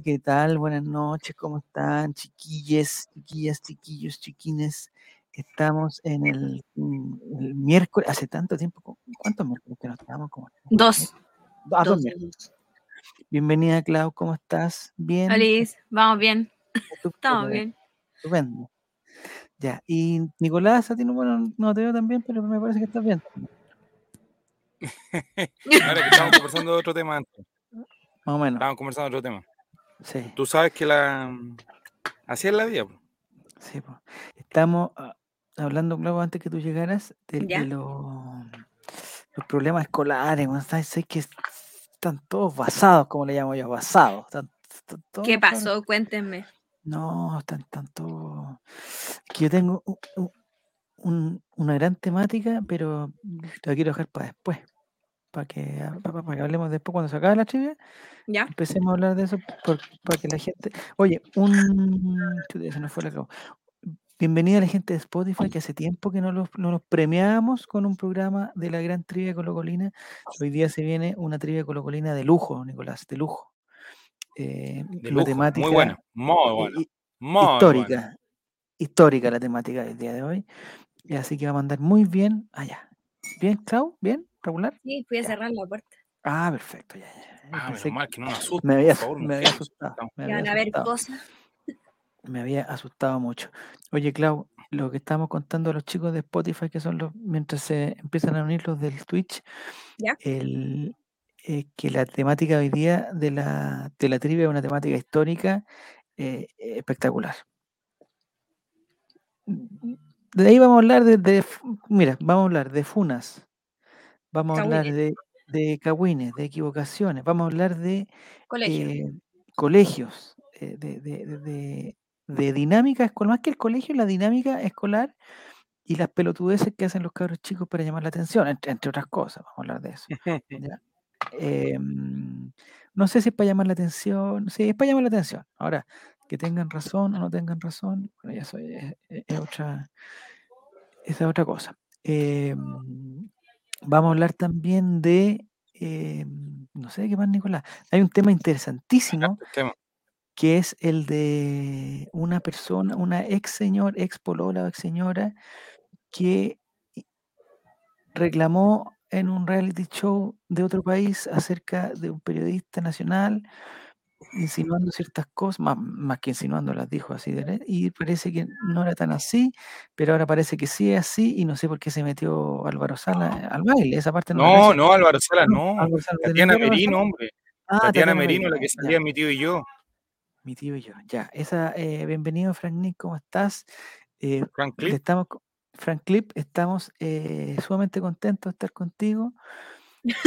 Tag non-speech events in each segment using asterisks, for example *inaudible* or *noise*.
Hola, ¿qué tal? Buenas noches, ¿cómo están, chiquilles, chiquillas, chiquillos, chiquines? Estamos en el, mm, el miércoles, hace tanto tiempo, ¿cu- ¿cuántos miércoles que no estamos? Como, Dos. Ah, dos Dos. Bienvenida, Clau, ¿cómo estás? ¿Bien? Alice, vamos bien. *laughs* Estamos bien. Estupendo. Ya, y Nicolás, a ti no, bueno, no te veo tan bien, pero me parece que estás bien. *laughs* Ahora que estamos conversando de otro tema antes. Más o menos, Estábamos conversando de otro tema. Sí. Tú sabes que la. Así es la vida. po. Sí, po. estamos ah, hablando, Clau, antes que tú llegaras, de, los, problemas escolares. bueno, ¿sabes? Sé que están todos basados, como le llamo yo, basados. están- están todos ¿Qué pasó? Cuéntenme. No, están, están todos. Que yo tengo un- un- un- una gran temática, pero la quiero dejar para después. Para que, para, que hablemos después cuando se acabe la trivia. ¿Ya? Empecemos a hablar de eso por- para que la gente. Oye, un. Se nos fue la. Bienvenida a la gente de Spotify, que hace tiempo que no los, no los premiamos con un programa de la gran trivia colocolina. Hoy día se viene una trivia colocolina de lujo, Nicolás, de lujo. Eh, De lujo. temática Muy buena. Muy buena. Muy histórica. buena. Histórica la temática del día de hoy. Así que va a mandar muy bien allá. ¿Bien, Clau? ¿Bien? ¿Regular? Sí, fui a Ya. cerrar la puerta. Ah, perfecto, ya, ya. Ah, menos mal que no me había, por favor, me había mujeres. asustado. Me había van a ver cosas. Me había asustado mucho. Oye, Clau, lo que estamos contando a los chicos de Spotify, que son los, mientras se empiezan a unir los del Twitch, ¿Ya? el, eh, que la temática hoy día de la, de la trivia es una temática histórica eh, espectacular. De ahí vamos a hablar de, mira, vamos a hablar de funas, vamos a hablar de, de cagüines, de equivocaciones, vamos a hablar de Colegio. eh, colegios, eh, de, de- de- dinámica escolar, más que el colegio, la dinámica escolar y las pelotudeces que hacen los cabros chicos para llamar la atención, entre, entre otras cosas, vamos a hablar de eso. *laughs* ¿ya? Em, no sé si es para llamar la atención, sí, es para llamar la atención. Ahora, que tengan razón o no tengan razón, bueno, ya eso es, es- es otra, esa es otra cosa. Em, vamos a hablar también de, em, no sé qué más, Nicolás. Hay un tema interesantísimo tema. que es el de una persona, una ex señor, ex polola o ex señora, que reclamó en un reality show de otro país acerca de un periodista nacional, insinuando ciertas cosas, más, más que insinuando, las dijo así, de y parece que no era tan así, pero ahora parece que sí es así, y no sé por qué se metió Álvaro Sala al baile, esa parte no No, Álvaro Sala, No, no. Álvaro Sala, ¿te Tatiana Merino, hombre. Ah, Tatiana Tatiana Merino, la que ya. salía mi tío y yo. Mi tío y yo, ya. Esa, eh, bienvenido, Frank Nick, ¿cómo estás? Eh, Frank Clip. estamos, Frank Clip, estamos eh, sumamente contentos de estar contigo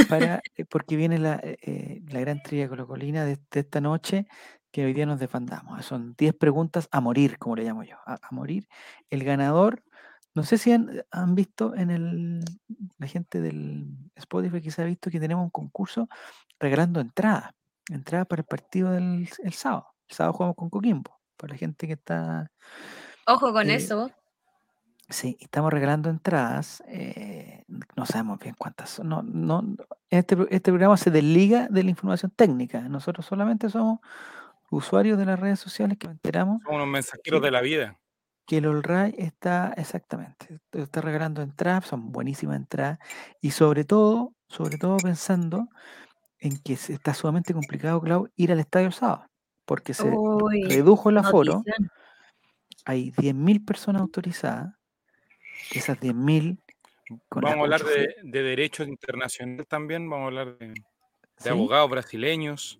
para, eh, porque viene la, eh, eh, la gran trivia colocolina de, de esta noche que hoy día nos defendamos. Son 10 preguntas a morir, como le llamo yo, a, a morir. El ganador, no sé si han, han visto en el, la gente del Spotify se ha visto que tenemos un concurso regalando entradas, entradas para el partido del el sábado. El sábado jugamos con Coquimbo, para la gente que está Ojo con eh, eso. Sí, estamos regalando entradas. eh, no sabemos bien cuántas son. No, no, este, este programa se desliga de la información técnica. Nosotros solamente somos usuarios de las redes sociales que nos enteramos Son unos mensajeros que, de la vida. que el Olray está exactamente, está regalando entradas, son buenísimas entradas, y sobre todo, sobre todo pensando en que se- está sumamente complicado, Clau, ir al estadio sábado, porque se Uy, redujo el aforo, notición. hay 10.000 personas autorizadas, esas 10.000 con la Vamos a hablar de, de derecho internacional también. Vamos a hablar de, de ¿sí? abogados brasileños.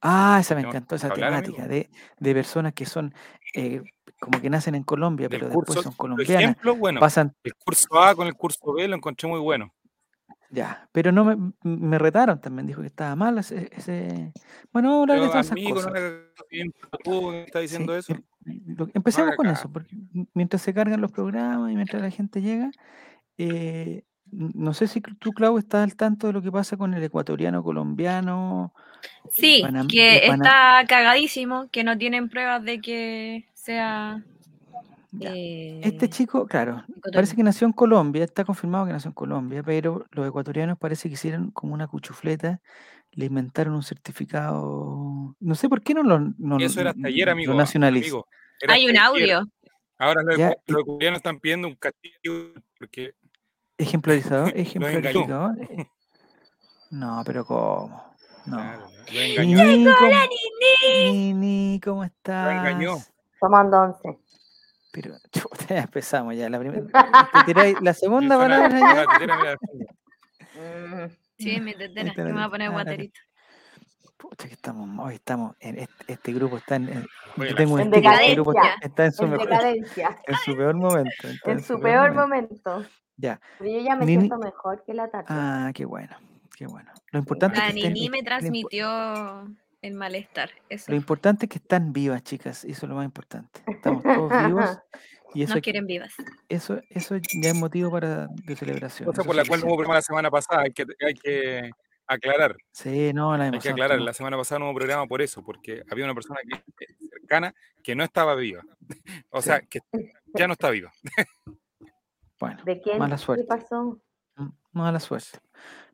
Ah, esa me encantó, esa hablar, temática de, de personas que son eh, como que nacen en Colombia, pero después curso, son por colombianas, ejemplo, bueno, pasan, el curso A con el curso B lo encontré muy bueno. ya, pero no me, me retaron también, dijo que estaba mal ese, ese- Bueno, hablar de todas esas no cosas. bien, tú que estás Sí, diciendo eso. em- No empecemos con eso, porque mientras se cargan los programas y mientras la gente llega, eh, no sé si tú, Clau, estás al tanto de lo que pasa con el ecuatoriano colombiano, Sí, que está cagadísimo, que no tienen pruebas de que sea ya. eh, Este chico, claro, parece que nació en Colombia, está confirmado que nació en Colombia, pero los ecuatorianos parece que hicieron como una cuchufleta, le inventaron un certificado no, sé por qué no lo, no, Eso era hasta ayer, amigo. amigo. Era Hay un ayer. audio. Ahora Ya, los ecuatorianos están pidiendo un castigo porque Ejemplarizador, *laughs* engañó. ejemplarizador. eh. No, pero ¿cómo? No. claro, lo engañó. Nini, ¿cómo, Nini, ¿cómo estás? engañó. Tomando once. Pero, *laughs* chuta, ya empezamos ya. La, primera, *laughs* te tiráis la segunda palabra ya. la. Mm, Sí, mi tetera. Que me va a poner ah, guaterito. Pucha, que estamos, hoy estamos en este, este grupo está en, en- Oye, yo tengo un En este grupo está, decadencia. está en su en mejor, en su peor momento. En su peor momento. Ya. Pero yo ya me Nini- siento mejor que la Tati. Ah, qué bueno, qué bueno. Lo importante La es que estén, Nini me lo impo- transmitió el malestar. Eso. lo importante es que están vivas, chicas, eso es lo más importante. Estamos todos vivos *laughs* y eso, Nos quieren vivas. eso, eso ya es motivo para de celebración. Cosa eso por la cual no hubo programa la semana pasada, hay que, hay que aclarar. Sí, no, la Hay que aclarar, la semana pasada no hubo programa por eso, porque había una persona que, eh, cercana que no estaba viva. *laughs* O Sí. sea, que ya no está viva. *laughs* Bueno, ¿De quién? Mala ¿Qué suerte. pasó? mm, mala suerte.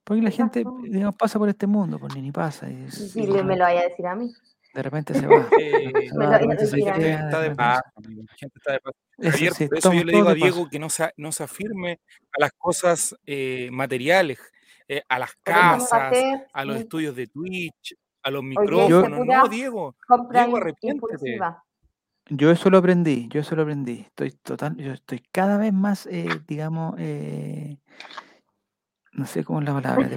Porque la ¿Qué gente, pasó? digamos, pasa por este mundo, pues ni pasa. Y, es- Si y me lo vaya a decir a mí. de repente se va. *laughs* Eh, está de Javier, sí, por eso yo le digo a Diego paso. que no se, no se afirme a las cosas eh, materiales, eh, a las Por casas, a los estudios de Twitch, a los micrófonos. No, Diego, Diego, arrepiéntete. impulsiva. Yo eso lo aprendí, yo eso lo aprendí. Estoy total, yo estoy cada vez más, eh, digamos, eh, no sé cómo es la palabra,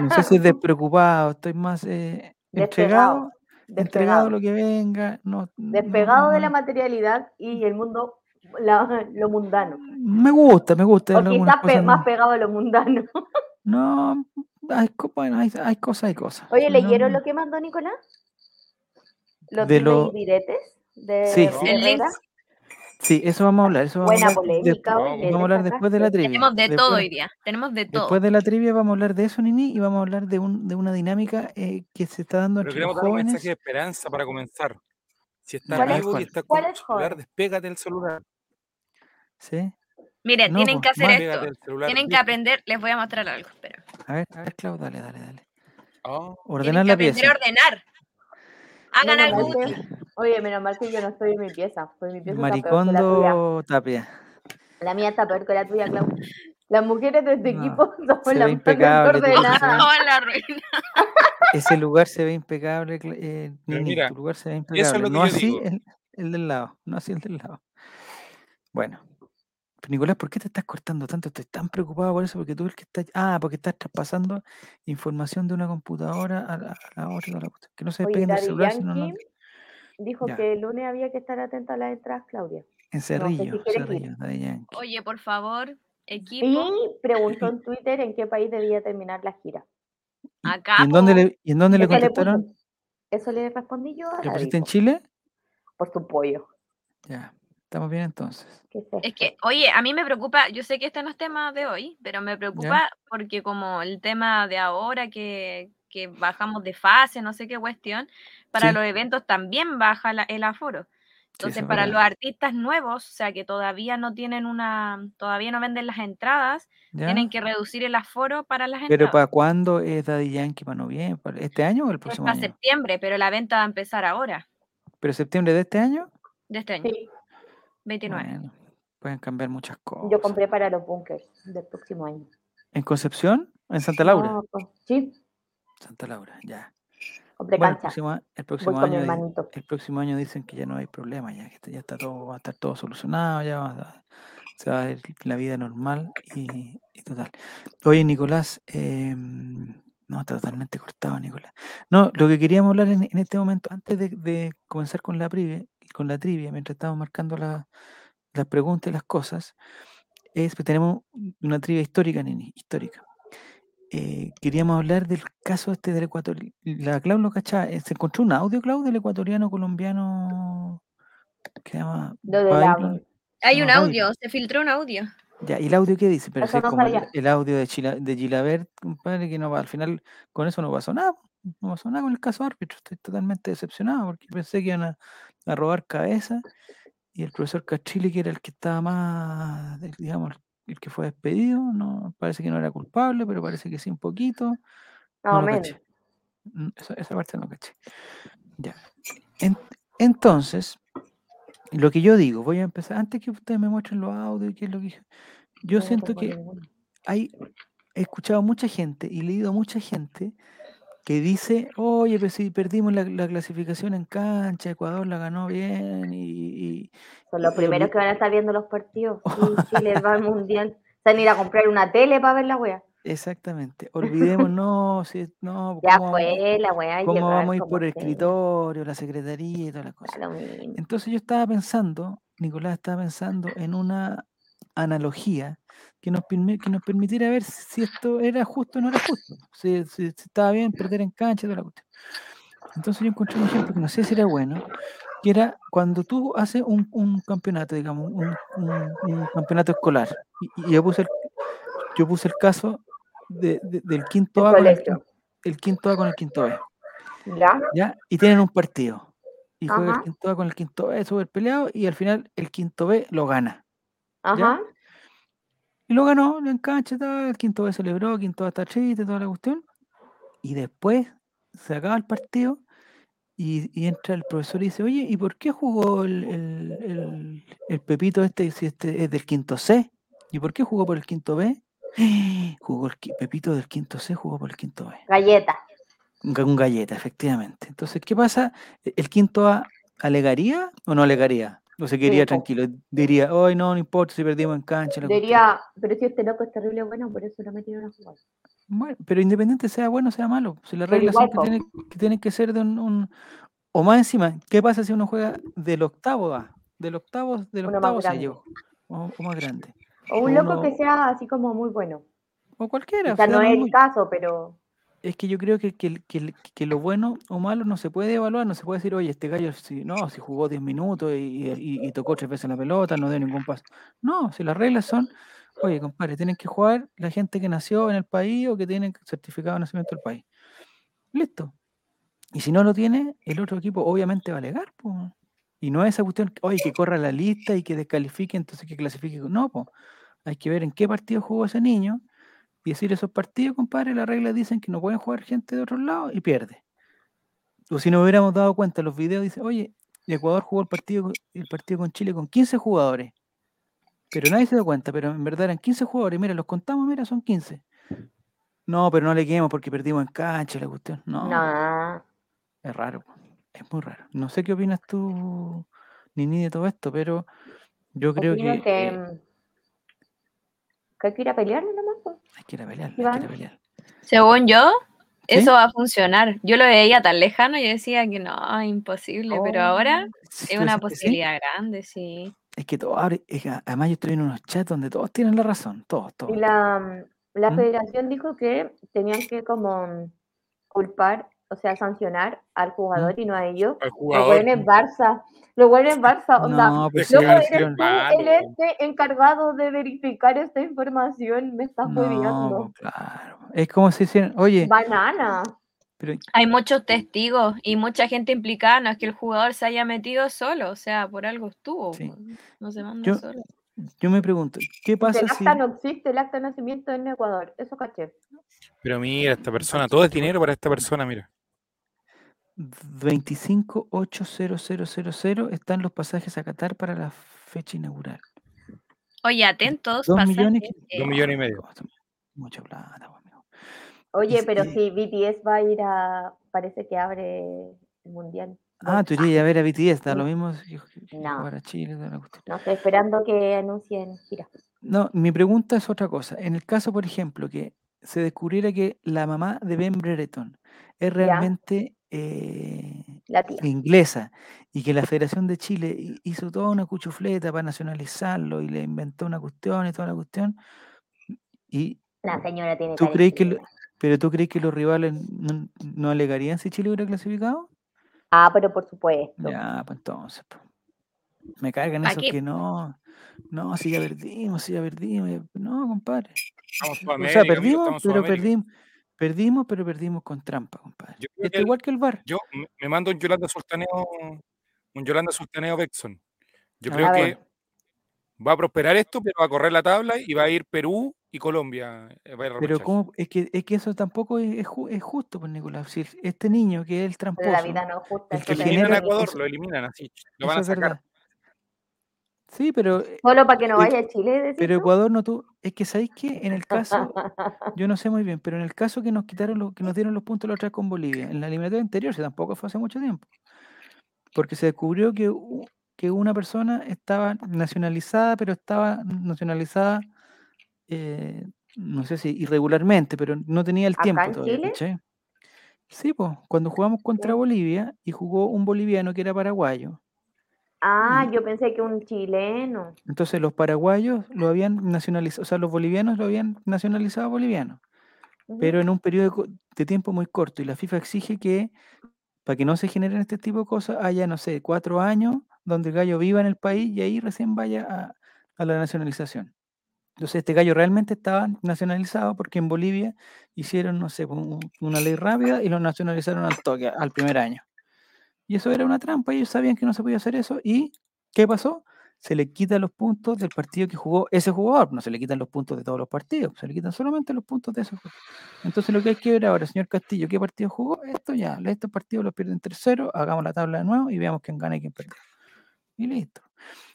no sé si es *laughs* despreocupado, estoy más eh, entregado, Despegado. entregado a lo que venga, no, no, Despegado de la materialidad y el mundo, la- lo mundano. me gusta, me gusta. O quizás pe- más pegado a lo mundano. *laughs* no, hay, bueno, hay, hay cosas, hay cosas. Oye, ¿leyeron lo que mandó Nicolás? ¿Los De dimes lo- y diretes? De Sí, sí. El link. Herrera? Sí, eso vamos a hablar, eso vamos a Buena hablar, polémica, después, vamos a hablar después de la trivia. Tenemos de Después- todo hoy día. Tenemos de todo. Después de la trivia vamos a hablar de eso, Nini, y vamos a hablar de, un, de una dinámica eh, que se está dando pero entre los queremos dar un jóvenes. mensaje de esperanza para comenzar. Si estás ¿Cuál es- y estás cuál con el es celular, despégate del celular. ¿Sí? Miren, No, tienen pues, que hacer esto. Tienen que aprender. Les voy a mostrar algo. Espera. A ver, a ver, Clau, dale, dale, dale. Ah, Ordenar Tienen que la aprender pieza. a ordenar. Hagan algo que- útil. Oye, menos mal que yo no estoy en mi pieza. Pues mi pieza está peor que la tuya. Maricondo Tapia. La mía está peor que la tuya, Clau. Las mujeres de este No, equipo *laughs* ve las más *laughs* Oh, la ruina. Ese lugar se ve impecable, eh, Pero mira, tu lugar se ve es impecable. lo que no yo así digo. el, el del lado, no así el del lado. Bueno. Pero, Nicolás, ¿por qué te estás cortando tanto? Estoy tan preocupado por eso, porque tú el que estás... Ah, porque estás traspasando información de una computadora a la, a la otra. a la otra. Que no se Oye, despeguen del celular, sino no... Dijo Ya. que el lunes había que estar atento a las entradas, Claudia. En sé si Cerrillo, quieres ir. Cerrillo, Daddy Yankee. Oye, por favor, equipo. Y preguntó *laughs* en Twitter en qué país debía terminar la gira. Acá. ¿Y en dónde le, y en dónde le contestaron? puse. Eso le respondí yo a ¿Le pusiste en Chile? por su pollo. Ya, estamos bien entonces. ¿Qué es que, oye, a mí me preocupa, yo sé que este no es tema de hoy, pero me preocupa porque como el tema de ahora que, que bajamos de fase, no sé qué cuestión, para Sí. los eventos también baja la- el aforo. Entonces, es para verdad. los artistas nuevos, o sea, que todavía no tienen una, todavía no venden las entradas, ¿Ya? tienen que reducir el aforo para las ¿Pero entradas. para cuándo es Daddy Yankee? ¿Para noviembre? ¿Para ¿Este año o el Es próximo para año? septiembre, pero la venta va a empezar ahora, ¿Pero septiembre de este año? de este año, Sí, 29. Bueno, pueden cambiar muchas cosas. yo compré para los bunkers del próximo año. ¿En Concepción? ¿En Santa Laura? No, pues, sí, Santa Laura, ya. Bueno, el próximo, el año el próximo año dicen que ya no hay problema, ya que ya está todo, va a estar todo solucionado, ya va a- se va a ver la vida normal y, y total. Oye, Nicolás, em, no, está totalmente cortado, Nicolás. No, lo que queríamos hablar en, en este momento, antes de, de comenzar con la trivia, con la trivia, mientras estamos marcando la- las preguntas y las cosas, es que tenemos una trivia histórica, Nini, histórica. Eh, queríamos hablar del caso este del ecuatoriano. La Clau lo cachaba. eh, ¿Se encontró un audio, Clau, del ecuatoriano colombiano que se llama Lo? Hay No, un audio, se filtró un audio. Ya, ¿y el audio qué dice? Pero si es no como el, audio de, Chila, de Gilabert, compadre, que no va, al final con eso no pasó nada. No pasó nada con el caso árbitro. Estoy totalmente decepcionado porque pensé que iban a, a robar cabeza y el profesor Castrilli, que era el que estaba más, digamos, el que fue despedido, no parece que no era culpable, pero parece que sí un poquito. No o lo menos. caché. Mm, Esa, esa parte no caché. Ya. En- entonces, lo que yo digo, voy a empezar, antes que ustedes me muestren los audios qué es lo que yo, No siento que hay, he escuchado mucha gente y leído a mucha gente que dice, oye, pero si perdimos la, la clasificación en cancha, Ecuador la ganó bien y, y- Son los y primeros que van a estar viendo los partidos. *laughs* Sí, Chile va al mundial. Se van a ir a comprar una tele para ver la wea. exactamente, olvidémonos, si, no, *laughs* Ya ¿cómo, vamos, fue la wea. cómo vamos a ir por el escritorio, la secretaría y todas las cosas? Entonces yo estaba pensando, Nicolás estaba pensando en una analogía que nos, que nos permitiera ver si esto era justo o no era justo, si, si- si estaba bien perder en cancha toda la cuestión. Entonces yo encontré un ejemplo que no sé si era bueno, que era cuando tú haces un, un campeonato, digamos, un, un- un campeonato escolar, y, y yo, puse el, yo puse el caso de- de- del quinto A con el, quinto A con el quinto B. ¿Ya? ¿ya? Y tienen un partido. Y juega Ajá. el quinto A con el quinto B, súper peleado, y al final el quinto B lo gana. Ajá. Y lo ganó, en cancha, tal, el quinto B celebró, el quinto A está triste, toda la cuestión. Y después se acaba el partido y, y entra el profesor y dice, oye, ¿y por qué jugó el, el- el- el Pepito este si este es del quinto C? ¿Y por qué jugó por el quinto B? *gasps* Jugó el Pepito del quinto C, jugó por el quinto B. Galleta. Un ga- un galleta, efectivamente. Entonces, ¿qué pasa? ¿E- ¿El quinto A alegaría o no alegaría? O se quedaría po. tranquilo. Diría, hoy no, no importa si perdimos en cancha. la cuestión". Diría, pero si este loco es terrible bueno, por eso lo metieron a jugar. Bueno, pero independiente sea bueno o sea malo, si las reglas son que tienen, que tienen que ser de un, un- O más encima, ¿qué pasa si uno juega del octavo A? Del octavo, del Uno octavo se llegó. O, o más grande. O un loco que sea así como muy bueno. O cualquiera. O sea, no es mismo. el caso, pero Es que yo creo que, que, que lo bueno o malo no se puede evaluar, no se puede decir, oye, este gallo si, no, si jugó 10 minutos y, y- y tocó tres veces la pelota, no dio ningún paso. No, si las reglas son, oye, compadre, tienen que jugar la gente que nació en el país o que tiene certificado de nacimiento del país. Listo. Y si no lo tiene, el otro equipo obviamente va a alegar. po. Y no es esa cuestión, oye, que corra la lista y que descalifique, entonces que clasifique. No, pues. Hay que ver en qué partido jugó ese niño y decir esos partidos, compadre, las reglas dicen que no pueden jugar gente de otros lados y pierde. O si nos hubiéramos dado cuenta, los videos dicen, oye, Ecuador jugó el partido, el partido con Chile con 15 jugadores. Pero nadie se dio cuenta, pero en verdad eran 15 jugadores. Mira, los contamos, mira, son 15. No, pero no le quedemos porque perdimos en cancha la cuestión. No, no. es raro. Es muy raro. No sé qué opinas tú, Nini, de todo esto, pero yo creo Opino que, que, eh, mm, que hay que ir a pelearlo. Hay que ir a pelear, hay que Iván. ir a pelear. Según yo, ¿Sí? eso va a funcionar. Yo lo veía tan lejano y decía que no, imposible, pero ahora Si es una sí, posibilidad grande, sí. Es que todo abre, es que además yo estoy en unos chats donde todos tienen la razón, todos, todos. Y la, mm, la ¿Mm? federación dijo que tenían que como mm, culpar, o sea, sancionar al jugador y no a ellos. Al jugador. buenos Barça. Los buenos Barça, onda. No, pues Loco, eres tú malo, el este encargado de verificar esta información. Me estás No, pues claro. Es como si hicieran, oye, Banana. pero Hay muchos testigos y mucha gente implicada, no es que el jugador se haya metido solo, o sea, por algo estuvo, Sí. po, no se manda Yo- solo. yo me pregunto, ¿qué El pasa si acta no existe, el acta de nacimiento en Ecuador. Eso caché. Pero mira, esta persona, todo es dinero para esta persona, mira. 258000 están los pasajes a Qatar para la fecha inaugural? Oye, atentos, Dos pasajes, millones, eh, Dos millones y medio. Mucha plata, amigo. Oye, pero y- si BTS va a ir a. Parece que abre el mundial. Ah, tú irías a ver a BTS, da lo Sí. mismo No. jugar a Chile, cuestión. No estoy esperando que anuncien gira. No, mi pregunta es otra cosa. En el caso, por ejemplo, que se descubriera que la mamá de Ben Brereton es realmente eh, La tía. inglesa y que la *laughs* Federación de Chile hi- hizo toda una cuchufleta para nacionalizarlo y le inventó una cuestión y toda la cuestión. Y La señora tiene tú crees que, lo- pero tú crees que los rivales no, no alegarían si Chile hubiera clasificado? Ah, pero por supuesto. Ya, pues entonces, pues. Me cargan ¿Pa' esos qué? que no, no, si ya perdimos, si ya perdimos. ya- No, compadre. Estamos O sea, perdimos, estamos pero perdimos, perdimos, pero perdimos con trampa, compadre. Yo creo Esto que el- igual que el bar. Yo me- mando un Yolanda Sultaneo, un Yolanda Sultaneo Bexon. Yo Ah, creo que va a prosperar esto, pero va a correr la tabla y va a ir Perú, y Colombia eh, va a ir a Pero cómo, es que, es que eso tampoco es, es ju- es justo, pues Nicolás. Si este niño que es el Pero la tramposo, vida no es justa. el que es Eliminan a. Ecuador, eso- lo eliminan así. Lo van a sacar. verdad. Sí, pero, eh, Solo para que no Eh, vaya a Chile, decís pero? Ecuador no tuvo, es que sabéis que en el caso, *laughs* yo no sé muy bien, pero en el caso que nos quitaron los, que nos dieron los puntos la otra con Bolivia, en la eliminatoria anterior, tampoco fue hace mucho tiempo, porque se descubrió que, que una persona estaba nacionalizada, pero estaba nacionalizada, eh, no sé si irregularmente, pero no tenía el ¿Acá tiempo en todavía, Chile? Sí, pues, cuando jugamos contra. Bolivia y jugó un boliviano que era paraguayo, Ah, yo pensé que un chileno. entonces los paraguayos lo habían nacionalizado, o sea, los bolivianos lo habían nacionalizado boliviano. Pero en un periodo de tiempo muy corto. Y la FIFA exige que, para que no se generen este tipo de cosas, haya, no sé, cuatro años donde el gallo viva en el país y ahí recién vaya a, a la nacionalización. Entonces, este gallo realmente estaba nacionalizado porque en Bolivia hicieron, no sé, un- una ley rápida y lo nacionalizaron al toque, al primer año. Y eso era una trampa, ellos sabían que no se podía hacer eso. ¿Y qué pasó? Se le quitan los puntos del partido que jugó ese jugador, no se le quitan los puntos de todos los partidos, se le quitan solamente los puntos de ese jugador. Entonces lo que hay que ver ahora, señor Castillo, ¿qué partido jugó? Esto ya, estos partidos los pierden tercero, hagamos la tabla de nuevo y veamos quién gana y quién perdió. Y listo.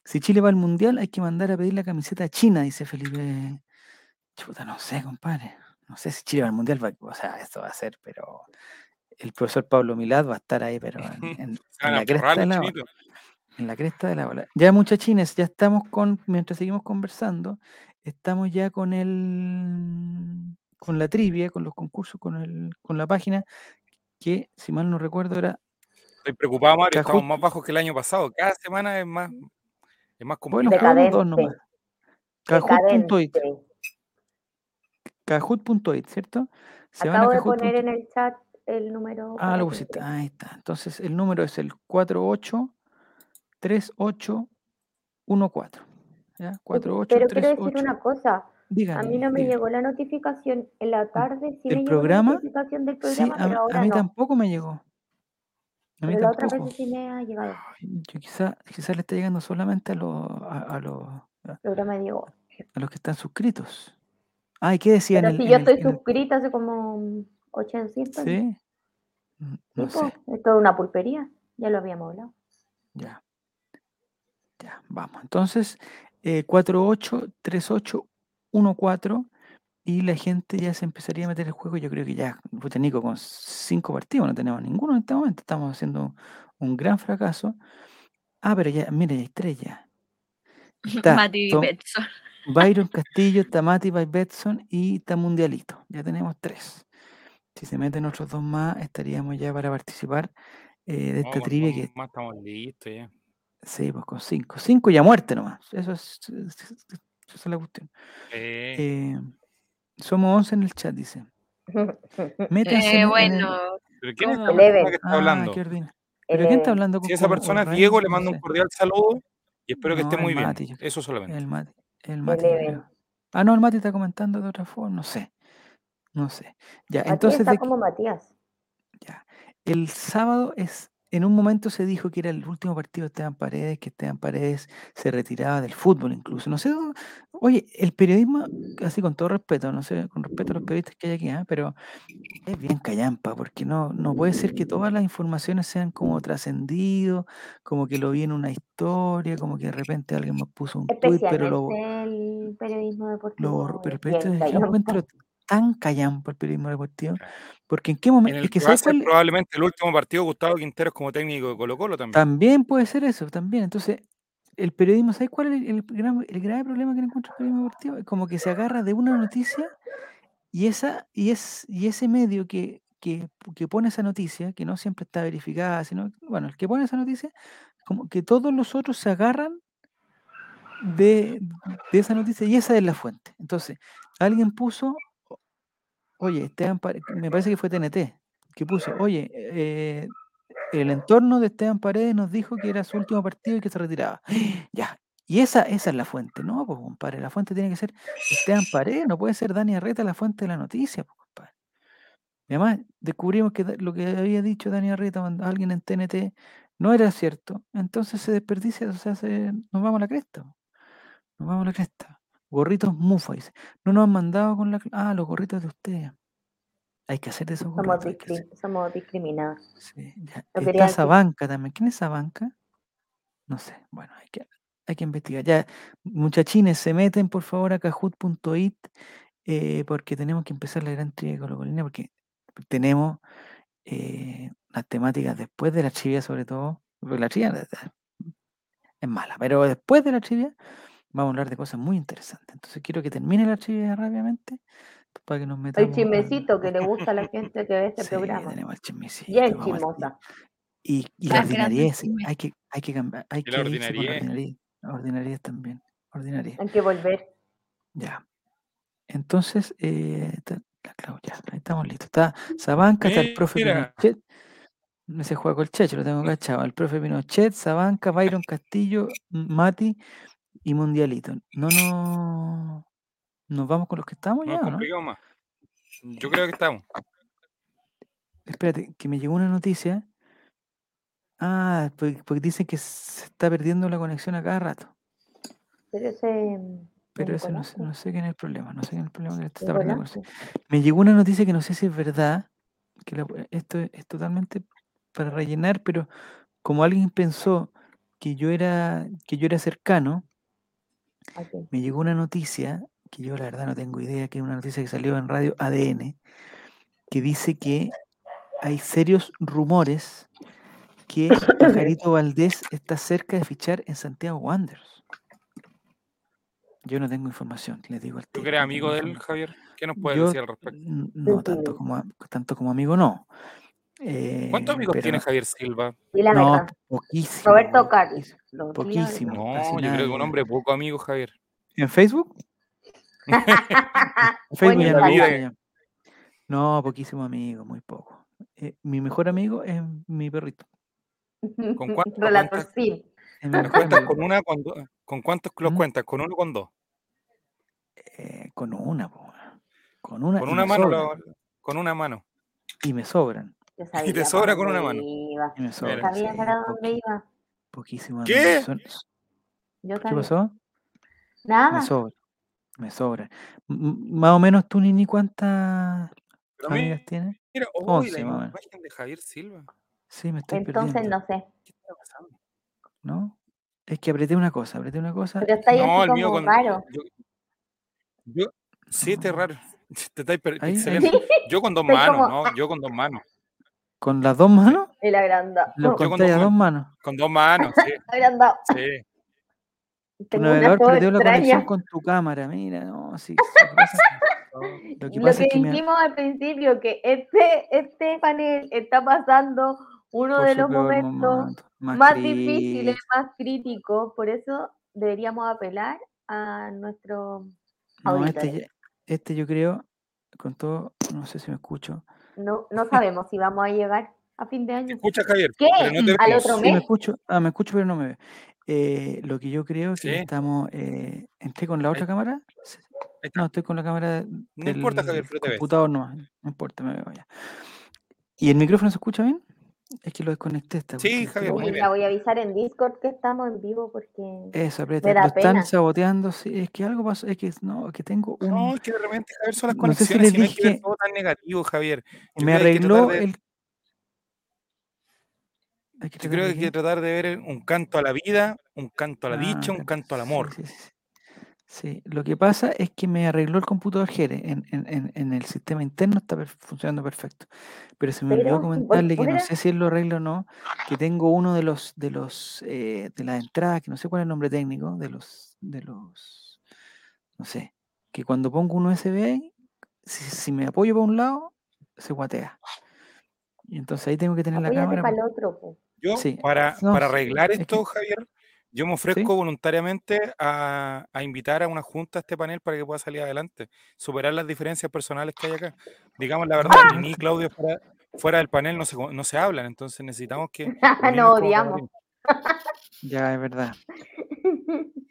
Si Chile va al Mundial, hay que mandar a pedir la camiseta a China, dice Felipe. Chuta, no sé, compadre. No sé si Chile va al Mundial, o sea, esto va a ser, pero el profesor Pablo Milad va a estar ahí, pero en, *laughs* la cresta de la chinitos. en la cresta de la ola. Ya muchachines, ya estamos con, mientras seguimos conversando, estamos ya con el con la trivia, con los concursos, con el, con la página, que si mal no recuerdo era Estoy preocupado, Mario. Cajut- Estamos más bajos que el año pasado. Cada semana es más, es más bueno, complicado. jugamos dos nomás. Kahoot.it, Decadente. Kahoot.it, ¿cierto? Se van a Acabo de poner en el chat el número. Ah, lo pusiste. Ahí está. Entonces el número es el 483814. ¿Ya? Pero quiero decir 4838. una cosa. A mí no me llegó la notificación en la tarde. Sí ¿Del me llegó programa? la notificación del Sí, programa, a, pero a ahora mí no. tampoco me llegó. A mí Pero la otra tampoco. vez sí me ha llegado. Yo quizá, quizá le está llegando solamente a los a, a los El llegó. a los que están suscritos. Ay, ¿qué decía en Pero el, si yo el- estoy el- suscrita hace como 800 años. ¿Sí? Mm, No sé. es toda una pulpería. Ya lo habíamos hablado. Ya. Ya, vamos. Entonces, eh, 483814 y la gente ya se empezaría a meter el juego. Yo creo que ya, Nico, con cinco partidos no tenemos ninguno en este momento. Estamos haciendo un gran fracaso. Ah, pero ya, mira, ya hay tres ya. *laughs* Está Mati Tom- Betson. Byron Castillo, Tamati by Betson y está Mundialito. Ya tenemos tres. Si se meten otros dos más, estaríamos ya para participar eh, de esta con trivia que más estamos listos ya. sí, pues con cinco. Cinco y a muerte nomás. Eso es, es- es- esa es la cuestión. Eh, Eh, somos 11 en el chat, dice. *laughs* Métanse Eh, en- en el- bueno, ¿Pero quién que está Ah, hablando? qué ordinario. ¿Pero quién está hablando con Si esa con persona es? Diego, le mando un cordial saludo y espero que No, esté muy el bien. Eso solamente. El Mati, el creo. Ah, no, el Mati está comentando de otra forma, no sé. No sé. Ya, Matías entonces está de, como Matías. Ya. El sábado es, en un momento se dijo que era el último partido de Esteban Paredes, que Esteban Paredes se retiraba del fútbol incluso. No sé, oye, el periodismo, así con todo respeto, no sé, con respeto a los periodistas que hay aquí, ¿ah? pero es bien callampa, porque no, no puede ser que todas las informaciones sean como trascendido, como que lo vi en una historia, como que de repente alguien me puso un tuit, pero lo, el periodismo lo deportivo. borró. Pero el tan callampa el periodismo deportivo, porque en qué momento, En el es que va a ¿sabes ser cuál? probablemente el último partido Gustavo Quinteros como técnico de Colo Colo también. También puede ser eso, también. Entonces, el periodismo, ¿sabes cuál es el, el gran- el grave problema que le encuentro al periodismo deportivo? Es como que se agarra de una noticia y esa y es y ese medio que, que, que pone esa noticia, que no siempre está verificada, sino, bueno, el que pone esa noticia, como que todos los otros se agarran de, de esa noticia y esa es la fuente. Entonces, alguien puso, oye, Esteban me parece que fue TNT, que puso, oye, eh, el entorno de Esteban Paredes nos dijo que era su último partido y que se retiraba. Ya. Y esa, esa es la fuente, ¿no? Pues, compadre, la fuente tiene que ser Esteban Paredes, no puede ser Dani Arreta la fuente de la noticia, pues, compadre. Y además descubrimos que lo que había dicho Dani Arreta cuando alguien en TNT no era cierto. Entonces se desperdicia, o sea, se- nos vamos a la cresta. Nos vamos a la cresta. Gorritos Mufa, dice. No nos han mandado con la... Ah, los gorritos de ustedes. Hay que hacer esos gorritos. hacer. somos discriminados. Sí, ya. Está decir. Sabanca también. ¿Quién es Sabanca? No sé. Bueno, hay que, hay que investigar. Ya, muchachines, se meten por favor a kahoot.it eh, porque tenemos que empezar la gran trivia colocolina porque tenemos eh, las temáticas después de la trivia sobre todo. porque la trivia eh, es mala, pero después de la trivia vamos a hablar de cosas muy interesantes. Entonces quiero que termine la trivia rápidamente para que nos metamos. El chismecito que le gusta a la *laughs* gente que ve este Sí, programa. tenemos el chismecito. Vamos al- chismosa. y, y Las la ordinariedad, hay que, hay que cambiar, hay Y que la ordinariedad. ordinariedad. También. Ordinariedad. Hay que volver. Ya. Entonces, eh, está- la Clau, ya, ahí estamos listos. Está Sabanca, está el profe Mira. Pinochet. No se juega con el Checho, lo tengo *laughs* cachado. El profe Pinochet, Sabanca, Byron Castillo, Mati y Mundialito. No, no. ¿Nos vamos con los que estamos No ya no? más. Yo creo que estamos. Espérate, que me llegó una noticia. Ah, porque, porque dicen que se está perdiendo la conexión a cada rato. Pero ese. Pero ese no no sé quién es el problema. No sé quién es el problema que está perdiendo. Me llegó una noticia que no sé si es verdad, que la- esto es, es totalmente para rellenar, pero como alguien pensó que yo era, que yo era cercano, me llegó una noticia, que yo la verdad no tengo idea, que es una noticia que salió en radio ADN, que dice que hay serios rumores que *laughs* Pajarito Valdés está cerca de fichar en Santiago Wanderers. Yo no tengo información, les digo al ¿Tú eres amigo de él, Javier? ¿Qué nos puedes Yo, decir al respecto? no, tanto como, tanto como amigo no. ¿Cuántos Eh, amigos pero tiene Javier Silva? La no, poquísimo. Roberto Carlos. poquísimo. No, casi yo creo que un hombre poco amigo, Javier. ¿En Facebook? *laughs* En Facebook ya en no. No, poquísimo amigo, muy poco. Eh, mi mejor amigo es mi perrito. ¿Con *laughs* cuántos con una? Con, do- ¿Con cuántos los ¿Mm? cuentas? ¿Con uno o con dos? Eh, con una, po, con una. Con una mano, lo- con una mano. Y me sobran. Yo Y te sobra con una mano. iba. Y me. Sabía para dónde iba. poquísimo ¿Qué? Yo ¿Qué pasó? Me Nada. sobra. Me sobra. M- m- Más o menos tú ni, ni cuántas Pero amigas tienes. mira, uy, 11 la más o menos. imagen de Javier Silva. Sí, me estoy Entonces perdiendo. no sé. ¿Qué está pasando? ¿No? Es que apreté una cosa, apreté una cosa. Pero está ahí No, así el mío como con. raro. Yo, yo, sí, este es raro. *laughs* Te estáis. Yo con dos *laughs* manos, como- ¿no? Yo con dos manos. ¿Con las dos manos? El agrandado. Lo con dos dos manos. Con dos manos, sí. *laughs* Agrandado. sí. Tu Tengo una navegador perdió la conexión extraña. con tu cámara. Mira, no, sí. Lo que Lo pasa que es que me- dijimos al principio, que este, este panel está pasando uno por de los momentos momento, más difíciles, más críticos. Por eso deberíamos apelar a nuestro No, este, este yo creo, con todo, no sé si me escucho. No, no sabemos si vamos a llegar a fin de ¿Te año. escuchas, Javier? ¿Qué? Pero no te ¿Al otro Sí, me mes? escucho. Ah, me escucho, pero no me ve. Eh, lo que yo creo que Sí. estamos. Eh, ¿Entré con la otra cámara? No, estoy con la cámara No importa, Javier, del pero te ves. computador no, no importa, me veo ya. ¿Y el micrófono se escucha bien? Es que lo desconecté esta Sí, Javier, pero muy bien. la voy a avisar en Discord que estamos en vivo porque Eso, aprieta. me Lo da están saboteando, sí, es que algo pasó, es que no, es que tengo un. No, es que de repente, Javier, son las No sé si conexiones les y no hay que dije- todo tan negativo, Javier. Yo me creo que hay que tratar arregló de- el. Yo creo que hay que tratar de ver un canto a la vida, un canto a la Ah, dicha, un can- canto al sí, amor. Sí, sí, sí. Lo que pasa es que me arregló el computador Jere. En, en- en- en el sistema interno está per- funcionando perfecto. Pero se me olvidó comentarle que no sé si él lo arregla o no, que tengo uno de los de los eh, de las entradas, que no sé cuál es el nombre técnico, de los de los no sé, que cuando pongo un USB ahí, si, si me apoyo para un lado, se guatea. Y entonces ahí tengo que tener la cámara. para el otro. Yo, Sí, para, no, para sí, arreglar es que- esto, Javier, yo me ofrezco voluntariamente a, a invitar a una junta a este panel para que pueda salir adelante, superar las diferencias personales que hay acá. Digamos la verdad, ni ni Claudio fuera, fuera del panel no se, no se hablan, entonces necesitamos que... *laughs* Nos odiamos. *laughs* Ya, es verdad,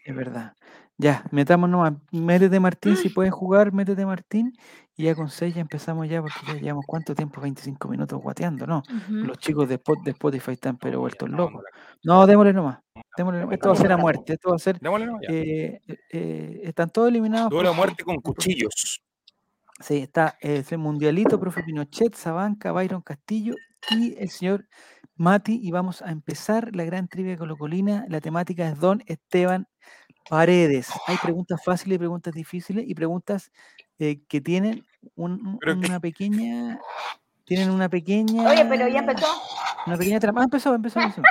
es verdad. Ya, metamos nomás. Métete Martín, si puedes jugar, métete Martín. Y ya con 6 ya empezamos ya, porque ya llevamos cuánto tiempo, 25 minutos guateando, ¿no? Los chicos de, Spot- de Spotify están pero vueltos no, locos. no, démosle nomás. Démosle nomás. Esto va a ser a muerte. Esto va a ser. Démosle, no, ya. eh, eh, están todos eliminados. Duelo a muerte con cuchillos. Sí, está eh, el Mundialito, profe Pinochet, Sabanca, Byron Castillo y el señor Mati. Y vamos a empezar la gran trivia colocolina. La temática es Don Esteban Paredes. Hay preguntas fáciles y preguntas difíciles y preguntas eh, que tienen un- una pequeña. Tienen una pequeña. Oye, pero ya empezó. Una pequeña trama. Ah, empezó, empezó, *laughs* empezó.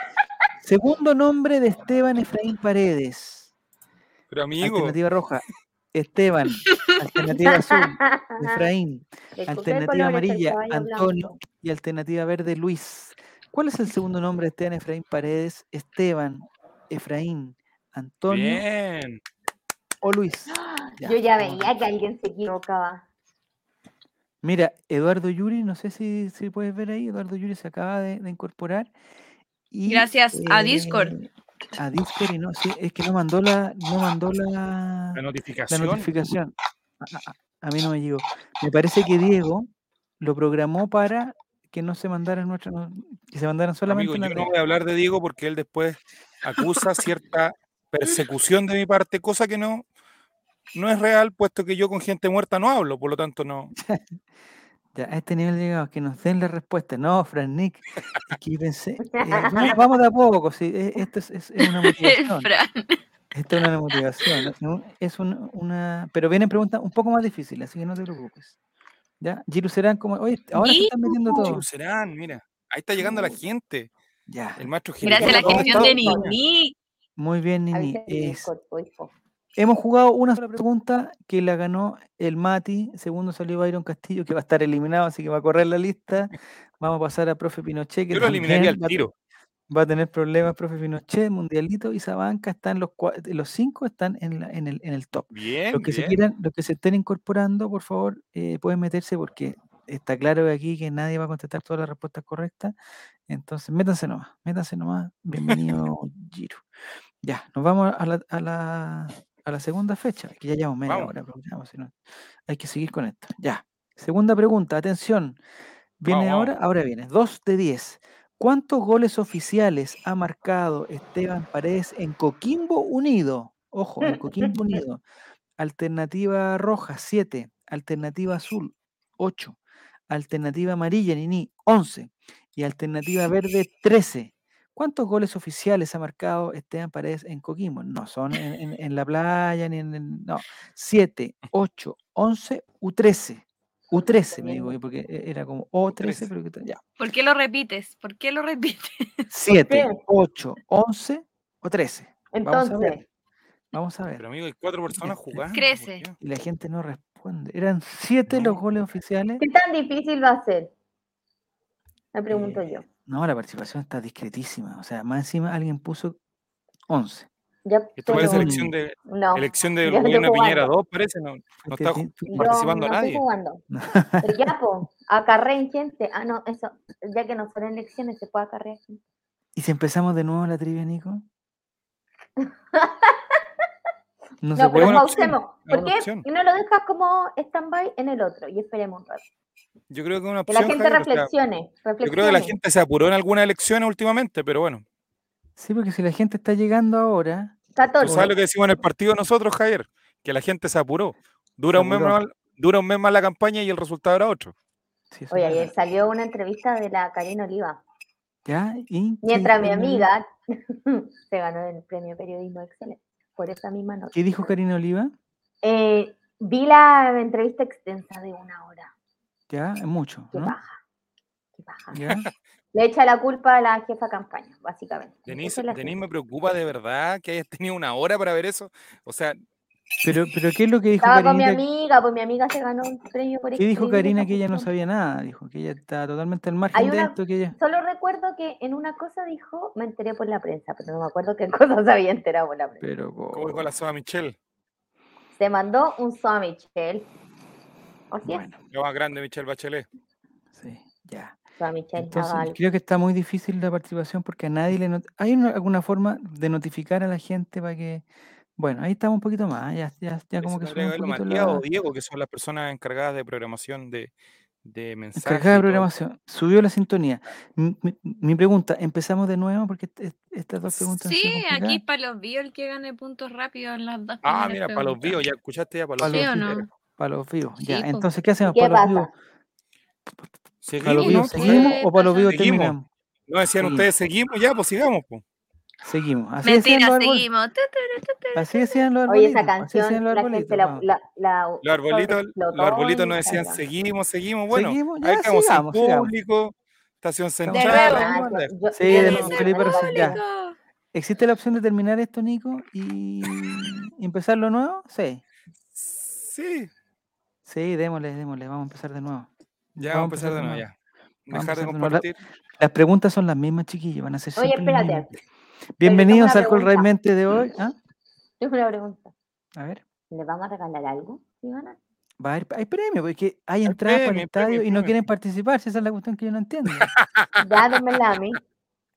Segundo nombre de Esteban Efraín Paredes. Pero amigo, Alternativa roja. Esteban. Alternativa azul. Efraín. ¿De qué Alternativa amarilla, Antonio. blanco? Y alternativa verde, Luis. ¿Cuál es el segundo nombre de Esteban Efraín Paredes? Esteban, Efraín, Antonio bien. o Luis. Ya, Yo ya veía que alguien se equivocaba. Mira, Eduardo Yuri, no sé si, si puedes ver ahí, Eduardo Yuri se acaba de, de incorporar. Y, Gracias a Discord. eh, A Discord y no, sí, es que no mandó la, no mandó la, La la notificación. notificación. A, a- a mí no me llegó. Me parece que Diego lo programó para que no se mandaran nuestras, no- que se mandaran solamente Amigo, yo no voy a hablar de Diego porque él después acusa cierta persecución de mi parte, cosa que no, no es real, puesto que yo con gente muerta no hablo, por lo tanto no. *laughs* Ya, a este nivel llegamos, que nos den la respuesta. No, Fran Nick, es que yo pensé, *laughs* eh, vamos, vamos de a poco, sí, e- esto es, es- es una *laughs* motivación. Esto es una motivación. es un- una. Pero vienen preguntas un poco más difíciles, así que no te preocupes. ¿Ya? Giru serán como. Oye, ahora se están metiendo Giru. todos. Chicos, serán, mira, ahí está llegando la gente. Ya. El maestro Gracias a la Jericó, ¿dónde gestión de está? Muy bien, Nini. Es- hemos jugado una sola pregunta que la ganó el Mati. Segundo salió Byron Castillo, que va a estar eliminado, así que va a correr la lista. Vamos a pasar a profe Pinochet, que Yo lo eliminaría al también va a- tiro. va a tener problemas, profe Pinochet, Mundialito y Sabanca. Están los, los cinco están en, la- en, el, en el top. Bien, Los que se quieran, los que se estén incorporando, por favor, eh, pueden meterse porque está claro de aquí que nadie va a contestar todas las respuestas correctas. Entonces, métanse nomás, métanse nomás. *laughs* Bienvenido, Giro. Ya, nos vamos a la, a la, a la segunda fecha, que ya llevamos media Vamos. hora, programa, si no, hay que seguir con esto. Ya, segunda pregunta, atención. Viene Vamos, ahora, ahora viene, 2 de 10. ¿Cuántos goles oficiales ha marcado Esteban Paredes en Coquimbo Unido? Ojo, en Coquimbo *laughs* Unido. Alternativa roja, 7. Alternativa azul, 8. Alternativa amarilla, Nini, 11. Y alternativa verde, 13. ¿Cuántos goles oficiales ha marcado Esteban Paredes en Coquimbo? No son en, en- en la playa, ni en... el- No, 7, 8, 11 u 13. U13, me digo, porque e- era como O13, pero que, ya. ¿Por qué lo repites? ¿Por qué lo repites? *laughs* 7, qué? 8, 11 o 13. Vamos a Entonces, ver. Vamos a ver. Pero amigo, hay cuatro personas jugando. ¿por Crece. qué? Y la gente no responde. Eran 7 los No. goles oficiales. ¿qué tan difícil va a ser? Me pregunto Eh, yo. No, la participación está discretísima. O sea, más encima alguien puso 11. Ya, Esto parece elección de, no, elección de gobierno de Piñera jugando. 2, parece, no, no está Yo participando no nadie. estoy jugando. *laughs* Pero ya, po, acarreen gente. Ah, no, eso, ya que no son elecciones, se puede acarrear gente. ¿Y si empezamos de nuevo la trivia, Nico? *laughs* No, No, se pero puede. opción, pausemos. ¿Por qué? opción. Y no lo dejas como stand-by en el otro y esperemos un rato. Yo creo que es una Que la opción, gente Javier, o sea, reflexione. yo creo que la gente se apuró en algunas elecciones últimamente, pero bueno, Sí, porque si la gente está llegando ahora, tú 14. sabes lo que decimos en el partido nosotros, Javier, que la gente se apuró. Dura, Se un mes más, dura un mes más la campaña y el resultado era otro. sí, Oye, ayer verdad. salió una entrevista de la Karina Oliva. ¿Ya? ¿Y qué Mientras mi amiga *laughs* se ganó el premio Periodismo Excelente por esa misma nota. ¿Qué dijo Karina Oliva? Eh, vi la entrevista extensa de una hora. Ya, es mucho, Qué ¿no? paja. Qué paja. Ya. *laughs* Le echa la culpa a la jefa de campaña, básicamente. Denise, es Denise, me preocupa de verdad que hayas tenido una hora para ver eso. O sea, Pero, pero ¿qué es lo que dijo Estaba con mi Karina? amiga, pues mi amiga se ganó un premio por ¿Qué dijo escribir Karina que ella no sabía nada? Dijo que ella estaba totalmente al margen de una- esto, que ella... Solo recuerdo que en una cosa dijo, me enteré por la prensa, pero no me acuerdo qué *laughs* cosa se había enterado por la prensa. Pero, como dijo la Soa Michelle, Se mandó un Soa Michel. ¿O sí? bueno, la más grande, Michelle Bachelet. sí, ya. Soa Michel Entonces, algo. creo que está muy difícil la participación porque a nadie le... not- ¿Hay una- alguna forma de notificar a la gente para que Bueno, ahí estamos un poquito más. Ya, ya, ya como que Matías la o Diego, que son las personas encargadas de programación de, de mensajes. encargada de programación. Subió la sintonía. Mi, mi- mi pregunta, empezamos de nuevo porque est- est- estas dos preguntas Sí, aquí para los vivos el que gane puntos rápidos en las dos Ah, mira, para los vivos, ya escuchaste ya, para Para los ¿Sí los o vivos. no? Para los vivos. Ya, Sí, entonces, ¿qué hacemos? ¿Qué ¿Para los Seguimos, para los Sí, vivos ¿no? ¿qué seguimos o para los Seguimos. terminamos? No decían Seguimos. ustedes, seguimos ya, pues sigamos, pues. Seguimos. Así decían Mentira, seguimos. Así decían los Oye, arbolitos. esa Así decían canción, los la arbolitos. gente la, vamos. la, la Los arbolitos, los sobreexplotó arbolitos en nos decían, seguimos, seguimos. Bueno, Seguimos, ahí estamos sigamos, sigamos. público, estación De central. nuevo. Sí, yo de nuevo, ya. Público. ¿Existe la opción de terminar esto, Nico? ¿Y y *laughs* empezar lo nuevo? Sí. Sí, Sí, démosle, démosle. Vamos a empezar de nuevo. ya vamos a empezar de nuevo, ya. Dejar de compartir. Las preguntas son las mismas, chiquillos. Van a ser Oye, espérate. Bienvenidos al Col pregunta. Realmente de hoy. ¿Ah? Tengo una pregunta. A ver. ¿Le vamos a regalar algo? ¿Sí, ganan? Va a haber, hay premio, porque hay entradas para el estadio premio, y no quieren participar. Si esa es la cuestión que yo no entiendo. *laughs* Ya, démela a mí.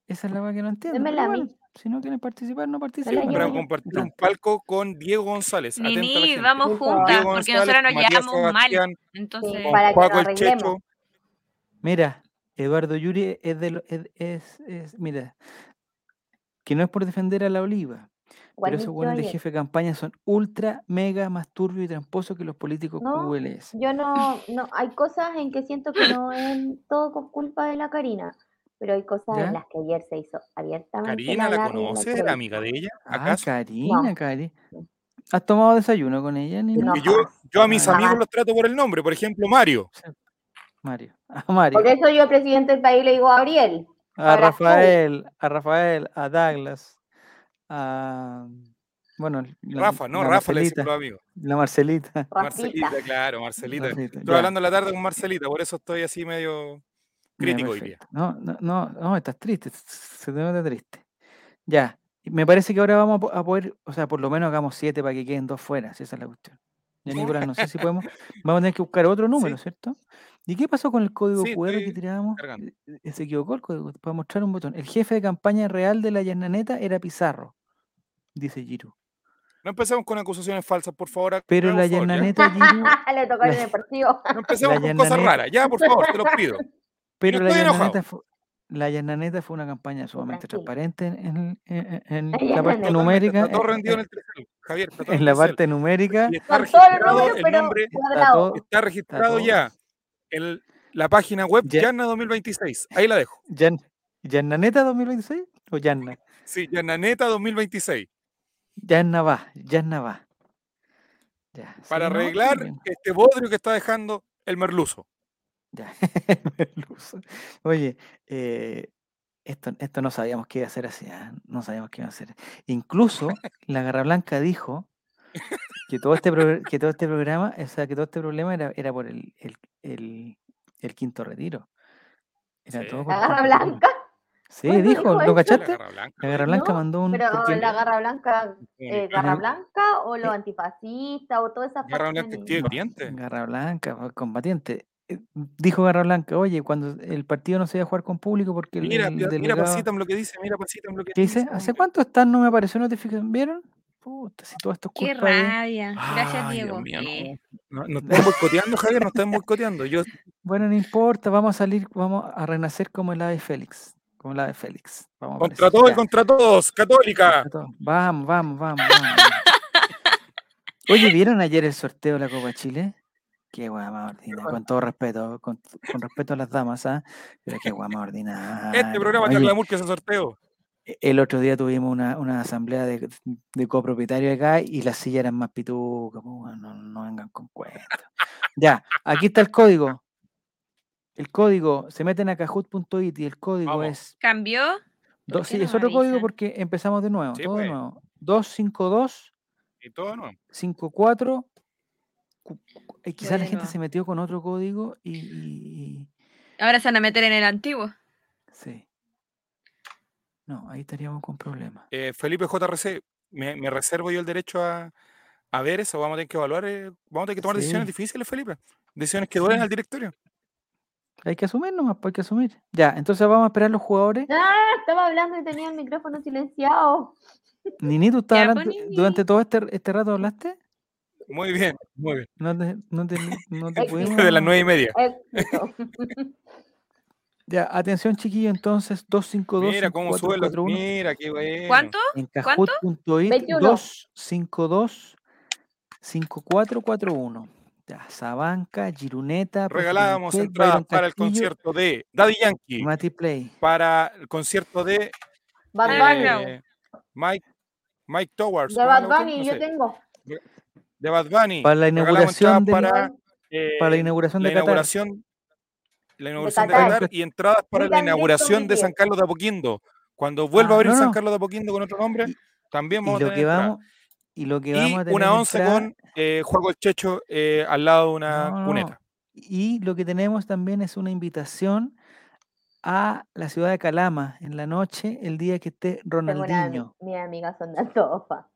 Esa es la cosa que no entiendo. Démela a mí. bueno, si no quieren participar, no participan. yo. Para compartir un palco con Diego González. Nini, vamos juntas, Diego porque González, nosotros nos Matías llevamos mal. Sebastián, Entonces, Sí, con para que Paco nos el arreglemos. Checho. Mira, Eduardo Yuri es de lo- es, es, es- mira, que no es por defender a la oliva, ¿Cuál pero esos buenos de jefe de campaña son ultra, mega más turbios y tramposos que los políticos No, QLS. Yo no, *laughs* no, hay cosas en que siento que no es todo con culpa de la Karina, pero hay cosas ¿Ya? en las que ayer se hizo abiertamente Karina, ¿la larga y conoces? ¿Era amiga de ella? Ah, ¿Acaso? Karina, No. Cari. No. ¿Has tomado desayuno con ella, ni No. yo, yo a mis Ah, amigos los trato por el nombre. Por ejemplo, Mario. Mario. A Mario. Por eso yo, presidente del país, le digo a Gabriel. A. Rafael, a Rafael, a Douglas, a bueno, la, Rafa, no, la Rafa le Marcelita, decimos los amigos. la Marcelita. *laughs* Rafita. Marcelita, claro, Marcelita. Rafita, Estoy ya. hablando en la tarde con Marcelita, por eso estoy así medio Ya, crítico hoy día. No, no, no, no, estás triste, se te nota triste. Ya, me parece que ahora vamos a po- a poder, o sea, por lo menos hagamos siete para que queden dos fuera, si esa es la cuestión. Ya, Nicolás, no sé si podemos, *laughs* vamos a tener que buscar otro número, Sí. ¿cierto? ¿Y qué pasó con el código Sí, QR que estoy tirábamos? cargando. Eh, eh, Se equivocó el código, para mostrar un botón. El jefe de campaña real de la Yananeta era Pizarro, dice Giru. No empecemos con acusaciones falsas, por favor. Pero hagamos la favor, ¿ya? Yananeta *laughs* Giru, *laughs* le tocó el La- deportivo. No empecemos la con cosas Yananeta- raras, ya, por favor, te lo pido. *laughs* pero no la estoy enojado. Yananeta fue, la Yananeta fue una campaña sumamente tranquilo. transparente en, en- en- en La la parte Yananeta. numérica. Está todo en- rendido en en- el tercero, Javier. Está todo en en la el parte numérica Y está Con todos los registrado números, el pero nombre, está cuadrado. todo, está registrado todo. ya la página web Ya- Yanna 2026. Ahí la dejo. Yan, ¿Yananeta 2026 o Yanna? Sí, Yananeta 2026. Yanna va, Yanna va. Ya, Para arreglar este bodrio que está dejando el merluzo. ya. *laughs* Merluzo. Oye, eh, esto, esto no sabíamos que iba a ser así, ¿ah? no sabíamos que iba a ser. Incluso la Garra Blanca dijo que todo este que todo este programa, o sea, que todo este problema era, era por el, el, el- el quinto retiro. Era Sí. todo por La garra blanca. Sí, ¿Cuándo dijo, dijo ¿lo eso? La cachaste? garra blanca. La Garra Blanca No, mandó un. Pero porque- la garra blanca, eh, Garra blanca o los eh, antifascistas o todas esas Garra Blanca activa. Garra Blanca, fue combatiente. Eh, Dijo Garra Blanca, oye, cuando el partido no se iba a jugar con público porque Mira, el mira, delegado... Pasitam lo que dice, mira, Pasitam lo que ¿Qué dice? dice. ¿Hace cuánto están? No me apareció notificación. ¿Vieron? Puta, si todo esto es qué culpa de... rabia. Gracias, Ay, Diego. Dios mío, Eh, no. No, *laughs* no están boicoteando, Javier, no están boicoteando. Yo, Bueno, no importa, vamos a salir, vamos a renacer como el ave Félix. Como el ave Félix. Vamos a contra aparecer, todo y ya, contra todos, católica. contra todo. Vamos, vamos, vamos, vamos. vamos. Oye, ¿vieron ayer el sorteo de la Copa Chile? Qué guay más ordinaria, con todo respeto, con, con respeto a las damas, ¿ah? Pero qué guay más ordinaria. Este programa te Oye, glamour que ese sorteo. E- el otro día tuvimos una, una asamblea de, de copropietarios acá y las sillas eran más pitucas, pues, no, no vengan con cuentas. Ya, aquí está el código. El código, se meten a kahoot.it y el código Vamos. es, ¿Cambió? do- qué sí, no es otro código porque empezamos de nuevo, Sí, todo de pues. nuevo. 252 Y todo, ¿no? 54 cu- cu- eh, quizás la de gente nuevo. se metió con otro código y, y- y- Ahora se van a meter en el antiguo. sí. No, ahí estaríamos con problemas. Eh, Felipe JRC, me, me reservo yo el derecho a, a ver eso. Vamos a tener que evaluar, eh, vamos a tener que tomar decisiones difíciles, Felipe. Decisiones que duelen Sí. al directorio. Hay que asumir nomás, pues hay que asumir. Ya, entonces vamos a esperar los jugadores. Ah, estaba hablando y tenía el micrófono silenciado. Nini, ¿tú estás hablando, pues, Nini. durante todo este, este rato hablaste? Muy bien, muy bien. No te, no te, no te Éxito. pudimos... *laughs* De las nueve y media. *laughs* Ya, atención chiquillo, entonces 252 Mira cómo sube los. 5441 Mira, qué bueno. ¿Cuánto? en ¿Cuánto? Kahoot.it 21. 252 5441. Ya, Sabanca, Giruneta, Regalábamos entradas para el concierto de Daddy Yankee, Mati Play. para el concierto de Bad Bunny. claro. eh, Mike, Mike Towers. De ¿cómo Bad la? Bunny, No yo sé. tengo. De Bad Bunny. Para la inauguración de- para, eh, Para la inauguración la de Qatar. inauguración, la inauguración de Qatar. Qatar y entradas para la inauguración de San Carlos de Apoquindo. Cuando vuelva Ah, a abrir no, San. Carlos de Apoquindo con otro nombre, Y- también Y vamos a tener que entradas. vamos, y lo que Y vamos a tener una once entrada- con eh, Juego el Checho eh, al lado de una No, no, cuneta. Y lo que tenemos también es una invitación a la ciudad de Calama en la noche, el día que esté Ronaldinho. mis amigas son de Antofa.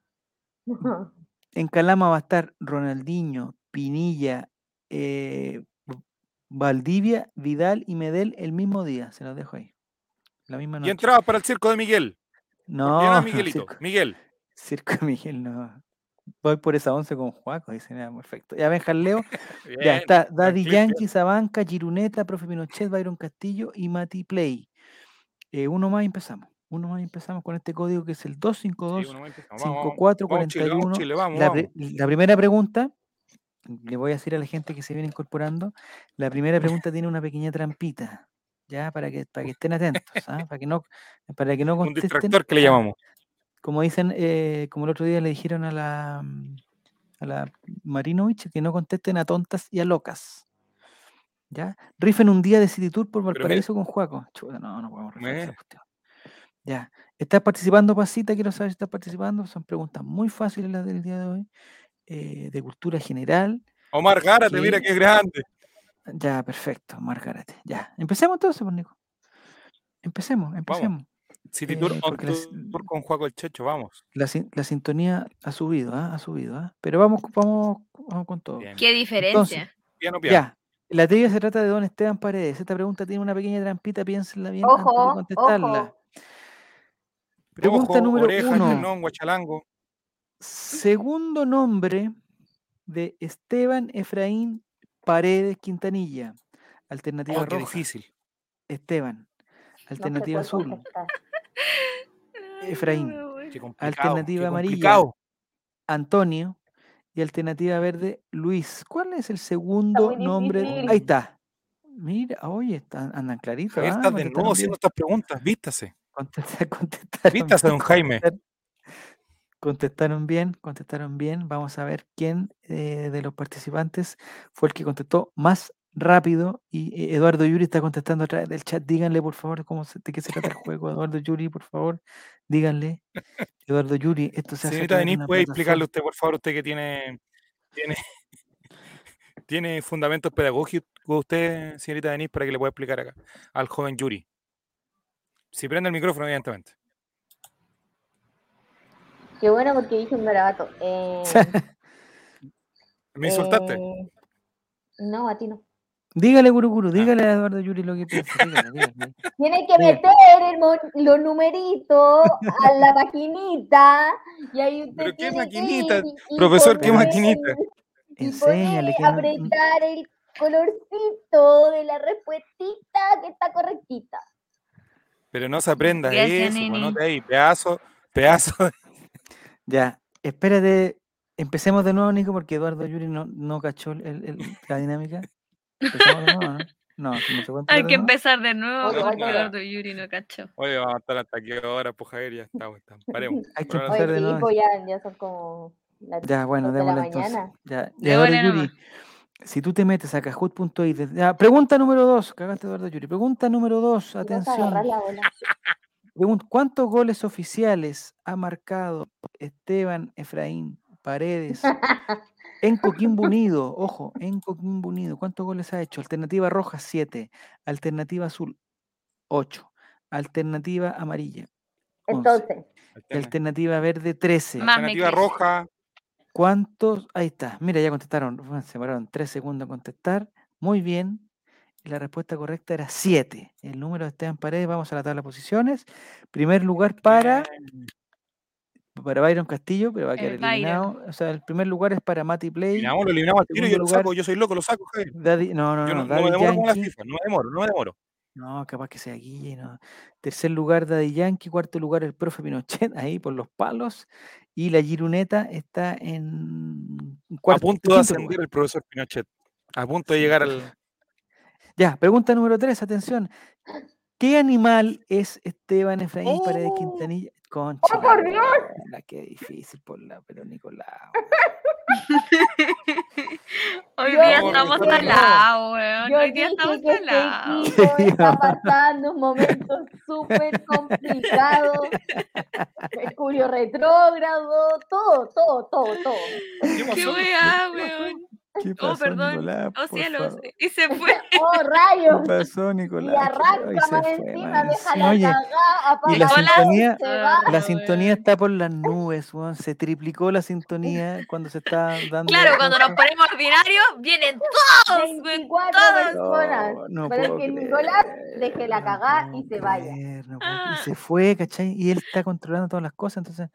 En Calama va a estar Ronaldinho, Pinilla, eh, Valdivia, Vidal y Medel el mismo día. Se los dejo ahí. La misma Y noche. entradas para el circo de Miguel. No, *laughs* Miguelito, circo, Miguel. circo de Miguel, no. Voy por esa once con Juaco, dice, ya, perfecto. *laughs* Ya ven, Leo. Ya está Daddy Yankee, Sabanca, Giruneta, Profe Pinochet, Byron Castillo y Mati Play. Eh, uno más y empezamos. Uno más y empezamos con este código que es el Sí, 252 bueno, empezamos. Vamos, vamos, vamos, Chile, 5441. vamos, Chile, vamos, La, vamos. pri- la primera pregunta, le voy a decir a la gente que se viene incorporando, la primera pregunta tiene una pequeña trampita, ya para que, para que estén atentos, ¿ah? para que no, para que no Un contesten, distractor que le llamamos. como dicen, eh, como el otro día le dijeron a la mm, a la Marinovich que no contesten a tontas y a locas. ¿Ya? Rifen un día de City Tour por Valparaíso con Juaco. Chuta, no, no podemos rifar esa Me- cuestión. Ya. ¿Estás participando, Pasita? Quiero saber si estás participando. Son preguntas muy fáciles las del día de hoy. Eh, de cultura general. Omar Gárate, mira ¿Qué? grande. Ya, perfecto, Margarete. Ya. Empecemos entonces, pues, Nico. Empecemos, empecemos. City Tour Eh, con Juaco el Checho, vamos. La, la sintonía ha subido, ¿ah? Ha subido, ¿ah? Pero vamos, vamos, vamos con todo. Bien. Qué diferencia. Piano, piano. Ya. La trivia se trata de don Esteban Paredes. Esta pregunta tiene una pequeña trampita, piénsenla bien antes de Ojo, contestarla. ojo. Pregunta Ojo, número oreja, uno. guachalango. Segundo nombre de Esteban Efraín Paredes Quintanilla. Alternativa Oh, qué roja. difícil. Esteban. Alternativa azul. contestar. Efraín. Qué. Alternativa qué amarilla. Antonio. Y alternativa verde, Luis. ¿Cuál es el segundo nombre? difícil. Ahí está. Mira, oye, están, andan claritos. Javier, ah, estás de nuevo haciendo estas preguntas. Vístase. Contesta- *laughs* contestaron Vístase, don Jaime. Contestaron bien, contestaron bien. Vamos a ver quién eh, de los participantes fue el que contestó más rápido. Y eh, Eduardo Yuri está contestando a través del chat. Díganle, por favor, cómo se- de qué se trata el juego. Eduardo Yuri, por favor, díganle. Eduardo Yuri, esto se hace Señorita Denis, ¿puede explicarle usted, por favor, usted que tiene, tiene, *laughs* tiene fundamentos pedagógicos usted, señorita Denis, para que le pueda explicar acá al joven Yuri? Si prende el micrófono, evidentemente. Qué bueno porque dije un garabato. Eh, *laughs* ¿Me insultaste? eh, no, a ti no. Dígale, Guruguru, dígale a Eduardo Yuri lo que piensa. dígale, *laughs* dígale. Tiene que meter el los numeritos a la maquinita y ahí usted ¿Pero qué que maquinita? y Profesor, ¿qué maquinita? Enséñale que no- apretar el colorcito de la respuestita que está correctita. Pero no se aprenda Gracias, eso, Nini. no ahí, pedazo, pedazo. de- Ya, espérate. Empecemos de nuevo, Nico, porque Eduardo Yuri no, no cachó el- el- la dinámica. Empezamos de nuevo, ¿no? No, no Hay que empezar de nuevo Oye, porque. Eduardo Yuri no cachó. Oye, vamos a estar hasta qué hora, pues Javier, ya estamos, estamos. Paremos. Hay que ahora empezar de nuevo. pues ya, ya son como Ya, bueno, dos de la démosle entonces. Ya, Eduardo Yuri, si tú te metes a kahoot.it, ya, pregunta número dos, cagaste Eduardo Yuri. Pregunta número dos, atención. ¿Cuántos goles oficiales ha marcado Esteban Efraín Paredes *laughs* en Coquimbo Unido? Ojo, en Coquimbo Unido. ¿Cuántos goles ha hecho? Alternativa roja, 7. Alternativa azul, 8. Alternativa amarilla, 11. Entonces, alternativa verde, 13. Más me Alternativa roja, ¿Cuántos? Ahí está. Mira, ya contestaron. bueno, Se pararon 3 segundos a contestar. Muy bien. La respuesta correcta era 7. El número de Esteban Paredes. Vamos a la tabla de posiciones. Primer lugar para Bien. Para Byron Castillo, pero va a quedar El Byron. eliminado. O sea, el primer lugar es para Mati Play. Eliminamos, lo eliminamos al tiro y yo Segundo lo lugar, saco, yo soy loco, lo saco, Javier. Daddy- no, no, Yo no, no, no me demoro con la. FIFA, no me demoro, no me demoro. No, capaz que sea Guille, no. Tercer lugar, Daddy Yankee. Cuarto lugar, el profe Pinochet, ahí por los palos. Y la Giruneta está en A cuarto, punto de ascender lugar. el profesor Pinochet. A punto de llegar al. *laughs* Ya, pregunta número tres, atención. ¿Qué animal es Esteban Efraín Paredes ¡Oh! Quintanilla? Concha. ¡Oh, por Dios! La qué difícil por la, pero Nicolás. *laughs* Hoy día estamos no. talados, weón. Yo Hoy día dije estamos que talados. *laughs* está pasando un momento súper complicado. Mercurio retrógrado, todo, todo, todo, todo. Qué weá, weón. ¿Qué Oh, pasó, perdón. Nicolás? Oh, Por cielos. favor. Y se *laughs* fue. ¡Oh, ¿Qué rayos! pasó, Nicolás? Y ¿Qué- arranca más encima, deja la Oye, cagada, apaga y la sintonía, la Ah, sintonía weón. está por las nubes, weón. Se triplicó la sintonía cuando se está dando. Claro, la cuando nos ponemos ordinarios, vienen todos, weón. 24 todos. personas. No, no Pero que creer, Nicolás deje la no cagada y se vaya. creer, no puedo- y Ah. se fue, ¿cachai? Y él está controlando todas las cosas, entonces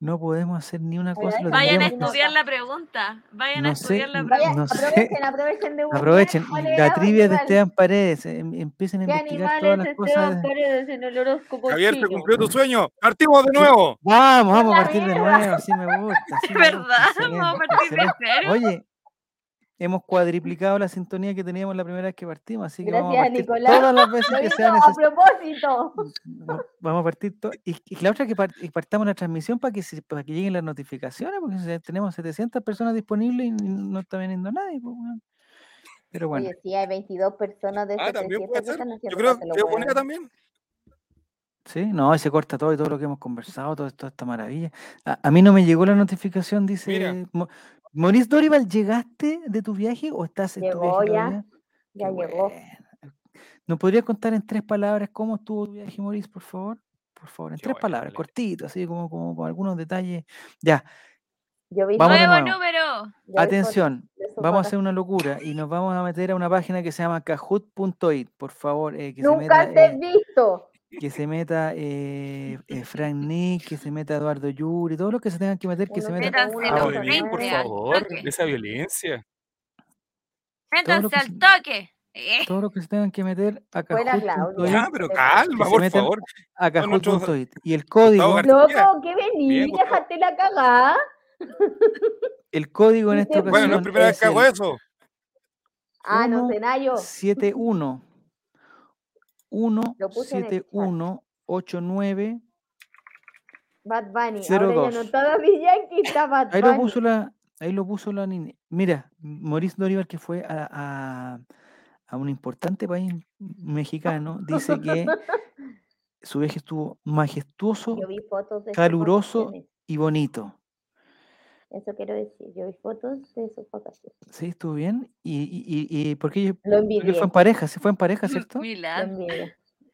no podemos hacer ni una cosa. Lo va, Vayan a estudiar la pregunta. Vayan a No sé, estudiar la no Vaya, pregunta. sé. aprovechen, aprovechen de *laughs* Aprovechen la trivia de. Esteban Paredes, em- empiecen a ¿Qué investigar todas es las Esteban cosas. Paredes en el horóscopo Javier, chino? cumplió tu sueño. Partimos de nuevo. Vamos, vamos a partir de nuevo, así me gusta. *laughs* así me ¿Verdad? gusta, Vamos a partir de cero. Oye, hemos cuadriplicado la sintonía que teníamos la primera vez que partimos, así que vamos a Gracias, partir Nicolás. todas las veces que sea a necesario. propósito. *laughs* Va- Vamos a partir todo. Y, y la otra que par- y partamos la transmisión para que, se- para que lleguen las notificaciones, porque tenemos 700 personas disponibles y no está viniendo nadie. pues, weón. Pero bueno, Oye, sí, hay 22 personas de Ah, esas también 300 puede que ser. están Yo creo a que hueones. también. sí, no, se corta todo y todo lo que hemos conversado, todo, toda esta maravilla. A, a mí no me llegó la notificación, dice Mo- Maurice Dorival, ¿llegaste de tu viaje o estás en tu Llegó viaje ya? Ya Qué llegó. bueno. ¿Nos podrías contar en tres palabras cómo estuvo tu viaje, Maurice, por favor? Por favor, en Qué tres bueno, palabras, cortito, así como, como con algunos detalles. Ya, Yo vi Vamos Nuevo número. atención, vamos a hacer una locura y nos vamos a meter a una página que se llama kahoot.it. Por favor, eh, que se Nunca meta, te he eh, visto. Que se meta eh, eh, Frank Nick, que se meta Eduardo Yuri, todos los que se tengan que meter, que se Uno metan. Métanse uno, a Hablo los de uno, mí, uno, por favor. esa violencia. Métanse al se- toque. Eh, Todos los que se tengan que meter a. Ya, pero calma, se por metan favor. A nuestros-. Y el código. Loco, que vení, Bien, Gustavo. déjate la cagada. *laughs* el código en *laughs* esta ocasión Bueno, no es la primera vez que hago eso. Ah, no Uno, sé, Nayo. 71 1 Lo puse en el 71 89 Bad Bunny. Cero Ahora dos. ya no está Daddy Yankee, está Bad Ahí lo puso la, ahí lo puso la niña. Mira, Maurice Dorival, que fue a, a- a un importante país mexicano, dice que *laughs* su viaje estuvo majestuoso caluroso. y bonito. Eso quiero decir. Yo vi fotos de sus vacaciones. Sí, estuvo bien. Y, y, y, ellos, Lo porque fue en pareja, se fue en pareja, *laughs* ¿cierto?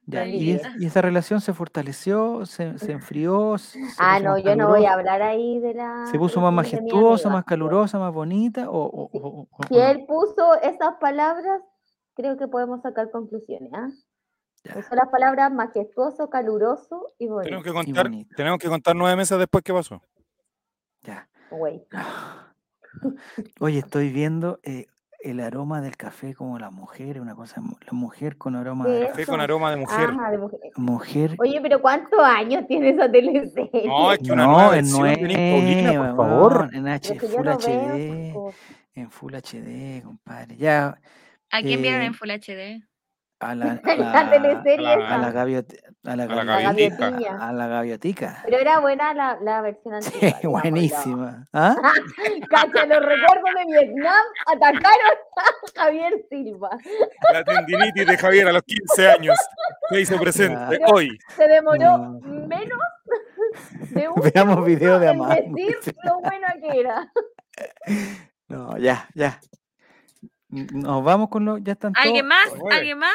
Ya, y, es- envidié. y esa relación se fortaleció, se, *laughs* se enfrió. se- Ah, puso no, yo no voy a hablar ahí de la. Se puso más majestuosa, amiga. más calurosa, más bonita, o, o- Sí. o- o- Si o no? él puso esas palabras, creo que podemos sacar conclusiones. ¿ah? Ya. Usó las palabras majestuoso, caluroso y bonito. Tenemos que contar, bonito. tenemos que contar nueve meses después qué pasó. Ya. Güey. *laughs* Oye, estoy viendo eh, el aroma del café como la mujer, una cosa, la mujer con aroma de. Café con aroma de mujer. Ajá, de mujer. Mujer. Oye, pero ¿cuántos años tiene esa teleserie? No, es que una No, nueva es Paulina, nueva, por favor. en H, Full no veo HD, esas cosas. en Full HD, compadre. Ya ¿A quién vieron Eh, en Full HD? *laughs* a la, a La la, teleserie a la- a la la gaviotica, a la gaviotica. Pero era buena la, la versión *laughs* Sí, antigua. digamos, buenísima. *laughs* ¿Ah? Cacha, los recuerdos de Vietnam atacaron a Javier Silva. La tendinitis de Javier a los 15 años se hizo presente hoy. Se demoró No. menos de un Veamos video de en Amanda. decir lo buena que era. No, ya, ya. Nos vamos con lo. Ya están ¿Alguien todos. más? Oye. ¿Alguien más?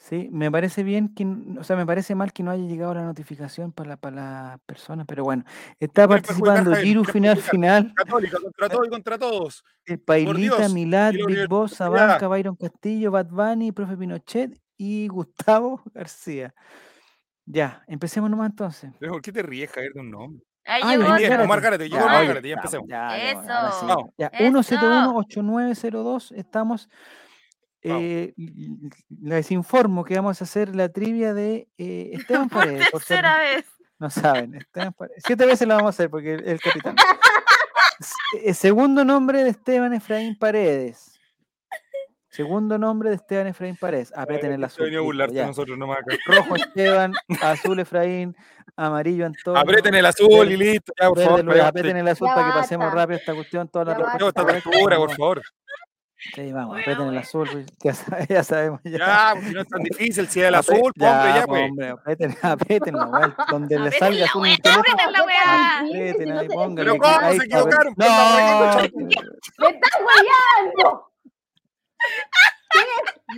Sí, me parece bien que, o sea, me parece mal que no haya llegado la notificación para, la- para las personas, pero bueno, está participando Giru final final, Católica contra todo y contra todos. eh, Pailita, Dios, Milad, Big Boss. Sabanca, Byron Castillo, Bad Bunny, Profe Pinochet y Gustavo García. Ya, empecemos nomás entonces. Pero, ¿Por qué te ríes, Javier, de un nombre? Ahí Ah, llegó Ahí. Omar llegó Ya, Omar empecemos. ya, sí. Eso. Ya, Eso. 171-8902, estamos. Eh, les informo que vamos a hacer la trivia de eh, Esteban *laughs* Por Paredes. por ser- tercera vez. no saben, Esteban Paredes. Siete veces la vamos a hacer porque el, el capitán. *laughs* S- eh, segundo nombre de Esteban Efraín Paredes. Segundo nombre de Esteban Efraín Paredes. Aprieten el Te azul. venía a burlarte nosotros nomás acá. Rojo *laughs* Esteban, azul Efraín, amarillo Antonio. Aprieten el azul y listo, ya, por favor. Luis, aprieten el azul para que pasemos rápido esta cuestión. Toda la respuesta por favor. Sí, vamos, Wea, aprieten el azul, Luis, ya, *laughs* ya sabemos. Ya, Ya, pues si no es tan difícil, si es el azul, pues, hombre, ya, pues, pues. hombre, aprieten, *laughs* apriétenlo, weón, donde le salga la azul aprieten la wea. Aprieten ahí, póngale Pero ¿cómo ahí se equivocaron? Ponla, No, ¡Me estás guayando! Tres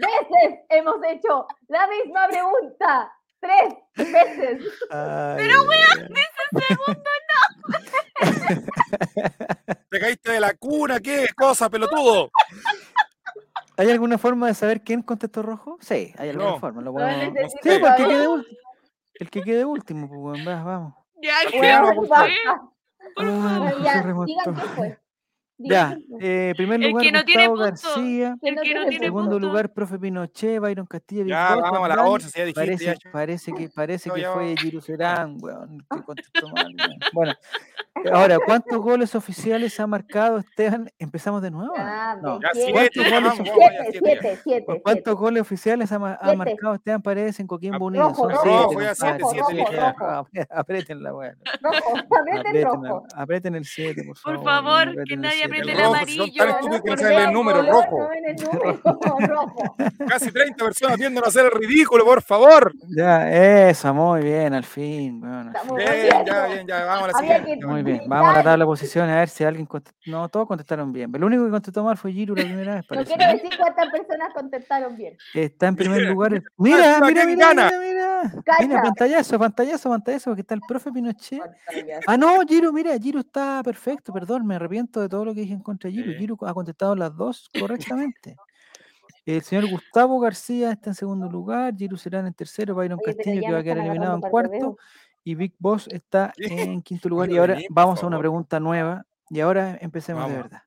veces hemos hecho la misma pregunta. Tres veces. Pero weón, *laughs* Te caíste de la cuna, ¿qué cosa, pelotudo? ¿Hay alguna forma de saber quién contestó rojo? Sí, hay alguna No. forma. Lo No podemos... necesito Sí, porque quede último. El que quede último, pues, vamos. Ya, que digan qué fue. Ya, eh, primer El lugar que no tiene Gustavo punto. García. El que no tiene tiene Segundo punto. lugar, profe Pinochet, Byron Castillo, Ya, Boss, vamos a la. 8, si ya dijiste, Parece, ya. parece que, parece No, que ya fue. Giru Serán, weón, *laughs* que contestó mal. weón. Bueno, ahora, ¿cuántos goles oficiales ha marcado Esteban? ¿Empezamos de nuevo? Ya, No. Ya, Siete. siete, ¿Cuántos goles Siete, siete, siete, siete, ¿Cuántos siete. oficiales ha, ha Siete. marcado Esteban Paredes en Coquimbo Ah, Unido? rojo, Son siete, siete, siete, siete, apre- *laughs* Apriétenla, weón. Aprieten Aprieten, rojo. *laughs* aprieten el 7, por favor. Por favor, aprieten que el nadie siete. Apriete El el rojo, amarillo. son tan estúpidos que no saben el número, *laughs* rojo. Casi 30 personas viéndonos hacer el ridículo, por favor. Ya, eso, muy bien, al fin. al fin. Bien, ya, bien, ya, vamos a la siguiente. Muy bien, vamos a la tabla de posiciones a ver si alguien contestó. No, todos contestaron bien. Pero el único que contestó mal fue Giru la primera vez. *laughs* No parece, quiero ¿no? decir cuántas personas contestaron bien. Está en primer *laughs* lugar. el- Mira, mira, ¿quién mira, gana? mira, mira. Mira, pantallazo, pantallazo, pantallazo, porque está el profe Pinochet. Ah, no, Giro, mira, Giro está perfecto, perdón, me arrepiento de todo lo que dije en contra de Giro. Sí. Giro ha contestado las dos correctamente. *laughs* El señor Gustavo García está en segundo lugar, Giro Serán en tercero, Byron Oye, Castillo que va a quedar eliminado en cuarto y Big Boss está *laughs* en quinto lugar. Y ahora vamos a una pregunta nueva y ahora empecemos de verdad.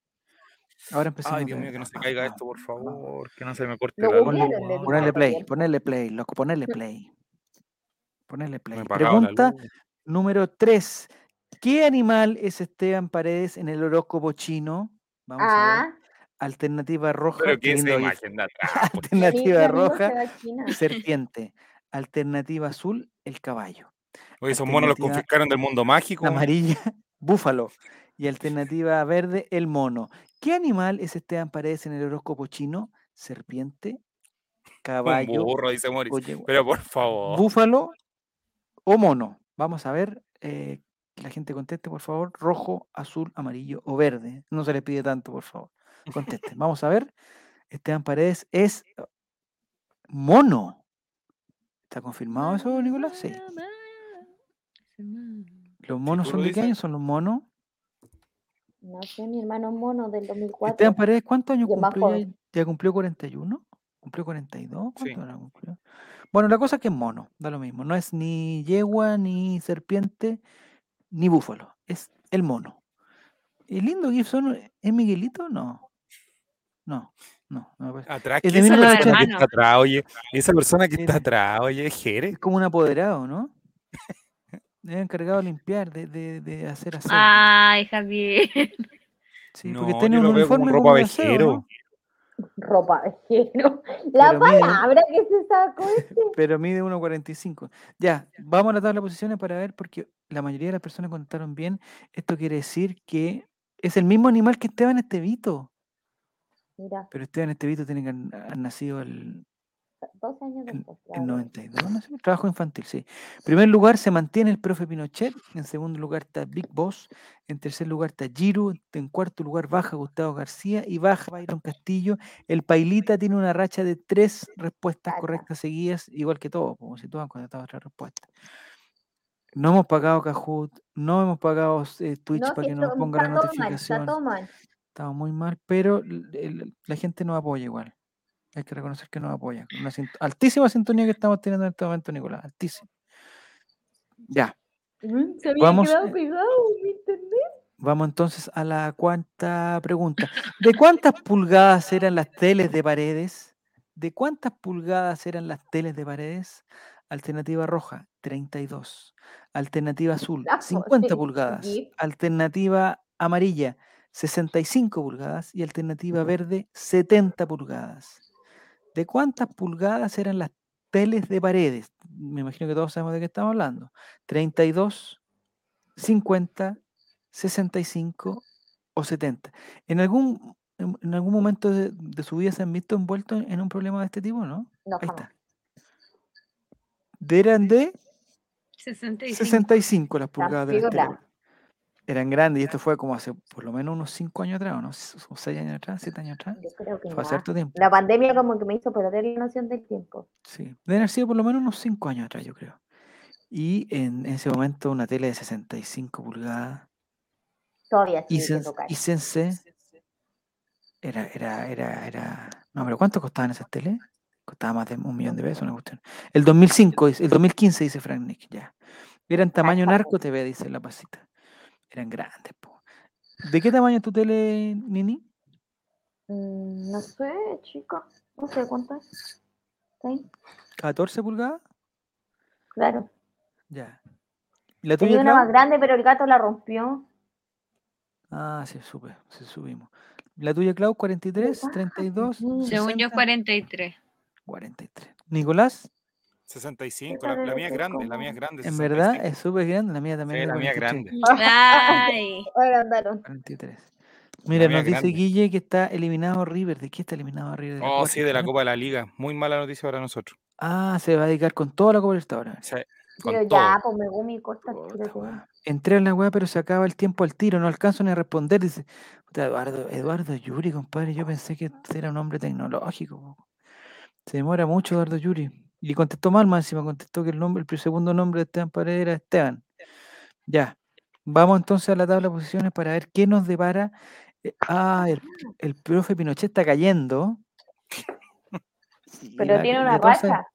Ahora empecemos Ay, de Dios mío, que no se caiga esto, por favor. Que no se me corte la luz. Ponerle play, ponerle play, loco, ponerle *laughs* play. Ponerle play. Pregunta número 3. ¿Qué animal es Esteban Paredes en el horóscopo chino? Vamos a ver. Ah, Alternativa roja. Pero *laughs* qué GIF. imagen de atrás. Alternativa roja, *laughs* serpiente. Alternativa azul, el caballo. Oye, esos monos los confiscaron del mundo mágico. Amarilla, *laughs* búfalo. Y alternativa verde, el mono. ¿Qué animal es Esteban Paredes en el horóscopo chino? Serpiente, Un caballo, burro, dice Moris. Pero por favor. búfalo o mono. Vamos a ver eh, la gente conteste, por favor. Rojo, azul, amarillo o verde. No se les pide tanto, por favor. Contesten. *laughs* Vamos a ver. Esteban Paredes es uh, mono. ¿Está confirmado eso, Nicolás? Sí. ¿Los monos tú son de qué año? ¿Son los monos? No sé, mi hermano mono del 2004. Esteban Paredes, ¿cuántos años cumplió? Ya, joven. ¿Ya cumplió 41? ¿Cumplió 42? Sí. ¿Cuánto habrá cumplido? Bueno, la cosa es que es mono, da lo mismo. No es ni yegua, ni serpiente, ni búfalo. Es el mono. ¿El lindo Gibson es Miguelito? No. No, no. no me parece. Atrás, Es ¿qué de esa persona que 1980. está atrás, oye? Esa persona que está Era- atrás, oye, es Jerez. Es como un apoderado, ¿no? Es encargado de limpiar, de, de, de hacer aseo. Ay, Javier. sí, no, porque tiene un como uniforme ropa como de aseo, *laughs* vejero. ¿no? Ropa de género. La Pero mide- palabra que se sacó este. pero mide 1.45. Ya, vamos a la tabla de posiciones para ver, porque la mayoría de las personas contaron bien. Esto quiere decir que es el mismo animal que Esteban Estevito. Mira, Pero Esteban Estevito tiene que haber nacido el, 12 años en, después. claro. 92, no sé, trabajo infantil, sí. En primer lugar se mantiene el profe Pinochet, en segundo lugar está Big Boss, en tercer lugar está Giru, en cuarto lugar baja Gustavo García y baja Byron Castillo. El Pailita tiene una racha de tres respuestas correctas seguidas, igual que todos, como si todos han contestado tres respuestas. No hemos pagado Kahoot, no hemos pagado eh, Twitch No, para que nos ponga la todo mal, notificación. está todo mal. Estamos muy mal, pero el- la gente nos apoya igual. Hay que reconocer que nos apoya. Una sint- altísima sintonía que estamos teniendo en este momento, Nicolás. Altísima. Ya. Se había Vamos, quedado eh, pegado en internet. Vamos entonces a la cuarta pregunta. ¿De cuántas pulgadas eran las teles de paredes? ¿De cuántas pulgadas eran las teles de paredes? Alternativa roja, 32. Alternativa azul, La 50 foto, pulgadas. Alternativa amarilla, 65 pulgadas. Y alternativa verde, 70 pulgadas. ¿De cuántas pulgadas eran las teles de paredes? Me imagino que todos sabemos de qué estamos hablando. 32, 50, 65 o 70. ¿En algún, en, algún momento de, de su vida se han visto envueltos en un problema de este tipo, no? No, Ahí está. De- Eran de 65. 65 las pulgadas de las piola. teles. Eran grandes y esto fue como hace por lo menos unos 5 años atrás, ¿o no? O 6 años atrás, 7 años atrás. Yo creo que Fue harto tiempo. La pandemia como que me hizo perder la noción del tiempo. Sí, deben haber sido por lo menos unos 5 años atrás, yo creo. Y en ese momento una tele de 65 pulgadas Todavía caro. y Sense era, era, era, era. No, pero ¿cuánto costaban esas teles? Costaba más de un millón de pesos una cuestión. El 2005, dice- el 2015 dice Frank Nick, ya. Eran tamaño narco TV, dice la pasita. Eran grandes, po. ¿De qué tamaño es tu tele, Nini? Mm, no sé, chico. No sé cuánto es. ¿Sí? ¿14 pulgadas? Claro. Ya. ¿Y la tuya, Tenía una más grande, pero el gato la rompió. Ah, sí, supe, sí subimos. ¿La tuya, Clau? ¿43, baja, 32, sí. Según yo, 60? 43. 43. ¿Nicolás? 65, la, la mía es grande, la mía es grande. En verdad 65. es súper grande, la mía también. Sí, es la mía es 43. grande. Ay. *laughs* Ahora andaron. 43. Mira, mía nos dice grande. Guille que está eliminado River. ¿De qué está eliminado River? la Oh, Copa sí, de la? Copa de la Liga. Muy mala noticia para nosotros. Ah, se va a dedicar con toda la Copa. O sea, con Pero todo. ya, pues me gumi weá. Entré en la weá, pero se acaba el tiempo al tiro. No alcanzo ni a responder. Dice, puta, Eduardo, Eduardo Yuri, compadre. Yo pensé que era un hombre tecnológico. Se demora mucho Eduardo Yuri. Y contestó mal, más encima contestó que el nombre, el segundo nombre de Esteban Paredes era Esteban. Ya. Vamos entonces a la tabla de posiciones para ver qué nos depara. eh, Ah, el, el profe Pinochet está cayendo. Pero la- tiene una racha.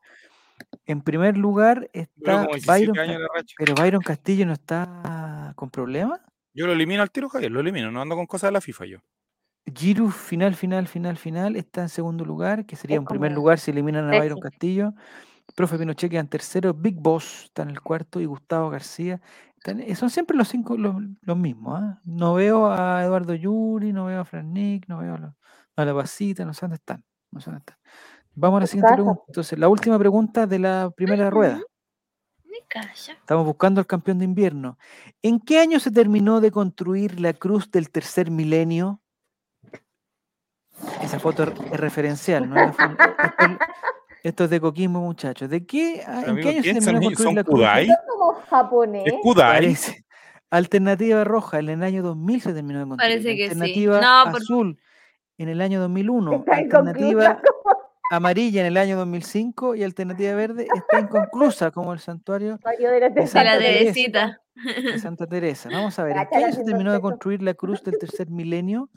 En primer lugar está 17 Byron, pero Byron Castillo no está con problemas. Yo lo elimino al tiro, Javier, lo elimino. No ando con cosas de la FIFA yo. Giru, final, final, final, final, está en segundo lugar, que sería Es en primer lugar si eliminan a Byron. Castillo. Profe Pinochet queda en tercero, Big Boss está en el cuarto y Gustavo García. eh, son siempre los cinco los, los mismos. ¿ah? No veo a Eduardo Yuri, no veo a Fran Nick, no veo a la, a la Pasita, no sé dónde están. No sé dónde están. Vamos a la siguiente pregunta. Entonces, la última pregunta de la primera rueda. Estamos buscando al campeón de invierno. ¿En qué año se terminó de construir la cruz del tercer milenio? Esa foto es referencial, ¿no? Fo- Esto, es- esto es de Coquimbo, muchachos. ¿De qué, a- Pero, ¿En qué año se ¿quién terminó construir son la cruz? Kudai? Es como japonés. ¿Es Kudai? Parece. Alternativa roja, en el año 2000 se terminó de construir. Parece que sí. Alternativa por- azul, en el año 2001. Está Alternativa amarilla, en el año 2005. Y alternativa verde está inconclusa, como el santuario de la de Santa la Teresa. Teresita. de Santa Teresa. Vamos a ver, ¿en qué año se terminó de construir la cruz del tercer milenio?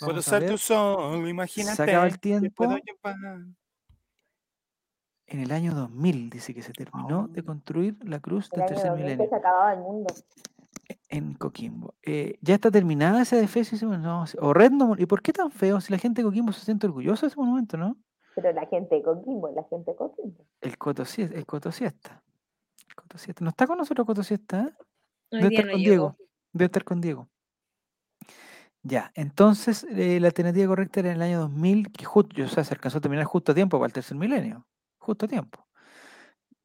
Puedo Vamos tu sol, imagínate. acaba el tiempo. puedo. En el año 2000 dice que se terminó de construir la cruz El del tercer 2000 que milenio se acababa el mundo. en Coquimbo. Eh, ¿Ya está terminada ese defensa? No, horrendo. ¿Y por qué tan feo? Si la gente de Coquimbo se siente orgullosa de ese monumento, ¿no? Pero la gente de Coquimbo, la gente de Coquimbo. El Coto, Sie- el Coto Siesta. El Coto Siesta. No está con nosotros Coto Siesta, ¿eh? Debe estar no con. Diego. Debe estar con Diego. Ya, entonces eh, la alternativa correcta era en el año 2000, que justo, o sea, se alcanzó a terminar justo a tiempo para el tercer milenio. Justo a tiempo.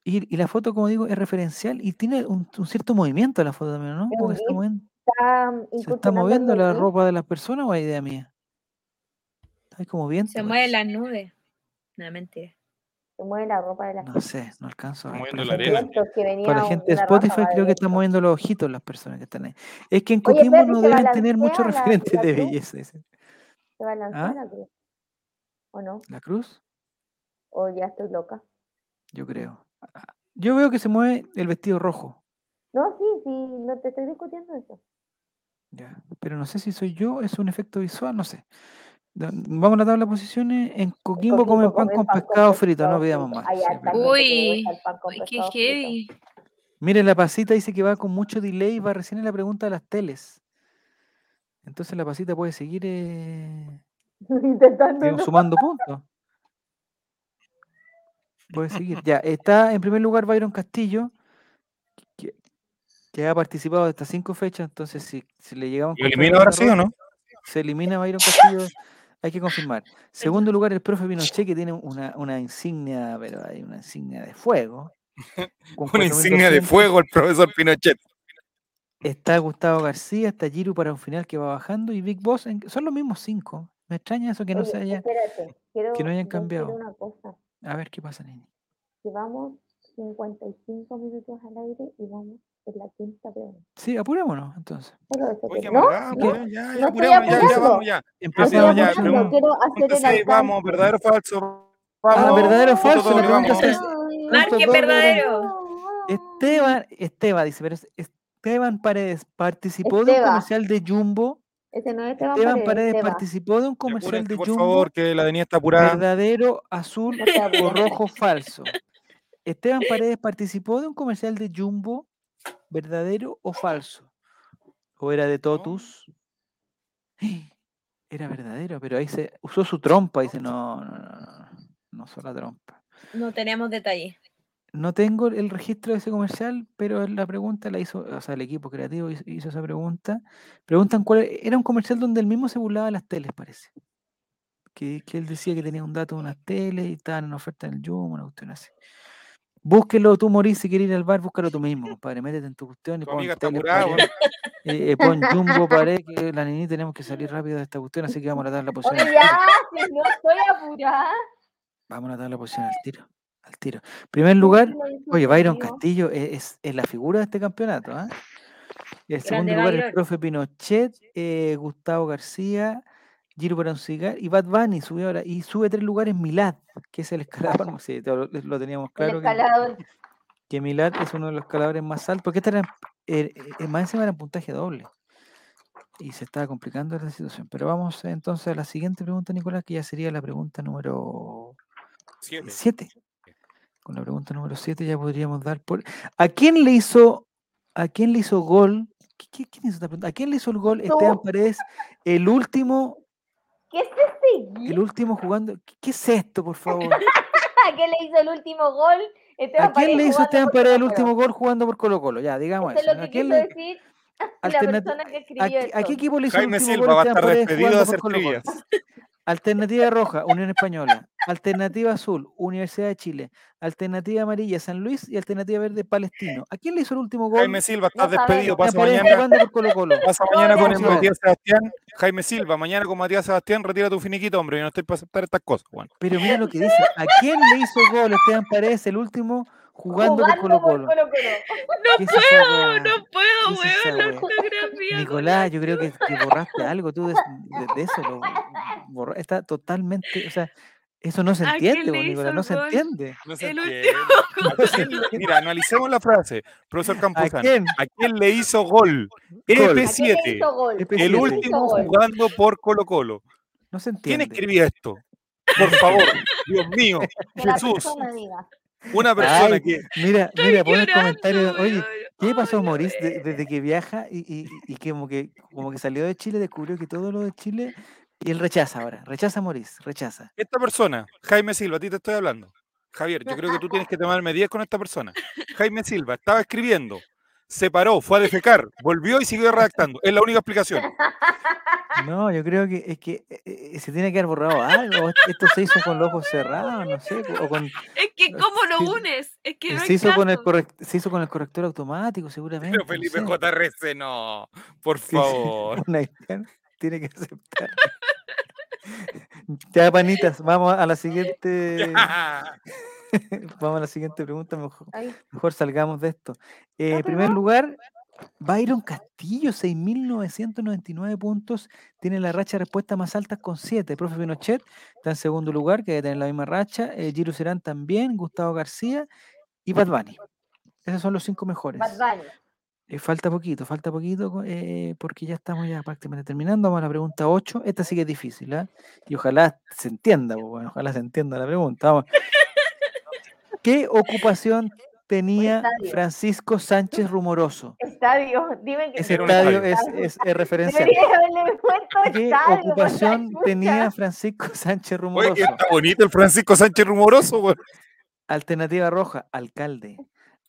Y, y la foto, como digo, es referencial y tiene un, un cierto movimiento la foto también, ¿no? Se está moviendo, Está ¿se está la ropa de las personas o es idea mía? Hay como viento. Se mueve las nubes. No, mentira. Se mueve la ropa de la No gente. sé, no alcanzo a ver. Moviendo Para la arena. Para la gente de Spotify creo que están moviendo los ojitos las personas que están ahí. Es que en Oye, Coquimbo Perry, no ¿se deben tener muchos balancea referentes de cruz? belleza. ¿Se va a lanzar ¿Ah? la cruz? ¿O no? ¿La cruz? ¿O ya estoy loca? Yo creo. Yo veo que se mueve el vestido rojo. No, sí, sí, no te estoy discutiendo eso. Ya. Pero no sé si soy yo, es un efecto visual, no sé. Vamos a la tabla de posiciones. En Coquimbo comen pan con pan pescado con frito, no pidamos más. Sí, Uy, qué heavy. Mire, la pasita dice que va con mucho delay va recién en la pregunta de las teles. Entonces la pasita puede seguir eh, *laughs* digamos, sumando puntos. Puede seguir. Ya, está en primer lugar Byron Castillo, que, que ha participado de estas cinco fechas. Entonces, si, si le llegamos ¿Lo con elimina ahora sí o no? Se elimina Byron Castillo. Hay que confirmar. Segundo lugar, el profe Pinochet, *laughs* que tiene una, una insignia, pero hay una insignia de fuego. *laughs* Una insignia de 4.200. fuego el profesor Pinochet. Está Gustavo García, está Giru para un final que va bajando y Big Boss. en- son los mismos cinco. Me extraña eso que no Oye, se haya. espérate, quiero que no hayan cambiado. una cosa. A ver qué pasa, niña. Llevamos 55 minutos al aire y vamos en la quinta pregunta. Sí, apurémonos entonces. Oye, ¿No? amargado, ¿No? weón, ya, No ya, ya, ya, vamos, ya. No Empecemos, ya, pregunta- quiero hacer el vamos, verdadero o falso. Ah, Vamos. verdadero o falso. La doble, pregunta vamos. es Marque verdadero. Esteban, Esteban dice, pero es- Esteban Paredes participó de un comercial de Jumbo. Ese no es Esteban Esteban Paredes, Esteba. participó de un comercial de por Jumbo. favor, que la avenida está apurada. Verdadero, azul o rojo falso. Esteban Paredes participó de un comercial de Jumbo. ¿Verdadero o falso? ¿O era de Totus? Era verdadero, pero ahí se usó su trompa. Dice, no, no, no, no, no, usó la trompa. No tenemos detalle. No tengo el registro de ese comercial, pero la pregunta la hizo, o sea, el equipo creativo hizo, hizo esa pregunta. Preguntan cuál e- era un comercial donde él mismo se burlaba de las teles, parece. Que, que él decía que tenía un dato de unas teles y estaban en oferta en el Jumbo, una cuestión así. Búsquelo tú, Morís, si quieres ir al bar, búscalo tú mismo, *laughs* compadre. Métete en tu cuestión y Tu pon weón. eh, eh, pon Jumbo, pared, que la niña tenemos que salir rápido de esta cuestión, así que vamos a dar la posición. Oye, al ya, tiro. si no estoy apurada. Vamos a dar la posición al tiro. Al tiro. Primer lugar, Oye, Byron Castillo es, es- es la figura de este campeonato. ¿ah? Y el segundo Grande lugar, el profe Pinochet, eh, Gustavo García, Giro para un cigar y Bad Bunny subió ahora. Y sube tres lugares Milad, que es el escalador. *laughs* no sé, lo, lo teníamos El claro que, escalador. que Milad es uno de los escaladores más altos, porque este era, eh, eh, más encima era en puntaje doble. Y se estaba complicando la situación. Pero vamos eh, entonces a la siguiente pregunta, Nicolás, que ya sería la pregunta número Siete. 7. Con la pregunta número 7 ya podríamos dar por. ¿A quién le hizo, a quién le hizo gol? ¿Qui- qui- ¿Quién hizo esta pregunta? ¿A quién le hizo el gol Esteban Tú. Paredes? El último, ¿Qué es este el último jugando. ¿Qué, es esto, por favor? *laughs* ¿A quién le hizo el último gol? Esteban ¿A quién Paredes le hizo Esteban Paredes el último gol jugando por Colo Colo? Ya, digamos Eso es ¿A quién quiso le- decir la alternati- persona que ¿A, escribió qué- a esto. qué equipo le hizo el último Silva gol va a Esteban estar Paredes despedido de jugando hacer? *laughs* Alternativa roja, Unión Española. Alternativa azul, Universidad de Chile. Alternativa amarilla, San Luis. Y alternativa verde, Palestino. ¿A quién le hizo el último gol? Jaime Silva, estás No despedido. Pasa mañana, jugando por Colo Colo. pasa mañana con el. Matías Sebastián. Jaime Silva, mañana con Matías Sebastián, retira tu finiquito, hombre. Yo no estoy para aceptar estas cosas, Juan. Pero mira lo que dice. ¿A quién le hizo gol Esteban Paredes el último jugando, por Colo Colo? *laughs* No puedo, ¿Qué es esa weón, la wea? ortografía. Nicolás, yo creo que, que borraste algo tú de, de- de eso. Lo, borra- está totalmente. O sea, eso no se ¿A quién entiende, Nicolás. No se gol? entiende. No se entiende. No. Mira, analicemos la frase. Profesor ¿A Campuzano, quién? ¿a quién le hizo gol? ¿A quién le EP7, hizo gol? EP7. el ¿Quién último gol? jugando por Colo Colo. No se ¿Quién entiende. escribía esto? Por favor, Dios mío, Que la Jesús. Una persona Ay, que Mira, mira, pon el comentario. Oye. ¿qué pasó, Maurice, de- desde que viaja y, y, y que como que como que salió de Chile, descubrió que todo lo de Chile y él rechaza ahora, rechaza a Maurice, rechaza. esta persona, Jaime Silva, a ti te estoy hablando. Javier, yo creo que tú tienes que tomarme 10 con esta persona. Jaime Silva estaba escribiendo, se paró, fue a defecar, volvió y siguió redactando. Es la única explicación. No, yo creo que es que eh, eh, se tiene que haber borrado algo. Esto se hizo con los ojos cerrados, no sé, o con *laughs* Es que, ¿cómo lo unes? Es que no se hizo con el caso. correc- se hizo con el corrector automático, seguramente. Pero no Felipe sé. JRC, no, por Sí, sí, favor. *laughs* tiene que aceptar. Ya, panitas, vamos a la siguiente. *laughs* Vamos a la siguiente pregunta, mejor, mejor salgamos de esto. Eh, ¿Ya en primer lugar, Byron Castillo, 6.999 puntos, tiene la racha de respuesta más alta con 7. Profe Pinochet está en segundo lugar, que debe tener la misma racha. Eh, Giro Serán también, Gustavo García y Bad Bunny. Esos son los cinco mejores. Bad Bunny. Eh, falta poquito, falta poquito, eh, porque ya estamos ya prácticamente terminando. Vamos a la pregunta 8. Esta sí que es difícil, ¿ah? Y ojalá se entienda, pues, bueno, ojalá se entienda la pregunta. Vamos. ¿Qué ocupación tenía? Francisco Sánchez Rumoroso? Estadio, dime que Ese estadio es, estadio. es, es puesto *laughs* ¿Qué estadio, ocupación tenía Francisco *laughs* Sánchez Oye, Rumoroso? que está bonito el Francisco Sánchez Rumoroso, weón. Alternativa roja, alcalde.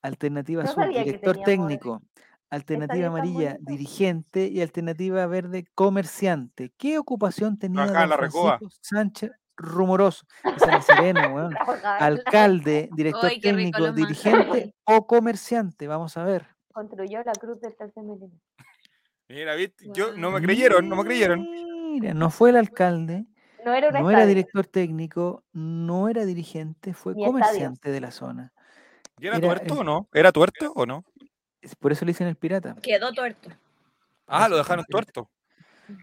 Alternativa No azul, director tenía técnico. Alternativa amarilla, dirigente. Y alternativa verde, comerciante. ¿Qué ocupación tenía la. Francisco Sánchez Rumoroso? Es *laughs* weón. Alcalde, director técnico, dirigente *laughs* o comerciante. Vamos a ver. Construyó la cruz del tercer milenio. Mira, ¿viste? Yo, no me creyeron, no me creyeron. Mira, no fue el alcalde, No era no era director técnico, no era dirigente, fue Ni estadio. comerciante de la zona. ¿Y era Era tuerto el- o no? ¿Era tuerto o no? Es- Por eso le dicen el pirata. Quedó tuerto. Ah, lo dejaron tuerto.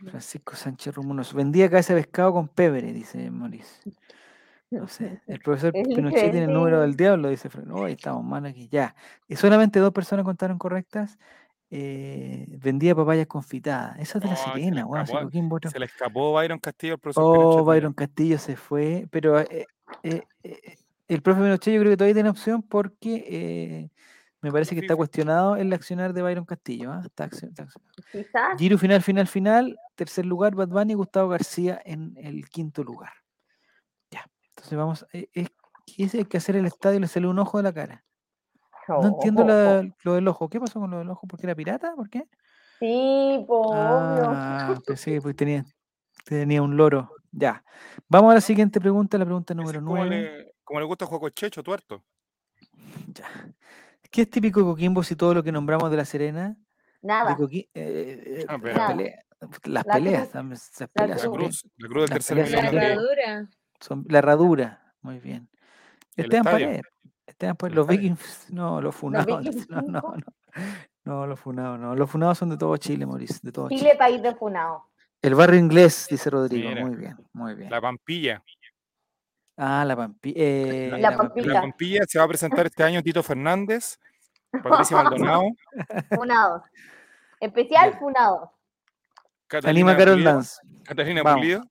Francisco Sánchez Rumunoso. Vendía cabeza de pescado con pebre, dice Maurice. No sé. *laughs* El profesor Es Pinochet tiene el número del diablo, dice Fran. Estamos mal aquí. Ya. Y solamente dos personas contaron correctas. Eh, vendía papayas confitadas. Esa es de la Oh, se le Serena, escapó, otro. Se le escapó Byron Castillo al profesor Oh, Pinochet, mira. Byron Castillo se fue. Pero eh, eh, el profe Pinochet yo creo que todavía tiene opción porque me parece que está cuestionado el accionar de Byron Castillo. ¿ah? Está accio- está accionado. Quizás. Giro final, final, final. Tercer lugar, Bad Bunny y Gustavo García en el quinto lugar. Ya. Entonces vamos. eh, Es, que ese hay que hacer el estadio y le sale un ojo de la cara. No entiendo la- lo del ojo. ¿Qué pasó con lo del ojo? ¿Por qué era pirata? ¿Por qué? Sí, po, obvio. Ah, pensé que pues tenía, tenía un loro. Ya. Vamos a la siguiente pregunta, la pregunta número es como 9. le, como le gusta jugar con Checho, tuerto. Ya. ¿Qué es típico de Coquimbo si todo lo que nombramos de La Serena? Nada. Coqui- eh, eh, Ah, las pero- Nada. peleas, las La peleas, cruz. también, esas La peleas La cruz, la cruz del tercer La herradura. son la herradura, muy bien. El Esteban. Paredes. Esteban Paredes, los vikings, no, los funados. *laughs* No, no, no. No, los funados, no. Los funados son de todo Chile, Mauricio, de todo Chile. Chile, país de Funao. El barrio inglés, dice Rodrigo. Mira. Muy bien, muy bien. La Pampilla. Ah, la eh, La Pampilla. la Pampilla se va a presentar este año Tito Fernández, *laughs* Patricia Maldonado, Funados. Especial Ya. Funados. Catalina Anima Carol Dance. Catalina Vamos. Pulido,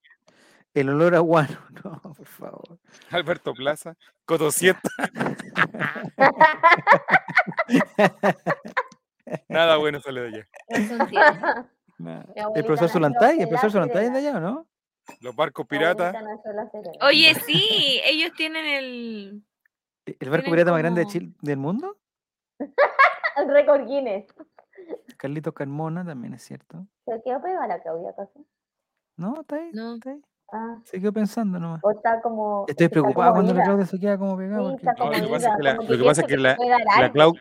El olor a guano. *laughs* No, por favor. Alberto Plaza, Coto Sieta. *laughs* Nada bueno sale de allá. No El profesor Solantay, el profesor La Solantay es de allá, ¿o no? Los barcos piratas. Oye, *laughs* sí, ellos tienen el. ¿E- ¿El barco pirata más grande de Chile, del mundo? *laughs* El récord Guinness. Carlitos Carmona también es cierto. ¿Se quedó pegada la Claudia acaso? No, está ahí, No. está ahí. Ah, Se quedó pensando nomás. o está como. Estoy está preocupado como cuando la. Claudia se queda como pegada. Sí, porque- está como No, lo que pasa es que la- que pasa la- La algo. Clau,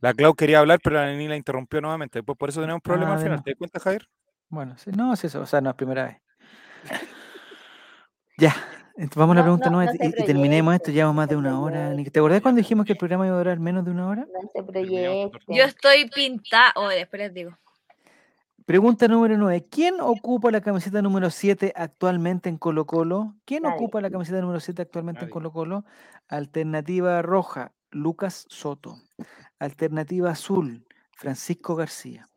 la Clau quería hablar, pero la Neni la interrumpió nuevamente. Después por eso tenemos problemas Ah, al de final. ¿Te das cuenta, Javier? Bueno, sí, no, es eso, o sea, no es primera vez. *laughs* Ya, vamos a la No, pregunta no, nueve no y, y terminemos esto, llevamos más de una hora. ¿Te acordás cuando dijimos que el programa iba a durar menos de una hora? No se Terminamos proyecte. nosotros. Yo estoy pintada. Oh, después les digo. Pregunta número 9. ¿Quién ocupa la camiseta número 7 actualmente en Colo Colo? ¿Quién Nadie. ocupa la camiseta número 7 actualmente en. Colo Colo? Alternativa roja, Lucas Soto. Alternativa azul, Francisco García.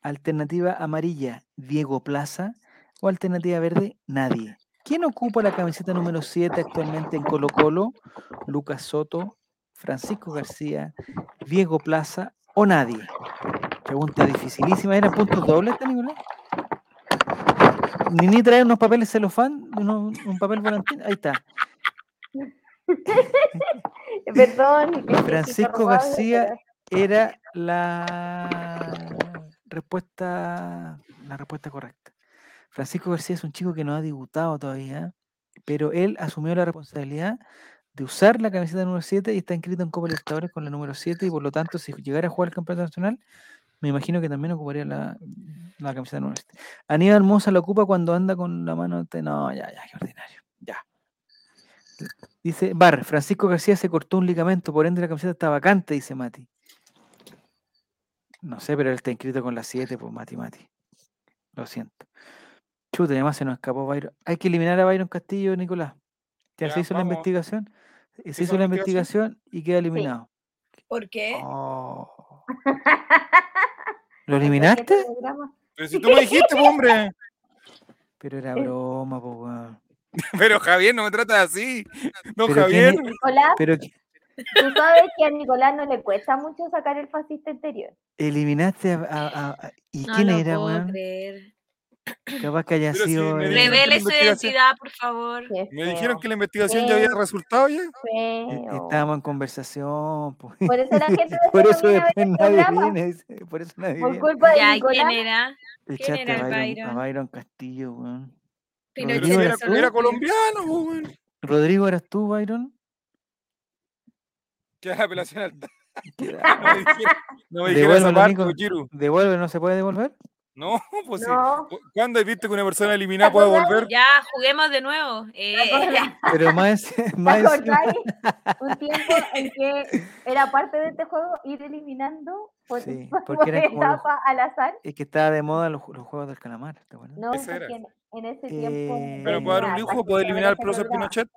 Alternativa amarilla, Diego Plaza. O alternativa verde, nadie. ¿Quién ocupa la camiseta número 7 actualmente en Colo Colo? Lucas Soto, Francisco García, Diego Plaza o nadie. Pregunta dificilísima. ¿Eran puntos dobles, esta, Nicolás? Nini trae unos papeles celofán, uno- un papel volantín. Ahí está. *laughs* Perdón. Francisco García era la respuesta, la respuesta correcta. Francisco García es un chico que no ha debutado todavía, pero él asumió la responsabilidad de usar la camiseta número 7 y está inscrito en Copa Libertadores con la número 7 y por lo tanto si llegara a jugar el campeonato nacional, me imagino que también ocuparía la, la camiseta número 7. Aníbal Mosa la ocupa cuando anda con la mano... No, ya, ya, qué ordinario. Ya. Dice Bar, Francisco García se cortó un ligamento, por ende la camiseta está vacante, dice Mati. No sé, pero él está inscrito con la 7, pues Mati, Mati. Lo siento. Chuta, y además se nos escapó Byron. Hay que eliminar a Byron Castillo, Nicolás. Ya, Ya, se hizo la investigación. eh, Se hizo hizo la investigación y queda eliminado. ¿Por qué? Oh. *laughs* ¿Lo ¿Este eliminaste? programa? Pero si tú me dijiste, po, hombre. Pero era Eh. broma, pues, weón. *laughs* Pero Javier, no me tratas así. No, Pero Javier. ¿quién Nicolás, Pero, Tú sabes que a Nicolás no le cuesta mucho sacar el fascista interior. Eliminaste a. a- a- ¿Y No quién lo era, puedo weón? creer. Capaz que haya Pero si sido. dijeron- Revele su identidad, por favor. Qué Me dijeron que la investigación ya había resultado ya. feo. Estábamos en conversación. pues. Por eso la gente *laughs* Por no eso después el nadie viene. Por eso nadie Por viene. culpa de Ya, ¿y Nicolás. quién era? Echaste era el a Byron, a Byron? Castillo, weón. Rodrigo, Era olvida. colombiano, po, weón. Rodrigo, ¿eras tú, Byron? Que era apelación al. Queda- *laughs* No me dijeron, *laughs* no me dijeron esa Devuélvelo, parte, Nico. po, Chiru. ¿Devuelve? ¿No se puede devolver? No, *laughs* pues sí. No, ¿Cuándo has visto que una persona eliminada puede volver? Ya, juguemos de nuevo. Eh, *laughs* Pero más, ¿te *laughs* más? Un tiempo en que era parte de este juego ir eliminando por, Sí, por porque eran como los- etapa al azar. es que estaba de moda los, ju- los juegos del calamar, ¿te acuerdas? No, Ese era. porque en, en ese tiempo. Eh, Pero puede dar un lujo, puede eliminar al profesor. Pinochet.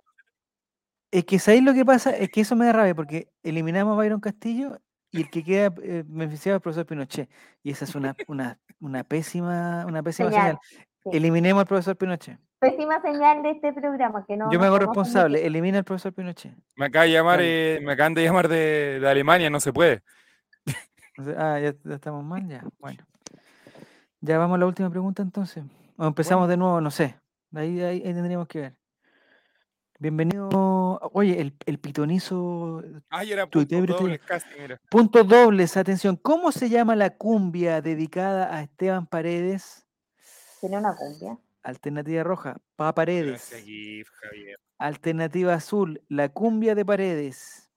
Es que ¿sabéis lo que pasa? Es que eso me da rabia porque eliminamos a Byron Castillo y el que queda eh, beneficiado es el profesor Pinochet. Y esa es una, una, una pésima, una pésima Señal, señal. sí. Eliminemos al profesor Pinochet. Pésima señal de este programa. Que no Yo me hago responsable. Elimina al profesor Pinochet. Me acaba de llamar, eh, me acaban de llamar de, de Alemania, no se puede. Ah, ya, ya estamos mal, ya. Bueno. Ya vamos a la última pregunta entonces. O empezamos de nuevo, no sé. Ahí, ahí, ahí tendríamos que ver. Bienvenido. Oye, el, el pitonizo. Ay, era Tuitea, punto tuitea. doble casi, mira. Dobles, atención. ¿Cómo se llama la cumbia dedicada a Esteban Paredes? Tiene una cumbia. Alternativa roja, Pa Paredes. Gracias, GIF, Javier. Alternativa azul, la cumbia de Paredes.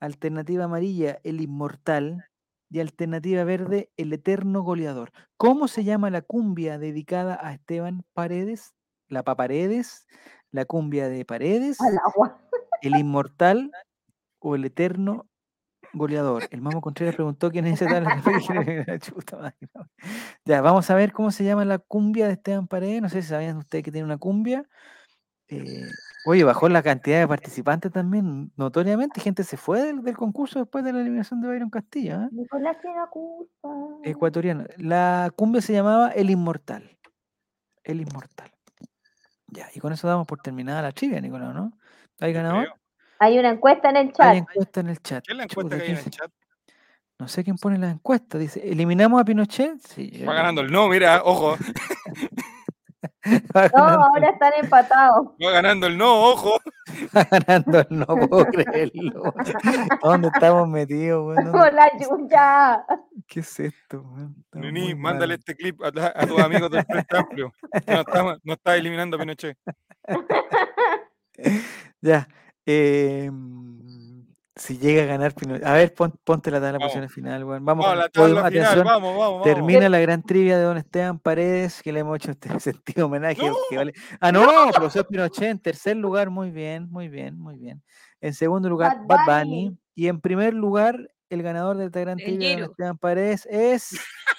Alternativa amarilla, el inmortal. Y alternativa verde, el eterno goleador. ¿Cómo se llama la cumbia dedicada a Esteban Paredes? La Pa Paredes, la cumbia de Paredes, Al agua. el inmortal *laughs* o el eterno goleador. El Mamo Contreras preguntó quién es ese tal. Ya, vamos a ver cómo se llama la cumbia de Esteban Paredes. No sé si sabían ustedes que tiene una cumbia. Eh, oye, bajó la cantidad de participantes también, notoriamente. Gente se fue del, del concurso después de la eliminación de Byron Castillo, ¿eh? Nicolás tiene la culpa. ecuatoriano. La cumbia se llamaba El Inmortal. El Inmortal. Ya, y con eso damos por terminada la trivia, Nicolás, ¿no? ¿Hay ganador? Hay una encuesta en el Hay chat. encuesta en el chat. ¿Qué es la encuesta Chuta, que hay en ¿quién el chat? No sé quién pone la encuesta. Dice, ¿eliminamos a Pinochet? Sí. Va ganando el no, mira, ojo. *laughs* No, ahora están empatados. Va ganando el no, ojo. *laughs* va ganando, no puedo creerlo. *laughs* ¿Dónde estamos metidos, Con la chucha. ¿Qué es esto, Nini, mándale mal. este clip a, tus amigos del Frente Amplio. Que no está, no está eliminando a Pinochet. *laughs* Ya. em, si llega a ganar Pinochet. A ver, pon- ponte la tabla de posiciones final, weón. Vamos, Vamos a con la final, vamos, vamos, vamos. Termina la gran trivia de Don Esteban Paredes, que le hemos hecho este *laughs* sentido homenaje. ¡No! que vale- Ah, no, profesor Pinochet en tercer lugar, muy bien, muy bien, muy bien. En segundo lugar, Bad. Bunny. Y en primer lugar, el ganador de esta gran El trivia de Don Giru. Esteban Paredes es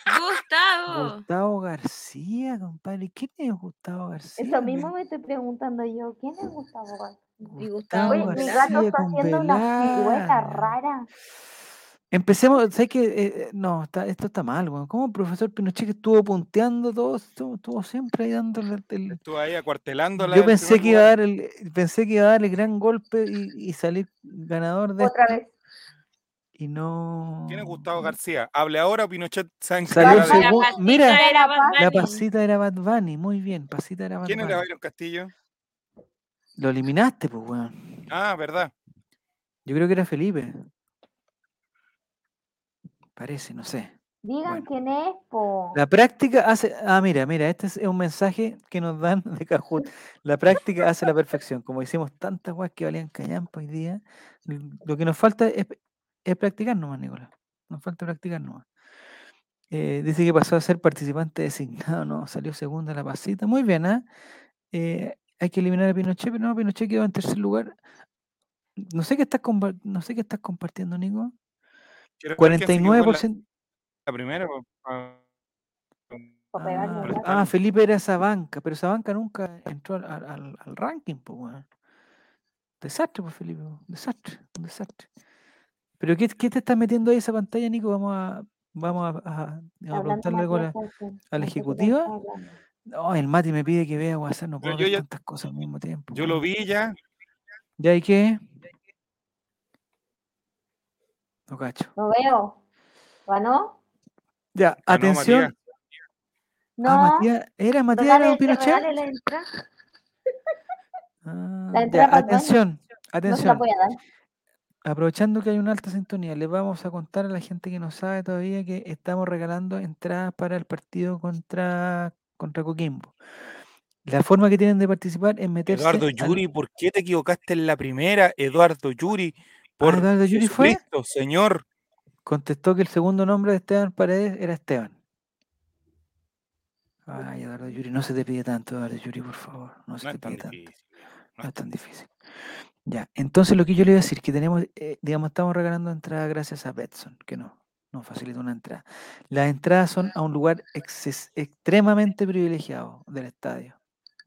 Gustavo. Gustavo García, compadre. ¿Quién es Gustavo García? Eso mismo me estoy preguntando yo. ¿Quién es Gustavo García? Y Gustavo Oye, mi García gato García está haciendo una Belana. rara. Empecemos, sé que eh, no, está, esto está mal, weón. ¿Cómo el profesor Pinochet que estuvo punteando todo, estuvo, estuvo siempre ahí dándole el, Estuvo ahí acuartelándola. Yo en pensé que iba a dar el, pensé que iba a dar el gran golpe y, y salir ganador de Otra esto, vez. Y no. ¿Quién es Gustavo García? ¿Hable ahora o Pinochet pasita Mira, era la pasita era Bad Bunny, muy bien, pasita era Bad ¿Quién era Bunny. Byron Castillo? Lo eliminaste, pues, weón. Ah, verdad. Yo creo que era Felipe. Parece, no sé. Digan Bueno. quién es, po. La práctica hace. Ah, mira, mira, este es un mensaje que nos dan *laughs* de Cajut. La práctica hace la perfección. Como hicimos tantas weas que valían callampa hoy día, lo que nos falta es, es practicar nomás, Nicolás. Nos falta practicar nomás. Eh, dice que pasó a ser participante designado, no, salió segunda la pasita. Muy bien, ¿ah? Eh, hay que eliminar a Pinochet, pero no, Pinochet quedó en tercer lugar. No sé qué estás, compa- no sé qué estás compartiendo, Nico. Quiero ver quién se equivocó en la- 49%. La primera. ah, Felipe era esa banca, pero esa banca nunca entró al, al- al- al ranking, pues, weón. Desastre, pues, Felipe, desastre, un desastre. Pero ¿qué, qué te estás metiendo ahí esa pantalla, Nico? Vamos a, vamos a, a- a preguntarle algo a Matías a la no ejecutiva. No, el Mati me pide que vea WhatsApp, no puedo yo ver ya- tantas cosas al mismo tiempo. Yo lo vi ya. ¿Ya y qué? No cacho. No veo. ¿Ganó? Ya, Ganó atención. Matías. No. Ah, Matías, ¿era Matías Don regale- Pinochet? regale la entrada. Ah, la ya, entrada el baño. atención, No se la atención. voy a dar. Aprovechando que hay una alta sintonía, les vamos a contar a la gente que no sabe todavía que estamos regalando entradas para el partido contra, contra Coquimbo. La forma que tienen de participar es meterse. Eduardo al- Yuri, ¿por qué te equivocaste en la primera? Eduardo Yuri, por Eduardo Yuri fue. Jesucristo, señor. Contestó que el segundo nombre de Esteban Paredes era Esteban. Ay, Eduardo Yuri, no se te pide tanto, Eduardo Yuri, por favor. No se No te pide tanto. difícil. No es tan difícil. Ya, entonces lo que yo le iba a decir, que tenemos, eh, digamos, estamos regalando entradas gracias a Betson, que no, nos facilita una entrada. Las entradas son a un lugar extremadamente privilegiado del estadio.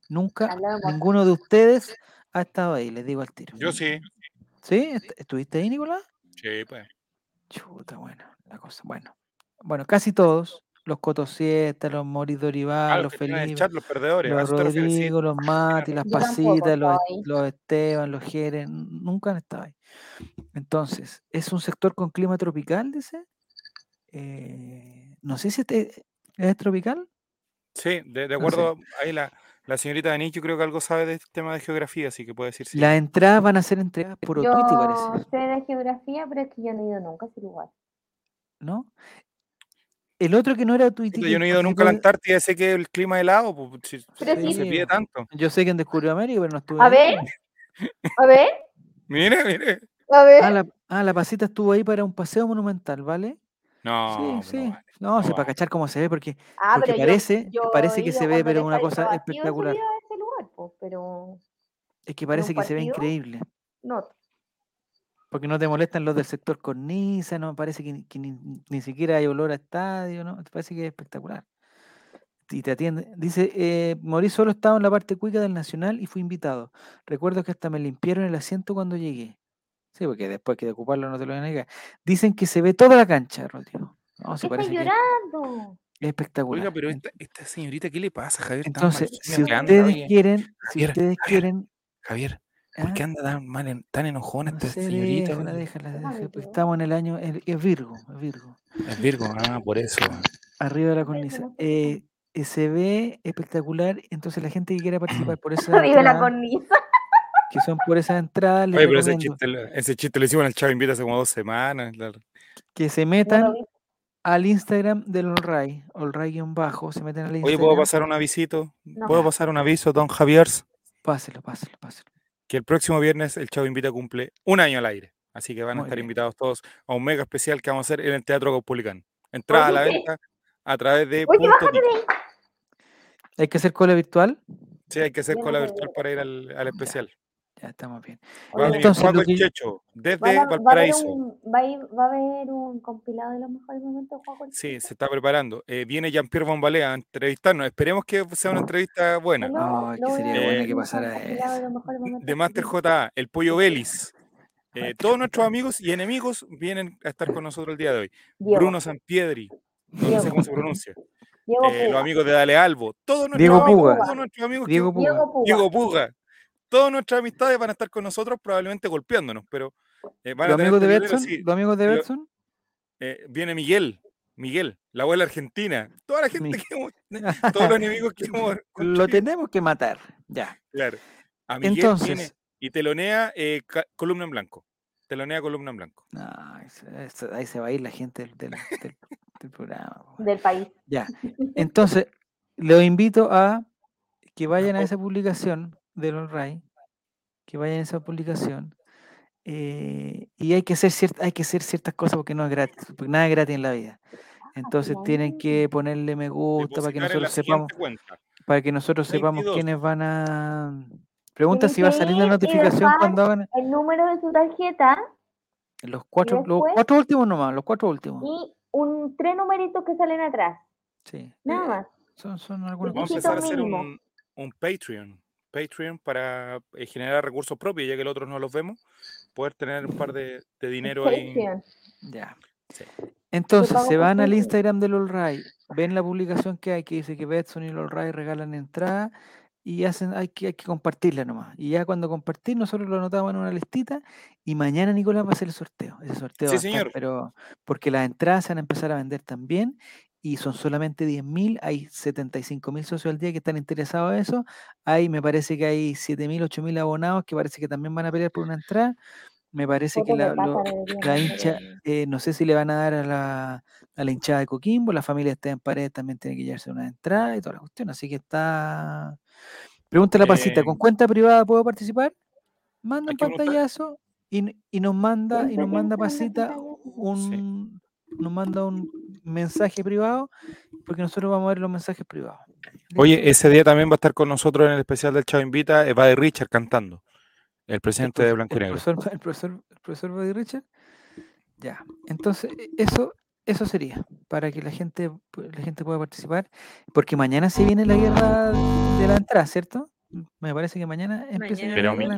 Nunca ninguno de ustedes ha estado ahí, les digo al tiro. Yo sí. ¿Sí? ¿Est- ¿Estuviste ahí, Nicolás? Sí, pues. Chuta, bueno, la cosa. Bueno, bueno, casi todos. Los Cotosieta, los Moris Dorival, Ah, los Felipe, los perdedores. los. Rodrigo, los Mati, las Yo Pasitas, los, Esteban, los Jerez, nunca han estado ahí. Entonces, es un sector con clima tropical, dice. Eh, no sé si este es tropical. Sí, de, de sé. acuerdo, ahí la, la señorita Denise yo creo que algo sabe de este tema de geografía, así que puede decir sí. Las entradas van a ser entregadas por Yo Otuiti, parece, sé de geografía, pero es que yo no he ido nunca a ese lugar. ¿no? El otro que no era que Yo no he ido nunca a la Antártida, sé que el clima es helado, pues, si- Pero no sí. se pide tanto. Yo sé quién descubrió América, pero no estuve A ahí. ver, a ver, *laughs* Mire, mire. a ver. Ah, la, ah, la pasita estuvo ahí para un paseo monumental, ¿vale? No, sí, sí. vale. No, sí, no para cachar cómo se ve, porque Ah, porque pero yo- parece- yo parece que se ve, pero una cosa espectacular. subido a ese lugar, pues, pero es que parece que se ve increíble. no. Porque no te molestan los del sector cornisa, no parece que, ni- que ni, ni siquiera hay olor a estadio, ¿no? Te parece que es espectacular. Y te atiende. Dice, eh, morí solo estaba en la parte cuica del Nacional y fui invitado. Recuerdo que hasta me limpiaron el asiento cuando llegué. Sí, porque después que de ocuparlo no te lo van a negar. Dicen que se ve toda la cancha, Rodrigo. No, ¿Qué parece llorando? es espectacular. Oiga, pero esta, esta señorita, ¿qué le pasa, Javier? Entonces, si ustedes quieren, si Javier, ustedes Javier, quieren, Javier, ¿por qué ¿ah? anda tan mal, en- tan enojona No esta sé, señorita? déjala, déjala, déjala, tío. estamos en el año, el- es Virgo, es Virgo, Es Virgo, ah, por eso. arriba de la cornisa. Eh, eh, se ve espectacular, entonces la gente que quiera *laughs* participar por esa Vive la entrada, cornisa. que son por esa entrada, les Oye, pero ese chiste, lo- ese chiste lo hicimos en el Chavo Invita hace como dos semanas. que se metan al Instagram del Olray, Olray-bajo, se meten al Oye, ¿puedo Instagram, pasar un avisito? No. ¿Puedo pasar un aviso, don Javier? páselo, páselo, páselo. Que el próximo viernes el Chavo Invita cumple un año al aire. Así que van a estar bien. invitados todos a un mega especial que vamos a hacer en el Teatro Caupolicán. Entrada a la venta a través de Oye, Punto. Hay que hacer cola virtual, Sí, hay que hacer cola virtual para ir al, al especial. Ya estamos bien. Va a venir Entonces, que yo- Checho, desde a- va, a haber Valparaíso. un, va, a ir- va a haber un compilado de los mejores momentos, Juaco. Sí, se está preparando. Eh, viene Jean-Pierre Bombalea a entrevistarnos. Esperemos que sea una entrevista buena. No, no que sería buena un que pasara eso. De Master JA, el Pollo Belis. Eh, todos nuestros amigos y enemigos vienen a estar con nosotros el día de hoy. Diego, Bruno Sampiedri, no sé cómo se pronuncia. Diego Eh, los amigos de Dale Albo. Todos nuestros Diego amigos, Puga. todos nuestros amigos que- Diego Puga. Diego Puga. Diego Puga. Todas nuestras amistades van a estar con nosotros, probablemente golpeándonos, pero eh, van ¿Los tener amigos de televideo, Betson? sí. ¿Los amigos de Betson? Eh, viene Miguel, Miguel, la abuela argentina. Toda la gente Mi- que hemos, *laughs* *laughs* todos los enemigos que hemos *laughs* Lo tenemos que matar. Ya. Claro. A Miguel viene Entonces, y telonea eh, columna en blanco. Telonea columna en blanco. no, eso- eso- ahí se va a ir la gente del, del- del- del programa. del país. Ya. Entonces, los invito a que vayan a esa publicación del All que vayan a esa publicación. eh, y hay que hacer ciert- hay que hacer ciertas cosas porque no es gratis, porque nada es gratis en la vida. Entonces tienen que ponerle me gusta para que nosotros sepamos, para que nosotros sepamos 22. quiénes van a. Pregunta si va a salir la notificación cuando hagan El número de su tarjeta los cuatro, los cuatro últimos nomás, los cuatro últimos. y un tres numeritos que salen atrás. Sí. Nada eh, más. Son, son algunos Vamos a empezar a hacer un, un Patreon. Patreon para eh, generar recursos propios, ya que los otros no los vemos. Poder tener un par de, de dinero ahí. Ya. Sí. Entonces se van al. Instagram del All Ray, ven la publicación que hay que dice que Betson y el regalan entrada y hacen, hay que, hay que compartirla nomás. Y ya cuando compartir, nosotros lo anotamos en una listita y mañana Nicolás va a hacer el sorteo. Ese sorteo Sí, va a estar, señor. pero porque las entradas se van a empezar a vender también y son solamente 10.000, hay 75.000 socios al día que están interesados en eso. Hay, me parece que hay 7.000, 8.000 abonados que parece que también van a pelear por una entrada. Me parece que la, lo- la hincha, eh, no sé si le van a dar a la, a la hinchada de Coquimbo, la familia está en pared también tiene que llevarse una entrada y toda la cuestión, así que está... Pregúntale a Pasita, Eh, ¿con cuenta privada puedo participar? Manda un pantallazo y, y nos manda, y nos manda Pasita un, nos manda un mensaje privado, porque nosotros vamos a ver los mensajes privados. Oye, ese día también va a estar con nosotros en el especial del Chavo Invita, va de Richard cantando, el el, presidente de Blanco y el Negro. profesor, el profesor, el profesor Buddy Richard. Ya, entonces e- eso, eso sería para que la gente, la gente pueda participar, porque mañana se viene la guerra de la entrada, ¿cierto? Me parece que mañana empieza Pero mira,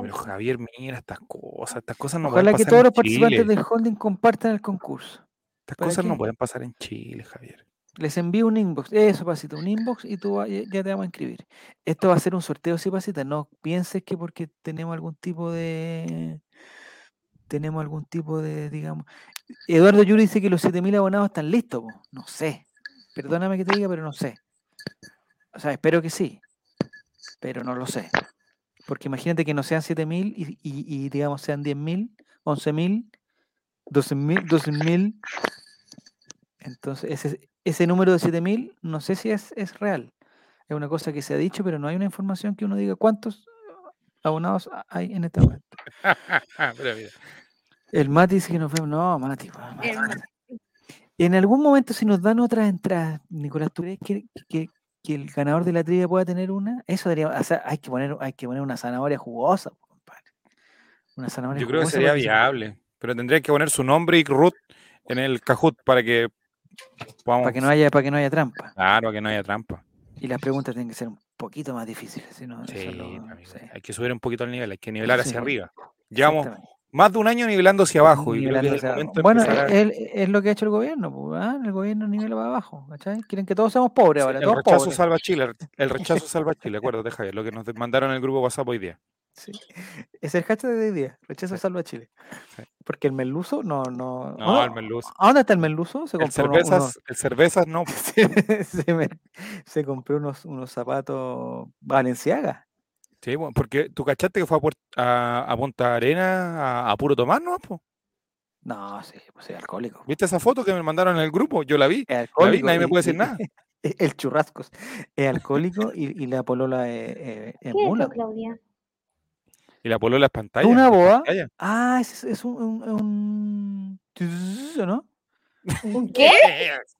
pero Javier, mira estas cosas, estas cosas no Ojalá que pasar todos en los participantes del holding compartan el concurso. Estas ¿Para cosas no pueden pasar en Chile, Javier. Les envío un inbox, eso, Pasita, un inbox y tú ya ya te vamos a inscribir. Esto va a ser un sorteo, sí, Pasita. No pienses que porque tenemos algún tipo de. Tenemos algún tipo de, digamos. Eduardo Yuri dice que los 7000 abonados están listos. po. No sé. Perdóname que te diga, pero no sé. O sea, espero que sí. Pero no lo sé. Porque imagínate que no sean 7000 y, y, y digamos sean 10000, 11000, 12000, 12000. Entonces, ese, ese número de 7000 no sé si es, es real. Es una cosa que se ha dicho, pero no hay una información que uno diga cuántos abonados ha- hay en este momento. *laughs* Pero mira, El Mati dice que nos vemos. No, Mati. Mati. En algún momento, si nos dan otras entradas, Nicolás, ¿tú crees que, que- que el ganador de la trivia pueda tener una? Eso debería, o sea, hay que poner, hay que poner una zanahoria jugosa, compadre. Una zanahoria yo creo que jugosa sería que viable, pero tendría que poner su nombre y root en el Kahoot para que para que no haya, para que no haya trampa. Claro, que no haya trampa. Y las preguntas tienen que ser un poquito más difíciles, si no, Sí, lo- amigo, sí, hay que subir un poquito el nivel, hay que nivelar Sí, hacia arriba. Llevamos. Más de un año nivelando hacia abajo Nivelando el hacia abajo. Bueno, a- es, es lo que ha hecho el gobierno, ¿ah? el gobierno nivela para abajo, ¿cachai? Quieren que todos seamos pobres Sí, ahora, el todos rechazo pobres. salva Chile, el *laughs* rechazo salva Chile, acuérdate Javier, lo que nos mandaron en el grupo WhatsApp hoy día. Sí. Es el hashtag de hoy día, rechazo salva a Chile. Sí. Porque el merluzo no, no. No, ¿dónde- el merluzo. ¿A dónde está el merluzo? Se El compró uno- cervezas, unos- el cervezas no. *laughs* me- se compró unos, unos zapatos Valenciaga. Sí, bueno, porque tú cachaste que fue a, Puert- a, a Punta Arena a, a puro tomar, ¿no? po? No, sí, pues es alcohólico. ¿Viste esa foto que me mandaron en el grupo? Yo la vi. Es alcohólico. nadie me puede decir y- nada. *laughs* El churrascos. Es alcohólico y, y la polola es, es- es ¿Qué es mula. eso, Claudia? Y la polola es pantalla. ¿Una boa? pantalla. Ah, es, es un, un, *laughs* ¿no? ¿Un qué?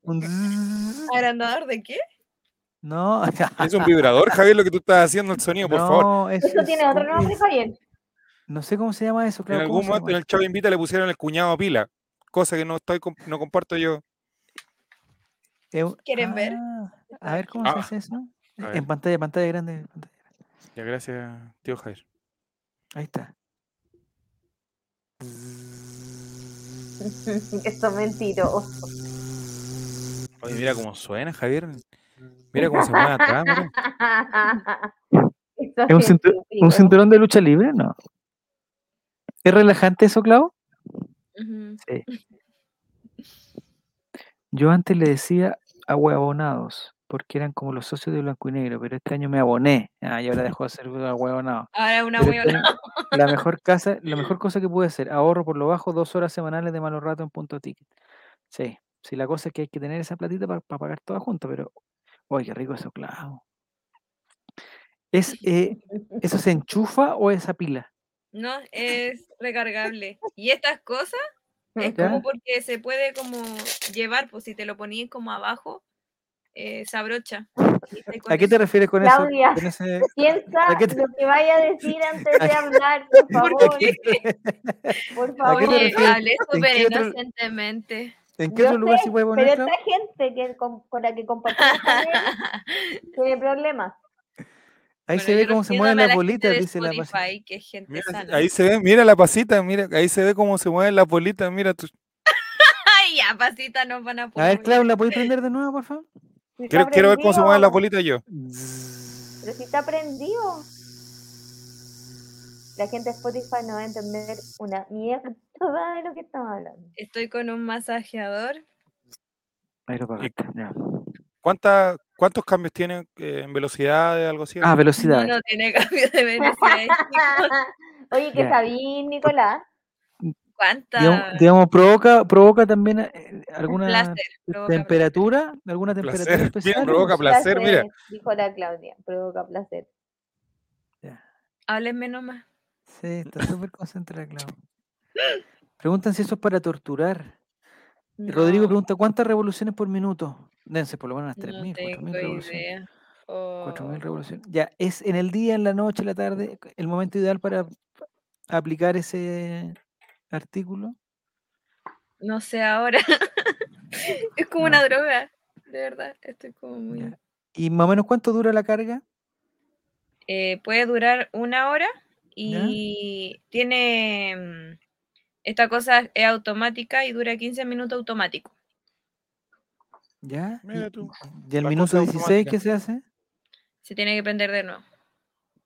Un. *laughs* ¿Agrandador de qué? No, *laughs* Es un vibrador, Javier, lo que tú estás haciendo el sonido, por favor. no, es, Eso es tiene otro nombre, es- Javier. no sé cómo se llama eso, En claro. algún momento en el Chavo Invita le pusieron el cuñado a pila, cosa que no estoy comp- no comparto yo. ¿Quieren ver? A ver cómo Ah, se hace eso. En pantalla, pantalla grande. pantalla grande. Ya, gracias, tío Javier. Ahí está. *laughs* que son mentirosos. Oye, mira cómo suena, Javier. Mira cómo se mueve atrás, mira. ¿Es un, cinturón de lucha libre? No. ¿Es relajante eso, Clau? Sí. Yo antes le decía ahuevonados, porque eran como los socios de Blanco y Negro, pero este año me aboné. Ah, y ahora dejó de ser ahuevonado. Ahora una este año, la mejor casa, la mejor *laughs* cosa que pude hacer, ahorro por lo bajo dos horas semanales de malos rato en punto ticket. Sí, sí, la cosa es que hay que tener esa platita para pagar toda junto, pero ¡Uy, qué rico eso, clavo! ¿Es, eh, ¿Eso se enchufa o esa pila? No, es recargable. Y estas cosas es ¿Ya? como porque se puede como llevar, pues si te lo ponías como abajo, eh, se abrocha. ¿A qué te refieres con Claudia. eso? Con ese- *laughs* Piensa ¿A qué te- lo que vaya a decir antes ¿A de *laughs* hablar, por favor. qué? Por ¿A qué te favor. Oye, refieres? hablé ¿En súper qué otro- inocentemente. ¿En qué Yo otro lugar sé, se puede poner? Pero esta gente que con, con la que compartimos *laughs* tiene problemas. Ahí Bueno, se ve cómo se mueven a las la bolitas, dice la pasita. Spotify, que es gente Mira, sana. ahí se ve, mira la pasita, mira, ahí se ve cómo se mueven las bolitas, mira tú. *laughs* Ay, ya, pasita, nos van a A poner. ver, Clau, ¿la puedes prender de nuevo, por favor? Si Quiero, quiero ver cómo se mueven las bolitas yo. Pero si está prendido. La gente de Spotify no va a entender una mierda *laughs* de lo que estamos hablando. Estoy con un masajeador. Ahí lo pagaste, ya. ¿Cuánta, ¿Cuántos cambios tiene eh, en velocidad de algo así? Ah, velocidad. no tiene cambio de velocidad. *laughs* Oye, que Ya. sabí, Nicolás. ¿Cuánta? Digamos, digamos, provoca, provoca también eh, alguna Placer, provoca temperatura, alguna temperatura Placer, especial. bien, provoca placer, mira. Dijo la Claudia, provoca placer. Ya. Háblenme nomás. Sí, está súper concentrada, Clau. *laughs* Preguntan si eso es para torturar. Rodrigo pregunta, ¿cuántas revoluciones por minuto? Dense por lo menos unas 3.000, No 4.000 tengo revoluciones. idea. 4.000 Oh, revoluciones. Ya, ¿es en el día, en la noche, en la tarde, el momento ideal para aplicar ese artículo? no sé ahora. *laughs* es como No. una droga. De verdad, estoy como muy. Ya. ¿Y más o menos cuánto dura la carga? Eh, puede durar una hora y tiene. mm, Esta cosa es automática y dura 15 minutos automático. ¿Ya? Mira ¿Y, tú, y el la minuto cosa 16 automática. qué se hace? Se tiene que prender de nuevo.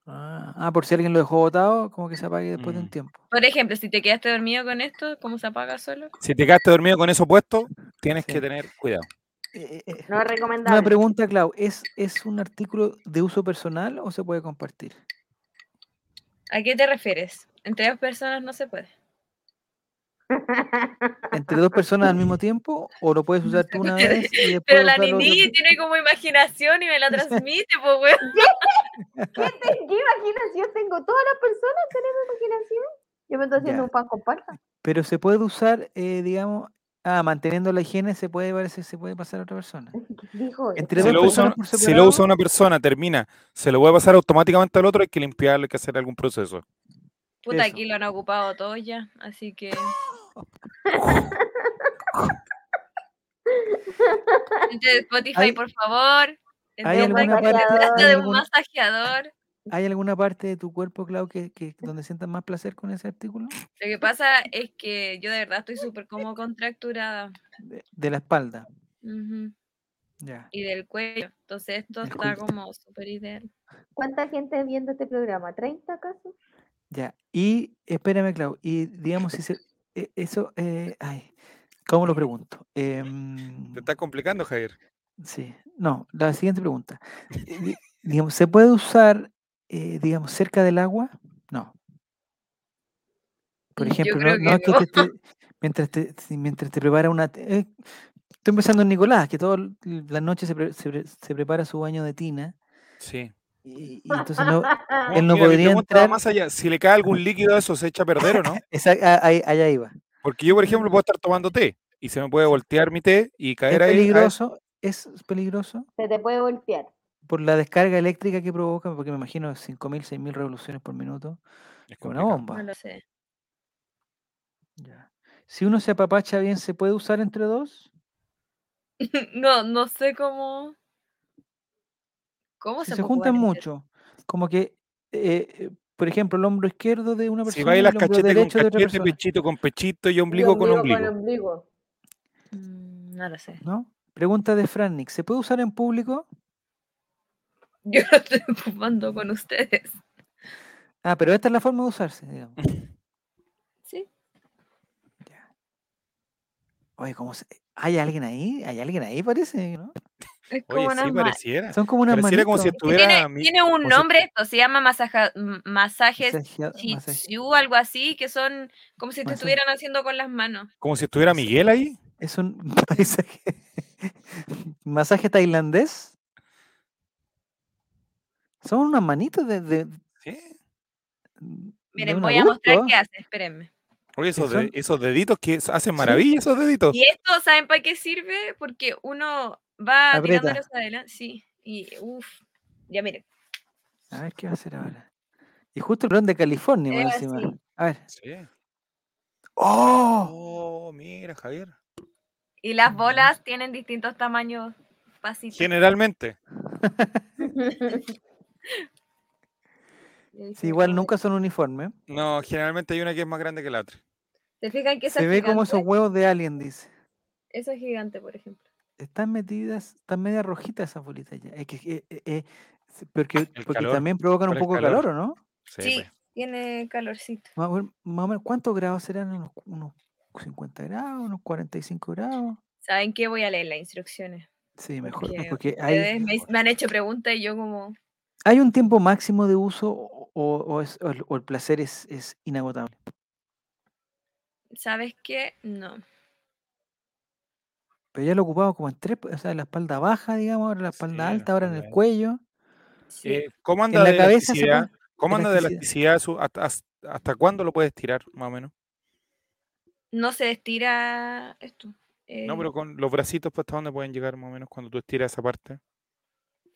Ah, ah, por si alguien lo dejó botado, como que se apague después de un Mm. tiempo. Por ejemplo, si te quedaste dormido con esto, ¿cómo se apaga solo? Si te quedaste dormido con eso puesto, tienes Sí. que tener cuidado. Eh, eh, No es recomendable. Una pregunta, Clau, ¿es, ¿es un artículo de uso personal o se puede compartir? ¿A qué te refieres? Entre dos personas no se puede. *laughs* ¿Entre dos personas al mismo tiempo o lo puedes usar tú una *laughs* vez y después Pero la Nini ti- tiene como imaginación y me la *laughs* transmite, pues, weón. ¿Qué, te- qué imaginación tengo? Todas las personas tenemos imaginación. Yo me estoy haciendo Ya. un pan con palta. Pero se puede usar, eh, digamos, ah, manteniendo la higiene se puede, parece, se puede pasar a otra persona. ¿Qué dijo Entre? Si dos lo, usa, personas por si lo usa una persona, termina, se lo puede pasar automáticamente al otro, hay que limpiarlo, hay que hacer algún proceso. Puta, Eso. aquí lo han ocupado todos ya, así que. *laughs* Gente de Spotify, Hay- por favor. ¿Hay un masajeador. ¿Hay alguna parte de tu cuerpo, Clau, que, que donde sientas más placer con ese artículo? Lo que pasa es que yo de verdad estoy súper como contracturada. De, de la espalda. Ya. Y del cuello. Entonces esto está como súper ideal. ¿Cuánta gente viendo este programa? ¿30 acaso? Ya. Y espérame, Clau. Y digamos, si se, e- eso, eh, ay, ¿cómo lo pregunto? Em, Te está complicando, Javier. sí. No, la siguiente pregunta. Eh, di- digamos, ¿se puede usar, eh, digamos, cerca del agua? No. Por Yo ejemplo, no, no que es no. te *laughs* mientras te, mientras te prepara una... eh, estoy pensando en Nicolás, que todas las noches se, pre- se pre- se prepara su baño de tina. Sí. Y, y entonces no, *laughs* él no Mira, podría entrar. más allá. Si le cae algún líquido, ¿eso se echa a perder o no? *laughs* Ah, ahí- allá iba. Porque yo, por ejemplo, puedo estar tomando té y se me puede voltear mi té y Es caer ahí. a- peligroso, es peligroso Se te puede golpear. Por la descarga eléctrica que provoca, porque me imagino 5.000, 6.000 revoluciones por minuto. Es Es una bomba. No lo sé. Ya. Si uno se apapacha bien, ¿se puede usar entre dos? *laughs* No, no sé cómo. ¿Cómo Si se, se juntan mucho, como que, eh, eh, por ejemplo, el hombro izquierdo de una Si persona y bailas cachete con derecho de otra cachete, persona, pechito con pechito y Y ombligo con ombligo. ombligo. ese? Mm, No lo sé. ¿no? Pregunta de Frannick, ¿se puede usar en público? Yo *laughs* lo estoy ocupando con ustedes. Ah, pero esta es la forma de usarse, digamos. *laughs* Sí. Oye, ¿cómo se... ¿Hay alguien ahí? ¿Hay alguien ahí, parece? ¿no? Es como Oye, una sí, pareciera. Son como unas Pareciera como si estuviera. tiene, mi- tiene un como si- nombre esto, se llama masaja, masajes algo así, que son como si te Masaje- estuvieran haciendo con las manos. Como si estuviera Miguel ahí. *laughs* Es un paisaje. masaje tailandés. Son unas manitos de, de, Sí. de Miren, voy a mostrar qué hace, espérenme. Oye, esos, de- esos deditos que hacen maravillas, esos deditos. Y esto, ¿saben para qué sirve? Porque uno va tirándolos adelante. Sí, y uff, ya miren. A ver qué va a hacer ahora. Y justo el dron de California, Eh, encima. sí. A ver. Sí. ¡Oh! Oh, mira, Javier. Y las bolas tienen distintos tamaños. Pasitos. Generalmente. *laughs* *laughs* Sí, igual nunca son uniformes. No, generalmente hay una que es más grande que la otra. ¿Se fijan que esa Se es ve como gigante? esos huevos de alien, dice. Esa es gigante, por ejemplo. Están metidas, están media rojitas esas bolitas ya. Es que, eh, eh, eh, Porque, El porque calor, también provocan un poco de calor. calor, ¿o no? Sí, Sí, pues. tiene calorcito. Más o menos- más o menos, ¿Cuántos grados serán? ¿Unos, unos 50 grados? ¿Unos 45 grados? ¿Saben qué? Voy a leer las instrucciones. Sí, mejor. Porque Porque hay, ustedes me, me han hecho preguntas y yo como... ¿hay un tiempo máximo de uso o, o es- o el, o el placer es, es inagotable? ¿Sabes qué? No. Pero ya lo ocupaba como en tres, o sea, en la espalda baja, digamos, ahora en la espalda alta, ahora en el cuello. Sí. Eh, ¿Cómo anda En la de cabeza elasticidad? puede- ¿Cómo anda de elasticidad. elasticidad? su- hasta, hasta- hasta cuándo lo puedes tirar, más o menos? No se estira esto. No, eh, pero con los bracitos, pues, ¿hasta dónde pueden llegar, más o menos, cuando tú estiras esa parte?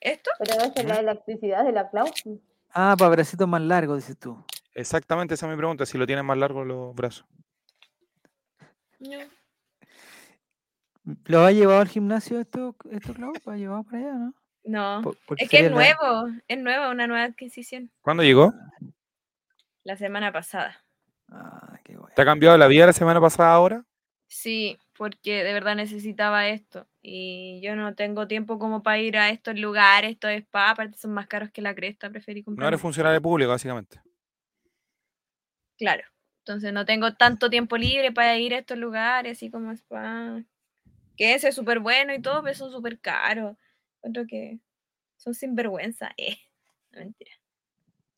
¿Esto? Pero esa es la elasticidad de la Clau. Ah, para bracitos más largos, dices tú. Exactamente, esa es mi pregunta, si lo tienes más largo los brazos. No. ¿Lo ha llevado al gimnasio esto, esto Clau? ¿Lo ha llevado para allá, no? No. Por- Es que es la- nuevo. Es nueva, una nueva adquisición. ¿Cuándo llegó? La semana pasada. Ah, qué bueno. ¿Te ha cambiado la vida la semana pasada ahora? Sí, porque de verdad necesitaba esto. Y yo no tengo tiempo como para ir a estos lugares, estos spa, aparte son más caros que la cresta, preferí No comprar. eres funcionario público, básicamente. Claro. Entonces no tengo tanto tiempo libre para ir a estos lugares, así como spa. Que ese es súper bueno y todo, pero son súper caros. Otro que son sinvergüenza. Eh. No, mentira.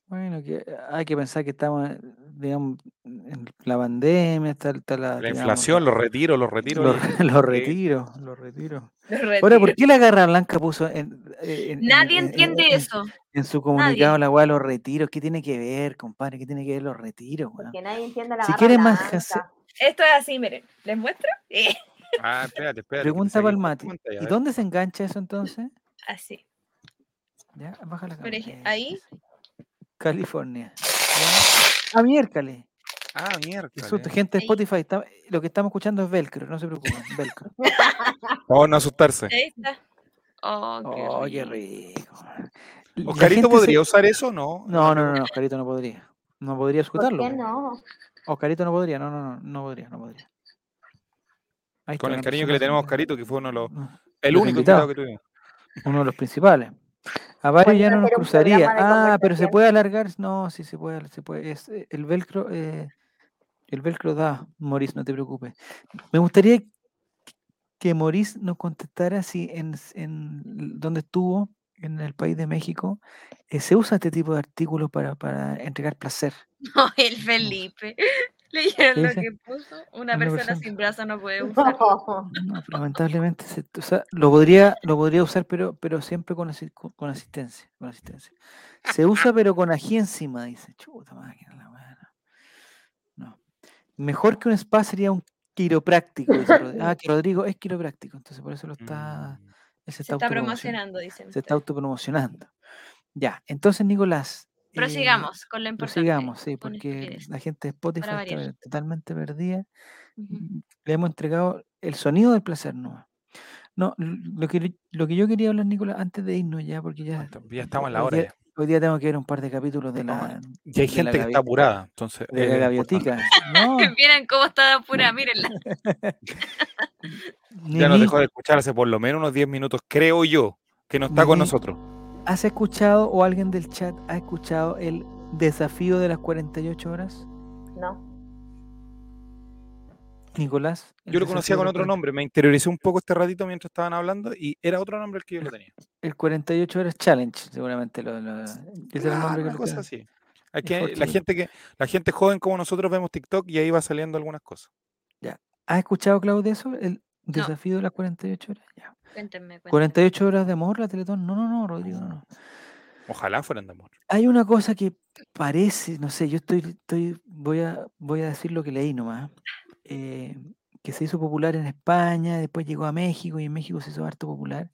Bueno, que hay que pensar que estamos, digamos, en la pandemia, está, está la, La digamos, inflación, los retiros, los retiros. los, *laughs* los retiros, los retiros. Ahora, ¿por qué la Garra Blanca puso en, Nadie en- en- entiende en- eso. en su comunicado la weá los retiros? ¿Qué tiene que ver, compadre? ¿Qué tiene que ver los retiros, weón? Porque nadie entiende la Si garra más blanca. jase- Esto es así, miren. ¿Les muestro? Eh, Ah, espérate, espérate. Pregunta para el a ¿Y dónde se engancha eso entonces? así. Ya, baja la Por cámara. ej- Eh, ahí. California. Ya. Ah, miércoles. Ah, miércoles. susto. Gente de. Spotify, está- lo que estamos escuchando es Velcro, no se preocupen. Velcro. Por *laughs* no asustarse. Ahí está. Oh, qué Oh, qué rico. rico. ¿Oscarito se- podría usar eso? No. No, no, no, no, Oscarito no podría. No podría ¿Por escucharlo. qué no? Oscarito no podría, no, no, no, no podría, no podría. Ahí está Con el cariño que le tenemos a Oscarito, que fue uno de los. El Los único invitado que tuvimos. uno de los principales. A varios ya no nos cruzaría. Ah, pero se puede alargar. No, sí se puede, se puede. Es, eh, el velcro, eh, el velcro da, Maurice, no te preocupes. Me gustaría que Maurice nos contestara si en, en donde estuvo, en el país de México, eh, se usa este tipo de artículos para, para entregar placer. *laughs* No, el Felipe. ¿Leyeron ¿Qué lo dice? que puso? Una Una persona persona. sin brazo no puede *laughs* usar. No, lamentablemente se- o sea, lo podría lo podría usar pero pero siempre con, asi- con, con asistencia con asistencia se usa pero con ají encima dice chuta máquina la weá, no. mejor que un spa sería un quiropráctico dice Rodrigo. ah que Rodrigo es quiropráctico entonces por eso lo está Mm, se Se está, promocionando, dicen. se está autopromocionando ya entonces Nicolás Prosigamos con lo importante. prosigamos sí porque la gente de Spotify está totalmente perdida Ujú. Mm, le hemos entregado el sonido del placer no no lo que lo que yo quería hablar Nicolás antes de irnos ya porque ya Ya estamos en la hoy hora. día, ya. hoy día tengo que ver un par de capítulos de No, la Y hay la gente que está apurada. Entonces, de la es gaviotica no *laughs* Miren cómo está pura, *laughs* mírenla. Ya nos dejó de escuchar hace por lo menos unos 10 minutos, creo yo, que no está con nosotros. ¿Has escuchado o alguien del chat ha escuchado el desafío de las 48 horas No. Nicolás Yo lo conocía con otro 40 nombre. Me interioricé un poco este ratito mientras estaban hablando y era otro nombre el que yo lo tenía. el 48 horas challenge seguramente lo, lo- ese era el nombre que cosa quedaba. así. Hay Es que, la gente que la gente joven como nosotros vemos TikTok y ahí va saliendo algunas cosas. ¿has escuchado Claudio eso el desafío de las 48 horas ya Cuéntenme, cuéntenme. 48 horas de amor, la Teletón. No, no, no, Rodrigo, no, no. Ojalá fueran de amor. Hay una cosa que parece, no sé, yo estoy, estoy, voy a, voy a decir lo que leí nomás, eh, que se hizo popular en España, después llegó a México y en México se hizo harto popular.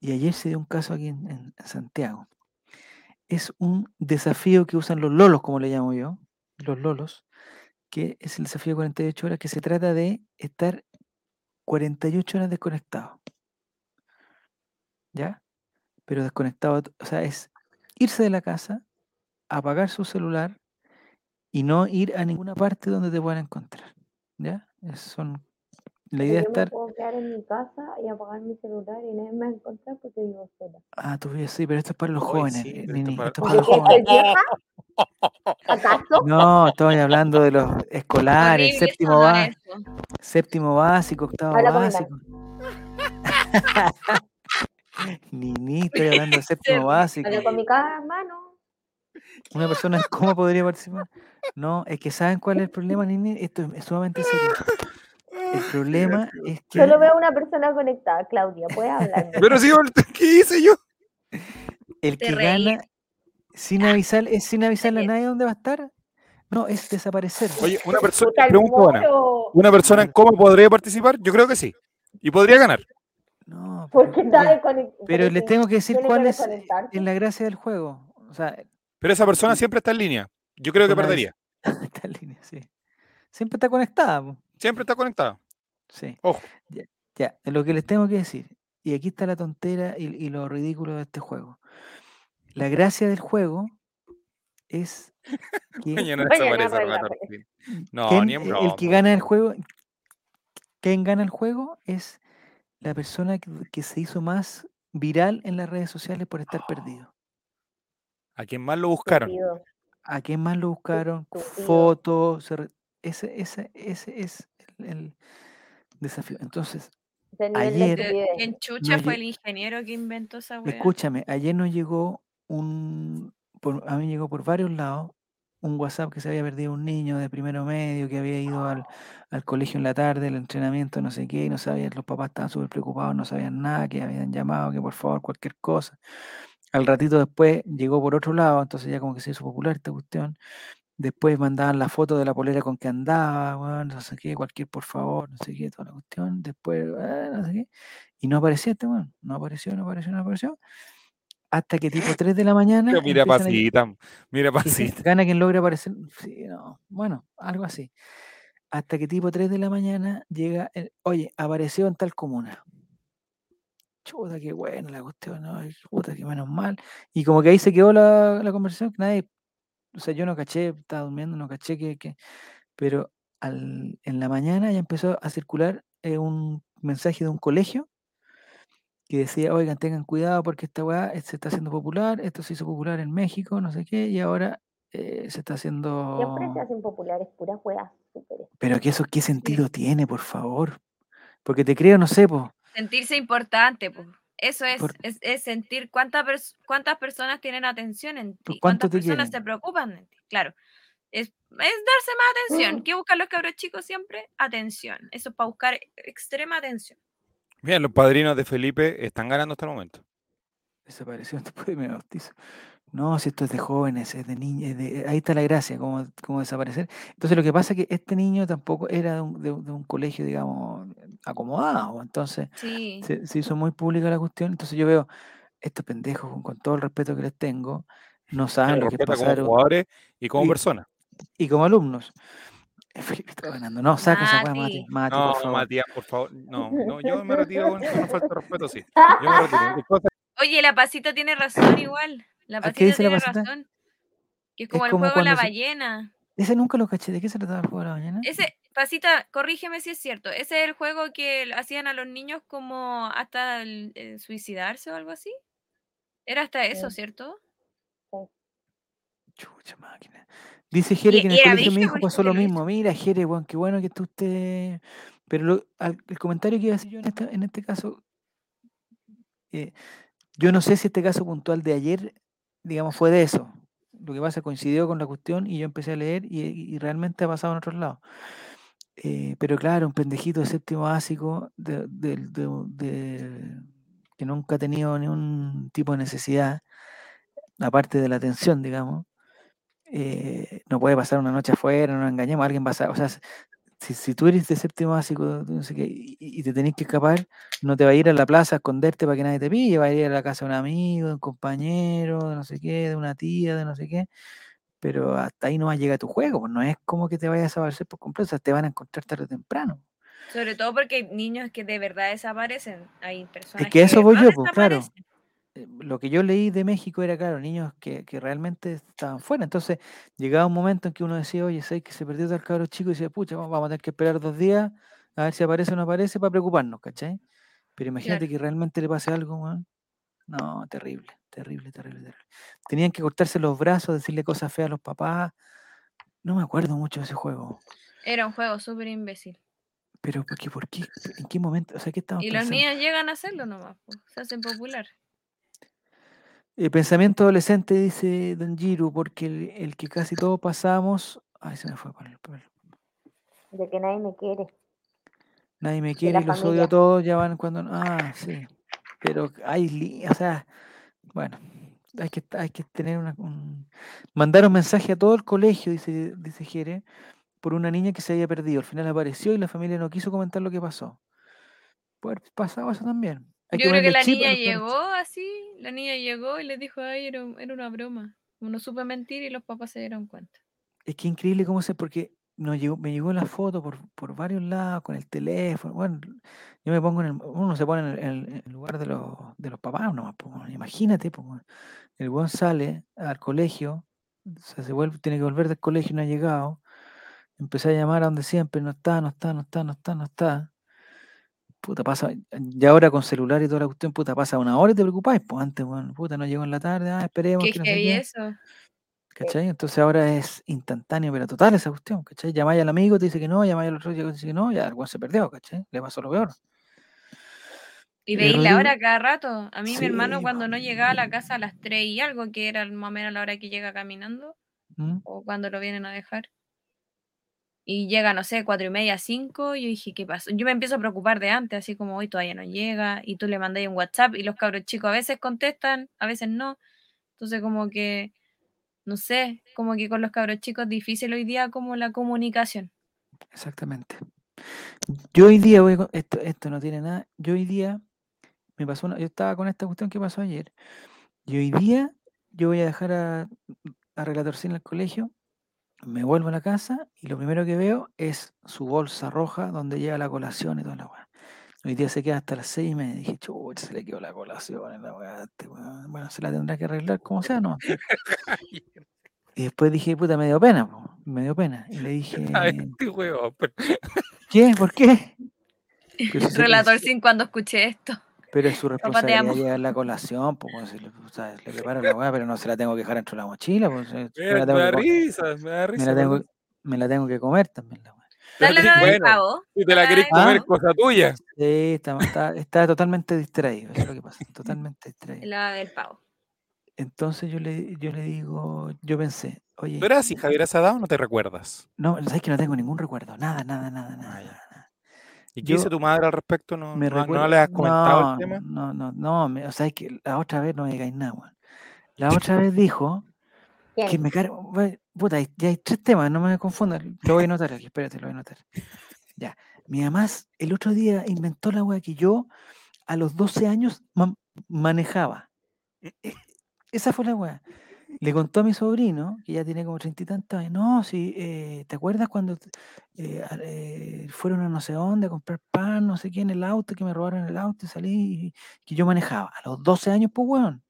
Y ayer se dio un caso aquí en Santiago. Es un desafío que usan los lolos, como le llamo yo, los lolos, que es el desafío de 48 horas, que se trata de estar 48 horas desconectado. ¿Ya? Pero desconectado, o sea, es irse de la casa, apagar su celular y no ir a ninguna parte donde te puedan encontrar. ¿Ya? Son la Pero idea es yo me estar. puedo quedar en mi casa y apagar mi celular y nadie me va a encontrar porque vivo sola. Ah, tú vives, sí, pero esto es para los jóvenes, sí, eh, pero esto Nini, para- esto es para ¿Porque los qué, jóvenes. soy vieja? *laughs* ¿Acaso? No, estoy hablando de los escolares, séptimo, eso. séptimo básico, octavo Habla básico. *laughs* Nini, estoy hablando de *laughs* séptimo básico. Hablo con mi cara, hermano. Una persona, ¿cómo podría participar? No, es que ¿saben cuál es el problema, Nini? Esto es, es sumamente serio. El *laughs* problema es que Solo veo una persona conectada, Claudia, puedes hablar. *laughs* Pero sí, ¿qué hice yo? el que reí. gana sin avisar, es sin avisarle a nadie dónde va a estar. No, es *laughs* desaparecer. Oye, una persona, buena. moro. ¿Una persona en coma podría participar? Yo creo que sí. Y podría ganar. No, Porque pero, está ya, desconectado. pero les tengo que decir cuál es es la gracia del juego. O sea, Pero esa persona siempre está en línea. Yo creo que perdería. está en línea, sí. Siempre está conectada. po. Siempre está conectado. Sí. Ojo. Ya, ya, lo que les tengo que decir, y aquí está la tontera y, y lo ridículo de este juego. La *laughs* gracia del juego es *laughs* que. No, ¿quién- ni en el broma. que gana el juego, quien gana el juego es la persona que, que se hizo más viral en las redes sociales por estar perdido. A quien más *gasps* lo buscaron. ¿A quién más lo buscaron? Fotos. Ese, ese, ese es el, el desafío. Entonces, Ayer-. ¿Quién chucha No fue el ingeniero que inventó esa weá? escúchame, ayer nos llegó un, por- a mí llegó por varios lados un WhatsApp que se había perdido un niño de primero medio que había ido al, al colegio en la tarde, el entrenamiento, no sé qué, y no sabían, los papás estaban súper preocupados, no sabían nada, que habían llamado, que por favor, cualquier cosa. Al ratito después llegó por otro lado, entonces ya como que se hizo popular esta cuestión. Después mandaban la foto de la polera con que andaba, weón, no sé qué, cualquier por favor, no sé qué, toda la cuestión. Después, ah, no sé qué. Y no aparecía este weón, no apareció, no apareció, no apareció. Hasta que tipo 3 de la mañana. Mira empiezan a- pasita. Mira *laughs* pasita. gana quien logre aparecer. Sí, no, bueno, algo así. Hasta que tipo 3 de la mañana llega, el, oye, apareció en tal comuna. Chuta, qué buena la cuestión, ¿no? Puta, qué menos mal. Y como que ahí se quedó la, la conversación, que nadie, o sea, yo no caché, estaba durmiendo, no caché que, que- pero al, en la mañana ya empezó a circular eh, un mensaje de un colegio que decía, oigan, tengan cuidado porque esta weá eh, se está haciendo popular, esto se hizo popular en México, no sé qué, y ahora eh, se está haciendo... Siempre se hacen populares puras weas súper Pero que eso, ¿qué sentido tiene, por favor? Porque te creo, no sé, pues. Sentirse importante, pues. Eso es, Por- es, es sentir cuánta pers- cuántas personas tienen atención en ti, ¿cuánto cuántas personas quieren? se preocupan de ti. Claro, es, es darse más Mm. atención. ¿Qué buscan los cabros chicos siempre? Atención. Eso es para buscar e- extrema atención. Bien, los padrinos de Felipe están ganando hasta el momento. Desapareció después de mi bautizo. No, si esto es de jóvenes, es de niños, ahí está la gracia, cómo, cómo desaparecer. Entonces lo que pasa es que este niño tampoco era de un, de de un colegio, digamos, acomodado. Entonces Sí. se, se hizo muy pública la cuestión. Entonces yo veo, estos pendejos, con, con todo el respeto que les tengo, no *laughs* saben lo que respeta como pasaron. jugadores y como Y- personas. Y como alumnos. Felipe está ganando. No, saca esa weá, Mati. Mati. No, por favor. Matías, por favor. No, *laughs* no, yo me retiro con una falta de respeto, sí. Yo me retiro. *laughs* Oye, la pasita tiene razón igual. La ¿A qué pasita dice la tiene pasita? razón. Que es como el como juego de la se- ballena. Ese nunca lo caché. ¿De qué se trataba el juego de la mañana? Ese, pasita, corrígeme si es cierto. Ese es el juego que hacían a los niños como hasta el- el suicidarse o algo así. Era hasta eso, Sí. ¿cierto? Chucha máquina. Dice Jere Y- que en el colegio pasó lo mismo. Mira, Jere, weón, qué bueno que esté usted. Pero lo- al- el comentario que iba a decir yo en, esta- en este caso, eh, yo no sé si este caso puntual de ayer, digamos, fue de eso. Lo que pasa coincidió con la cuestión y yo empecé a leer y, realmente ha pasado en otros lados. Eh, pero claro, un pendejito de séptimo básico de, que nunca ha tenido ningún tipo de necesidad, aparte de la atención, digamos, eh, no puede pasar una noche afuera, no nos engañemos, alguien va a o sea, si, si tú eres de séptimo básico no sé qué, y, y te tenés que escapar, no te va a ir a la plaza a esconderte para que nadie te pille, va a ir a la casa de un amigo, de un compañero, de no sé qué, de una tía, de no sé qué, pero hasta ahí no va a llegar tu juego, pues no es como que te vayas a desaparecer por completo, o sea, te van a encontrar tarde o temprano. Sobre todo porque hay niños que de verdad desaparecen. Hay personas que a eso voy yo, pues, claro. Eh, lo que yo leí de México era, claro, niños que, que realmente estaban fuera. Entonces, llegaba un momento en que uno decía, oye, ¿sabes que se perdió tal cabro chico? Y decía, pucha, vamos a tener que esperar dos días a ver si aparece o no aparece para preocuparnos, ¿cachai? Pero imagínate Claro. que realmente le pase algo. No, terrible, terrible, terrible, terrible. Tenían que cortarse los brazos, decirle cosas feas a los papás. No me acuerdo mucho de ese juego. Era un juego súper imbécil. Pero ¿por qué? ¿Por qué? ¿En qué momento? O sea, ¿qué estamos Y los niños llegan a hacerlo nomás, po, se hacen popular. Eh, pensamiento adolescente, dice Don Giru, porque el, el que casi todos pasamos. Ay, se me fue por el, el- De que nadie me quiere. Nadie me quiere y los odio familia. a todos, ya van cuando. Ah, sí. Pero hay. O sea, bueno, hay que, hay que tener una. Un... Mandar un mensaje a todo el colegio, dice, dice Jere, por una niña que se había perdido. Al final apareció y la familia no quiso comentar lo que pasó. Puede haber pasado eso también. Hay Yo creo que la niña llegó así, la niña llegó y les dijo, ay, era, era una broma. Como no supe mentir y los papás se dieron cuenta. Es que increíble cómo se, porque nos llegó, me llegó la foto por, por varios lados, con el teléfono. Bueno, yo me pongo en el, uno se pone en el, en lugar de los, de los papás nomás, weón, imagínate, el buen sale al colegio, o sea, se vuelve, tiene que volver del colegio y no ha llegado. Empecé a llamar a donde siempre, no está, no está, no está, no está, no está. Puta, pasa, y ahora con celular y toda la cuestión, puta, pasa una hora y te preocupáis, pues antes, bueno, puta, no llegó en la tarde, ah, esperemos Qué que no sé heavy qué. eso. ¿Cachai? Entonces ahora es instantáneo, pero total esa cuestión, ¿cachai? Llamáis al amigo, te dice que no, llamáis al otro, te dice que no, ya weón se perdió, ¿cachai? Le pasó lo peor. Y veis la hora cada rato. A mí mi hermano cuando no llegaba a la casa a las 3 y algo, que era más o menos la hora que llega caminando, ¿Mm? o cuando lo vienen a dejar. Y llega, no sé, cuatro y media, cinco, y yo dije, ¿qué pasó? Yo me empiezo a preocupar de antes, así como hoy todavía no llega, y tú le mandas un WhatsApp, y los cabros chicos a veces contestan, a veces no. Entonces como que, no sé, como que con los cabros chicos es difícil hoy día como la comunicación. Exactamente. Yo hoy día, voy esto, esto no tiene nada, yo hoy día me pasó una, yo estaba con esta cuestión que pasó ayer, y hoy día yo voy a dejar a, a Relatorcín al colegio, me vuelvo a la casa y lo primero que veo es su bolsa roja donde lleva la colación y toda la weá. Hoy día se queda hasta las seis y me dije, chucha, se le quedó la colación en la weá, este. Bueno, se la tendrá que arreglar como sea, ¿no? *laughs* Y después dije, puta, me dio pena, po, me dio pena. Y le *laughs* dije, este ¿qué? ¿Por qué? *laughs* Relator sin cuando escuché esto. Pero es su *laughs* responsabilidad llevar la colación, pues, le, o sea, le preparo la weá, pero no se la tengo que dejar dentro de la mochila, pues, eh, me, me da risa, me da me risa. la tengo, me la tengo que comer también la weá. Pero Dale la del bueno, pavo. Si te la querés comer, cosa tuya. Sí, está, está, está totalmente distraído, eso es lo que pasa, totalmente distraído. La del pavo. Entonces yo le, yo le digo, yo pensé, oye, ¿Tú eras así, Javier Asadao, o no te recuerdas? no, sabes que no tengo ningún recuerdo, nada, nada, nada, nada. Ah, nada. ¿Y qué Yo- dice tu madre al respecto? ¿No, Me no, le has comentado no, el tema? No, no, no, me- o sea, es que la otra vez no me digáis nada, weón. La *laughs* otra vez dijo que me cargo, puta, hay- ya hay tres temas, no me confundan, lo voy a anotar aquí, espérate, lo voy a anotar. Ya, mi mamá el otro día inventó la weá que yo a los 12 años ma- manejaba. E- e- Esa fue la weá. Le contó a mi sobrino, que ya tiene como treinta y tantos años, no, sí, eh, ¿te acuerdas cuando eh, eh, fueron a no sé dónde a comprar pan, no sé qué, en el auto, que me robaron el auto y salí, y que yo manejaba? A los 12 años, pues, weón.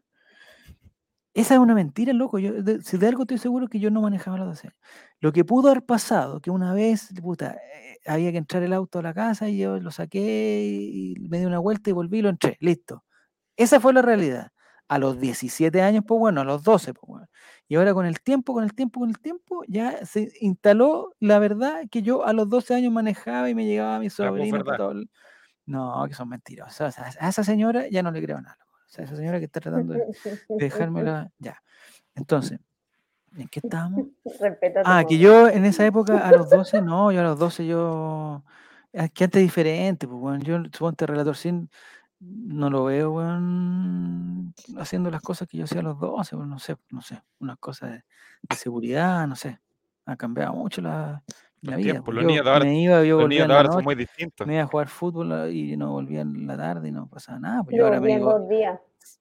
Esa es una mentira, loco. De- si de algo estoy seguro que yo no manejaba a los 12 años. Lo que pudo haber pasado, que una vez, puta, había que entrar el auto a la casa y yo lo saqué y me di una vuelta y volví y lo entré. Listo. Esa fue la realidad. A los 17 años, pues bueno, a los 12, pues bueno. Y ahora con el tiempo, con el tiempo, con el tiempo, ya se instaló la verdad que yo a los 12 años manejaba y me llegaba a mi sobrino. todo el- No, que son mentiras. O sea, a esa señora ya no le creo nada. O sea, esa señora que está tratando de de dejármela. Ya. Entonces, ¿en qué estábamos? A Ah, que yo en esa época a los 12, no, yo a los 12 yo. Es que antes es diferente, pues, weón. Yo suponte relator sin. No lo veo, weón, haciendo las cosas que yo hacía a los 12, weón, no sé, no sé, unas cosas de, de seguridad, no sé. Ha cambiado mucho la, la Los vida. tiempos, los Yo niños de ahora- me iba, yo Los volvía niños en de la ahora son noche, muy distintos. me iba a jugar fútbol ah, y no volvía en la tarde y no pasaba nada. Pues yo ahora me digo,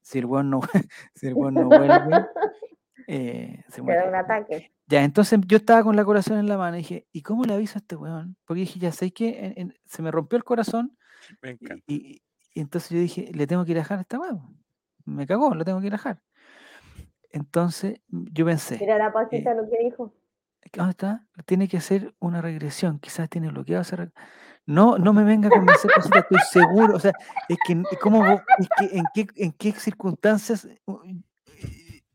si el weón no, *laughs* si el weón no vuelve, *laughs* eh, se muere. da un ataque. Ya, entonces yo estaba con la corazón en la mano y dije, ¿y cómo le aviso a este weón? Porque dije, ya sé que en- en- se me rompió el corazón Me y, encanta. y- y entonces yo dije, le tengo que ir a dejar a esta weón. Me cagó, lo tengo que ir a dejar. Entonces yo pensé, Mira la pasita lo que dijo. ¿dónde está? Tiene que hacer una regresión, quizás tiene bloqueado reg- No, no me venga a convencer, Pasita, estoy seguro. O sea, es que, ¿cómo, es que en, qué, ¿en qué circunstancias eh,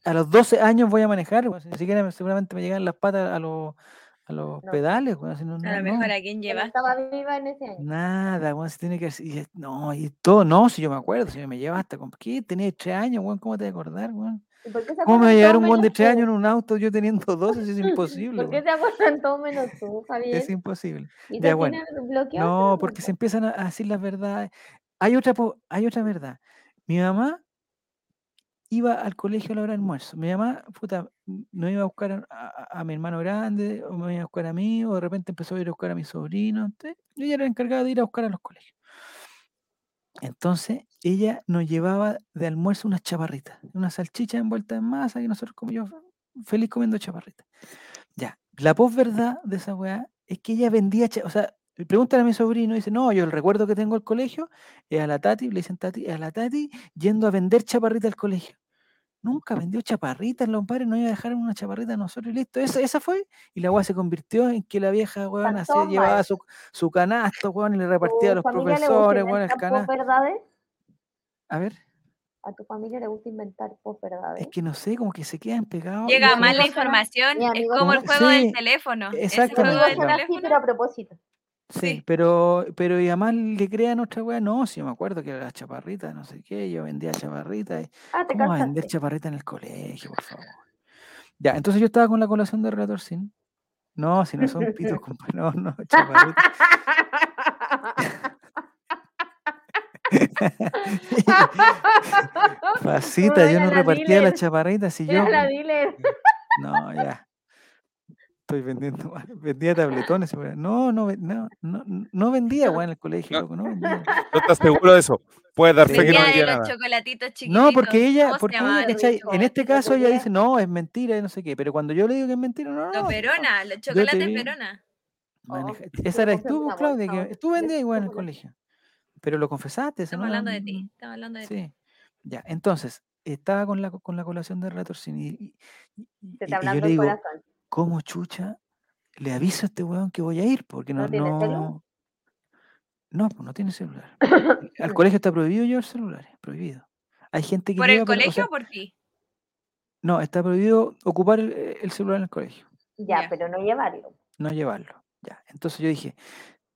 a los 12 años voy a manejar? Si Ni siquiera me- seguramente me llegan las patas a los, a los No. pedales. weón, si no, A lo mejor no. a quién Yo llevaste. estaba viva en ese año. Nada, weón, se tiene que y No, y todo, no, si yo me acuerdo, si me llevaste, ¿con qué? Tenía 3 años, weón, ¿cómo te vas a acordar, weón? ¿Y por qué se ¿Cómo me va a llevar un weón de 3 años en un auto yo teniendo *laughs* 12? Si es imposible, ¿Por qué se acuerdan menos tú, Javier? Es imposible. No, porque se empiezan a a decir las verdades. Hay otra, hay otra verdad. Mi mamá iba al colegio a la hora de almuerzo. Mi mamá, puta, no iba a buscar a, mi hermano grande, o me iba a buscar a mí, o de repente empezó a ir a buscar a mi sobrino. Entonces, yo ya era encargada de ir a buscar a los colegios. Entonces, ella nos llevaba de almuerzo unas chaparritas, unas salchichas envueltas en masa, y nosotros comíamos feliz comiendo chaparritas. Ya, la posverdad de esa weá es que ella vendía, o sea, preguntan a mi sobrino dice, no, yo el recuerdo que tengo del colegio es a la Tati, le dicen Tati, es a la Tati yendo a vender chaparritas al colegio. Nunca vendió chaparritas, los padres no iba a dejar una chaparrita a nosotros y listo. Esa, esa fue, y la weá se convirtió en que la vieja weón llevaba su, su canasto, weón, y le repartía a ¿Tu los profesores, weón, el canasto. posverdades? A ver, ¿A tu familia le gusta inventar posverdades? es que no sé, como que se quedan pegados. Llega mal la información, es como el juego Sí, del teléfono. Así, teléfono. pero a propósito. Sí, Sí. pero, pero y además le crean otra weá, no, si yo me acuerdo que las chaparritas, no sé qué, yo vendía chaparritas. y- Ah, te ¿Cómo va a vender cansaste. chaparritas en el colegio, por favor? Ya, entonces yo estaba con la colación de Relator Sin. No, si no son pitos, *laughs* compa, no, no, chaparritas. *laughs* Pasita, yo no la repartía las chaparritas y yo. Era la. No, ya. Estoy vendiendo, *laughs* vendía tabletones. No, no, no, no, no vendía, en el colegio, No. loco, no vendía. ¿No estás seguro de eso? Puedes dar fe que no Vendía nada. No, porque ella, ¿Cómo se porque. En este caso ella dice, no, es mentira y no sé qué, pero cuando yo le digo que es mentira, no, no, Los no, Verona, los te chocolates maneja- Oh, Esa compré tú, Claudia, que tú vendías igual en el colegio, pero lo confesaste, Estamos no, hablando de ti. Estamos hablando de ti. Sí, ya, entonces, estaba con la, con la colación de Ratorcín y, y, y- yo hablando le el digo, corazón. ¿Cómo chucha le aviso a este weón que voy a ir? Porque no, ¿No tiene no, no, pues no tiene celular. *laughs* Al colegio está prohibido llevar celulares, prohibido. Hay gente que ¿Por el lleva, pero, o colegio sea, o por ti? no, está prohibido ocupar el, el celular en el colegio, Ya, Ya. pero no llevarlo. no llevarlo. Ya, entonces yo dije,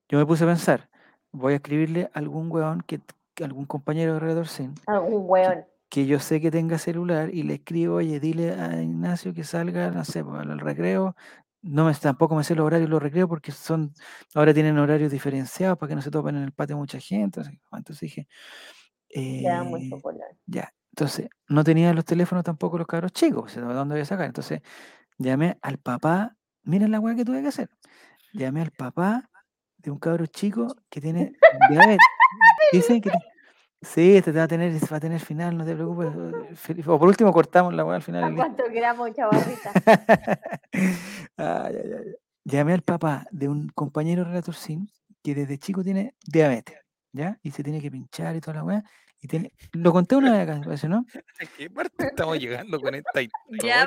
yo me puse a pensar, voy a escribirle a algún weón que, que algún compañero de Redor Sin, Algún weón. Que yo sé que tenga celular y le escribo, oye, dile a Ignacio que salga, no sé, pues, al recreo. No me, tampoco me sé los horarios los recreos porque son, ahora tienen horarios diferenciados para que no se topen en el patio mucha gente. Entonces dije, eh, color. ya, entonces no tenía los teléfonos tampoco los cabros chicos, ¿de dónde voy a sacar? Entonces llamé al papá, miren la weá que tuve que hacer. Llamé al papá de un cabro chico que tiene diabetes. *laughs* Dicen que. Sí, este te va a tener, va a tener final, no te preocupes. O por último cortamos la weá al final. ¿A y listo. cuántos gramos, chavarrita? Ay, ay, ay. Llamé al papá de un compañero relator SIM que desde chico tiene diabetes, ¿ya? Y se tiene que pinchar y toda la weá. Y tiene, lo conté una vez acá, parece, ¿no? *laughs* ¿A qué parte estamos llegando con esta Ya,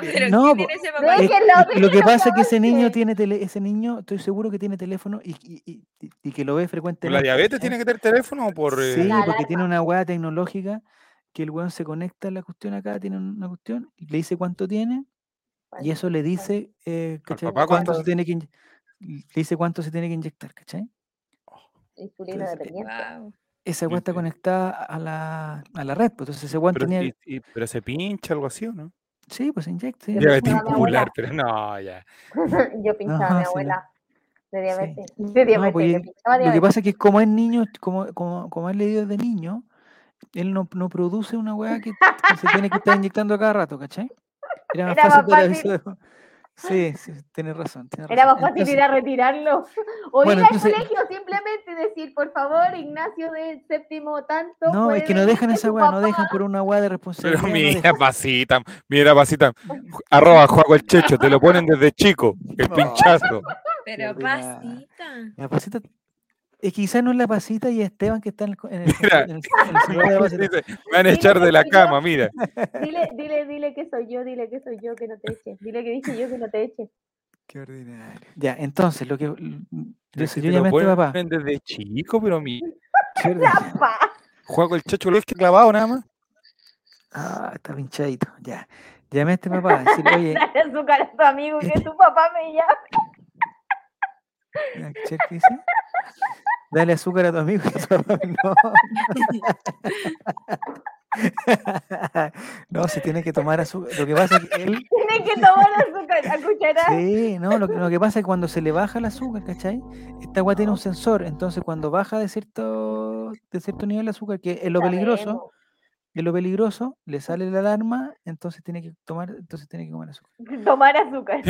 historia? pero No, ¿qué po- tiene ese No, papá? es Es- que lo y lo que pasa es que ese niño tiene tele, ese niño, estoy seguro que tiene teléfono y, y- y- y- que lo ve ¿Por frecuentemente. la diabetes tiene que tener teléfono o por...? eh, Sí, La porque tiene una weá tecnológica que el weón se conecta a la cuestión acá, tiene una cuestión, y le dice cuánto tiene, y eso le dice, eh, ¿cachai? papá cuánto se tiene que le dice cuánto se tiene que inyectar, ¿cachai? Entonces, dependiente. Wow. Esa weá está conectada a la, a la red, pues entonces ese weón Pero, tenía, y- y- pero se pincha algo así, ¿o no? sí, pues se inyecta. sí, pues, Diabetes incular, pero no, ya. *laughs* Yo pinchaba a mi sí, abuela de sí. diabetes. De diabetes, pues, y- pinchaba Lo que pasa es que como es niño, como, como, como él le dio de niño, él no, no produce una weá que, que se tiene que estar inyectando a cada rato, ¿cachai? Era más Era fácil más fácil. De- *laughs* Sí, sí, tienes razón. tienes Era más fácil Entonces- ir a retirarlo. *laughs* O Bueno, ir al entonces- colegio simplemente decir, por favor, Ignacio del séptimo tanto. No, es que no dejan esa weá, no papá". dejan por una weá de responsabilidad. Pero mira, pasita, mira, pasita. Arroba Juaco el Checho, te lo ponen desde chico, el *laughs* pinchazo. Pero pasita. La pasita, es que quizás no es la pasita y Esteban que está en el, en el, Mira. en el- en el celular de la *laughs* pasita. Dice, Me van a echar de la cama, mira. Dile, dile, dile que soy yo, dile que soy yo que no te eche. Dile que dije yo que no te eche. Qué ordinario. Ya, entonces, lo que. yo lo llamé a este papá. desde chico, pero mi *laughs* juego el chacho Luis que clavado nada más. Ah, está pinchadito. Ya. Llamé a este papá a *laughs* decirle, oye, Dale azúcar a tu amigo y que tu papá me llame. ¿Ya, ¿cachai qué dice? Dale azúcar a tu amigo. *laughs* No. *laughs* no, se tiene que tomar azúcar. Lo que pasa es que él. *laughs* Tiene que tomar azúcar a cucharadas. Sí, no, lo que, lo que pasa es que cuando se le baja el azúcar, ¿cachai? Esta agua tiene un sensor. Entonces, cuando baja de cierto, de cierto nivel de azúcar, que es lo peligroso. Es lo peligroso, le sale la alarma, entonces tiene que tomar, entonces tiene que comer azúcar. *laughs* Tomar azúcar.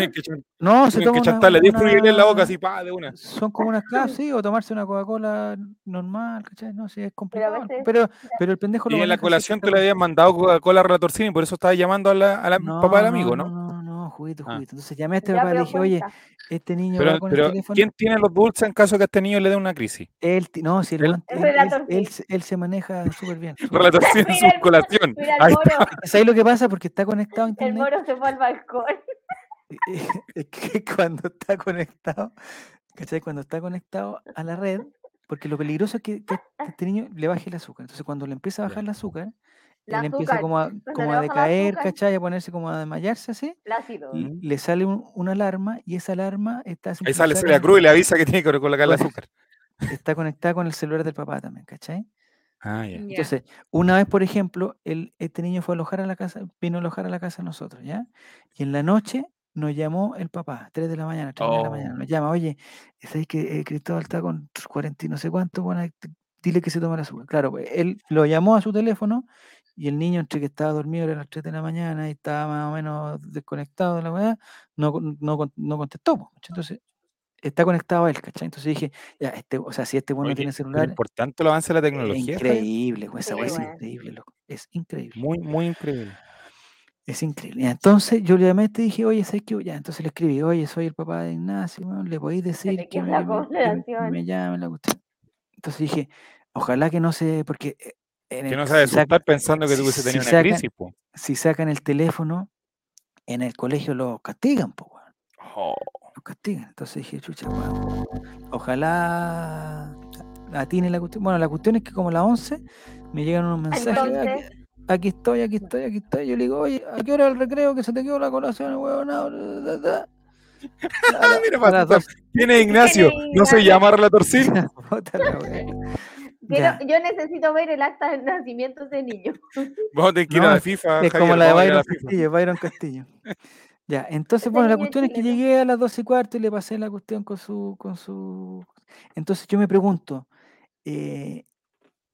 No, se toma que una- chantarle 10 frugiles en la boca una- así, pa, de una. Son como unas clases, sí, o tomarse una Coca-Cola normal, ¿cachai? No, sí, es complicado. veces- Pero, pero, el pendejo lo Y en la colación te le habían mandado Coca-Cola Relatorcina y por eso estaba llamando a la, a la papá del amigo, ¿no? No, no, juguito, Ah. juguito. Entonces llamé a este Ya, papá y le dije, oye, este niño Pero, va con pero el teléfono. ¿quién tiene los dulces en caso que a este niño le dé una crisis? Él, no, si el Él- El él, él- relator, él sí. se- maneja súper bien. *laughs* El- el *laughs* Ahí moro. *laughs* ¿Sabes lo que pasa? Porque está conectado a El internet. moro se fue al balcón. Es que cuando está conectado, ¿cachai? Cuando está conectado a la red, porque lo peligroso es que, que este niño le baje el azúcar. Entonces, cuando le empieza a bajar el azúcar, El él empieza como a, *laughs* como a el decaer. ¿cachai? A ponerse como a desmayarse así. El Mm. Le sale un- una alarma y esa alarma está Ahí sale Celia Cruz y le avisa que tiene que colocar el azúcar. está conectada con el celular del papá también, ¿cachai? Ah, ya. Ya. Entonces, una vez, por ejemplo, el, este niño fue a alojar a la casa, vino a alojar a la casa de nosotros, ¿ya? Y en la noche nos llamó el papá, 3 de la mañana, 3 de la mañana, Oh. nos llama, oye, ¿sabes que eh, Cristóbal está con 40 y no sé cuánto? Bueno, dile que se tome la azúcar. Claro, pues, él lo llamó a su teléfono y el niño, entre que estaba dormido, era las 3 de la mañana y estaba más o menos desconectado de la weá, no, no, no contestó. Entonces, está conectado a él, ¿cachai? Entonces dije, ya, este, o sea, si este bueno Oye, tiene celular, importante el avance de la es tecnología. Increíble, güey, esa es increíble, loco. Es increíble. Muy, muy increíble. Es increíble. Entonces yo le llamé y te dije, oye, ¿sabes qué? Ya, entonces le escribí, oye, soy el papá de Ignacio, weón, le podéis decir que me, me- me- me llame la cuestión. Entonces dije, ojalá que no se, porque eh, en Que el- no si, saca- pensando que si- tuviese tenido si una sacan- crisis, po. si sacan el teléfono, en el colegio lo castigan, po, weón, Oh, lo castigan. Entonces dije, chucha, weón, ojalá atine la cuestión. Bueno, la cuestión es que como a las 11 me llegan unos mensajes, "Ah, Entonces, aquí estoy, aquí estoy, aquí estoy. Yo le digo, oye, ¿a qué hora el recreo que se te quedó la colación, huevón? *laughs* mira, para asustar. ¿Quién es Ignacio? ¿Quién es ¿No se llama Relatorcina? Quiero- yo necesito ver el acta de nacimiento de niño. *laughs* Vamos a tener que ir No, a la FIFA. Es Javier, como la de Byron. Castillo, Byron Castillo. Ya, entonces, bueno, la cuestión es que llegué a las 12 y cuarto y le pasé la cuestión con su, con su. Entonces yo me pregunto, eh,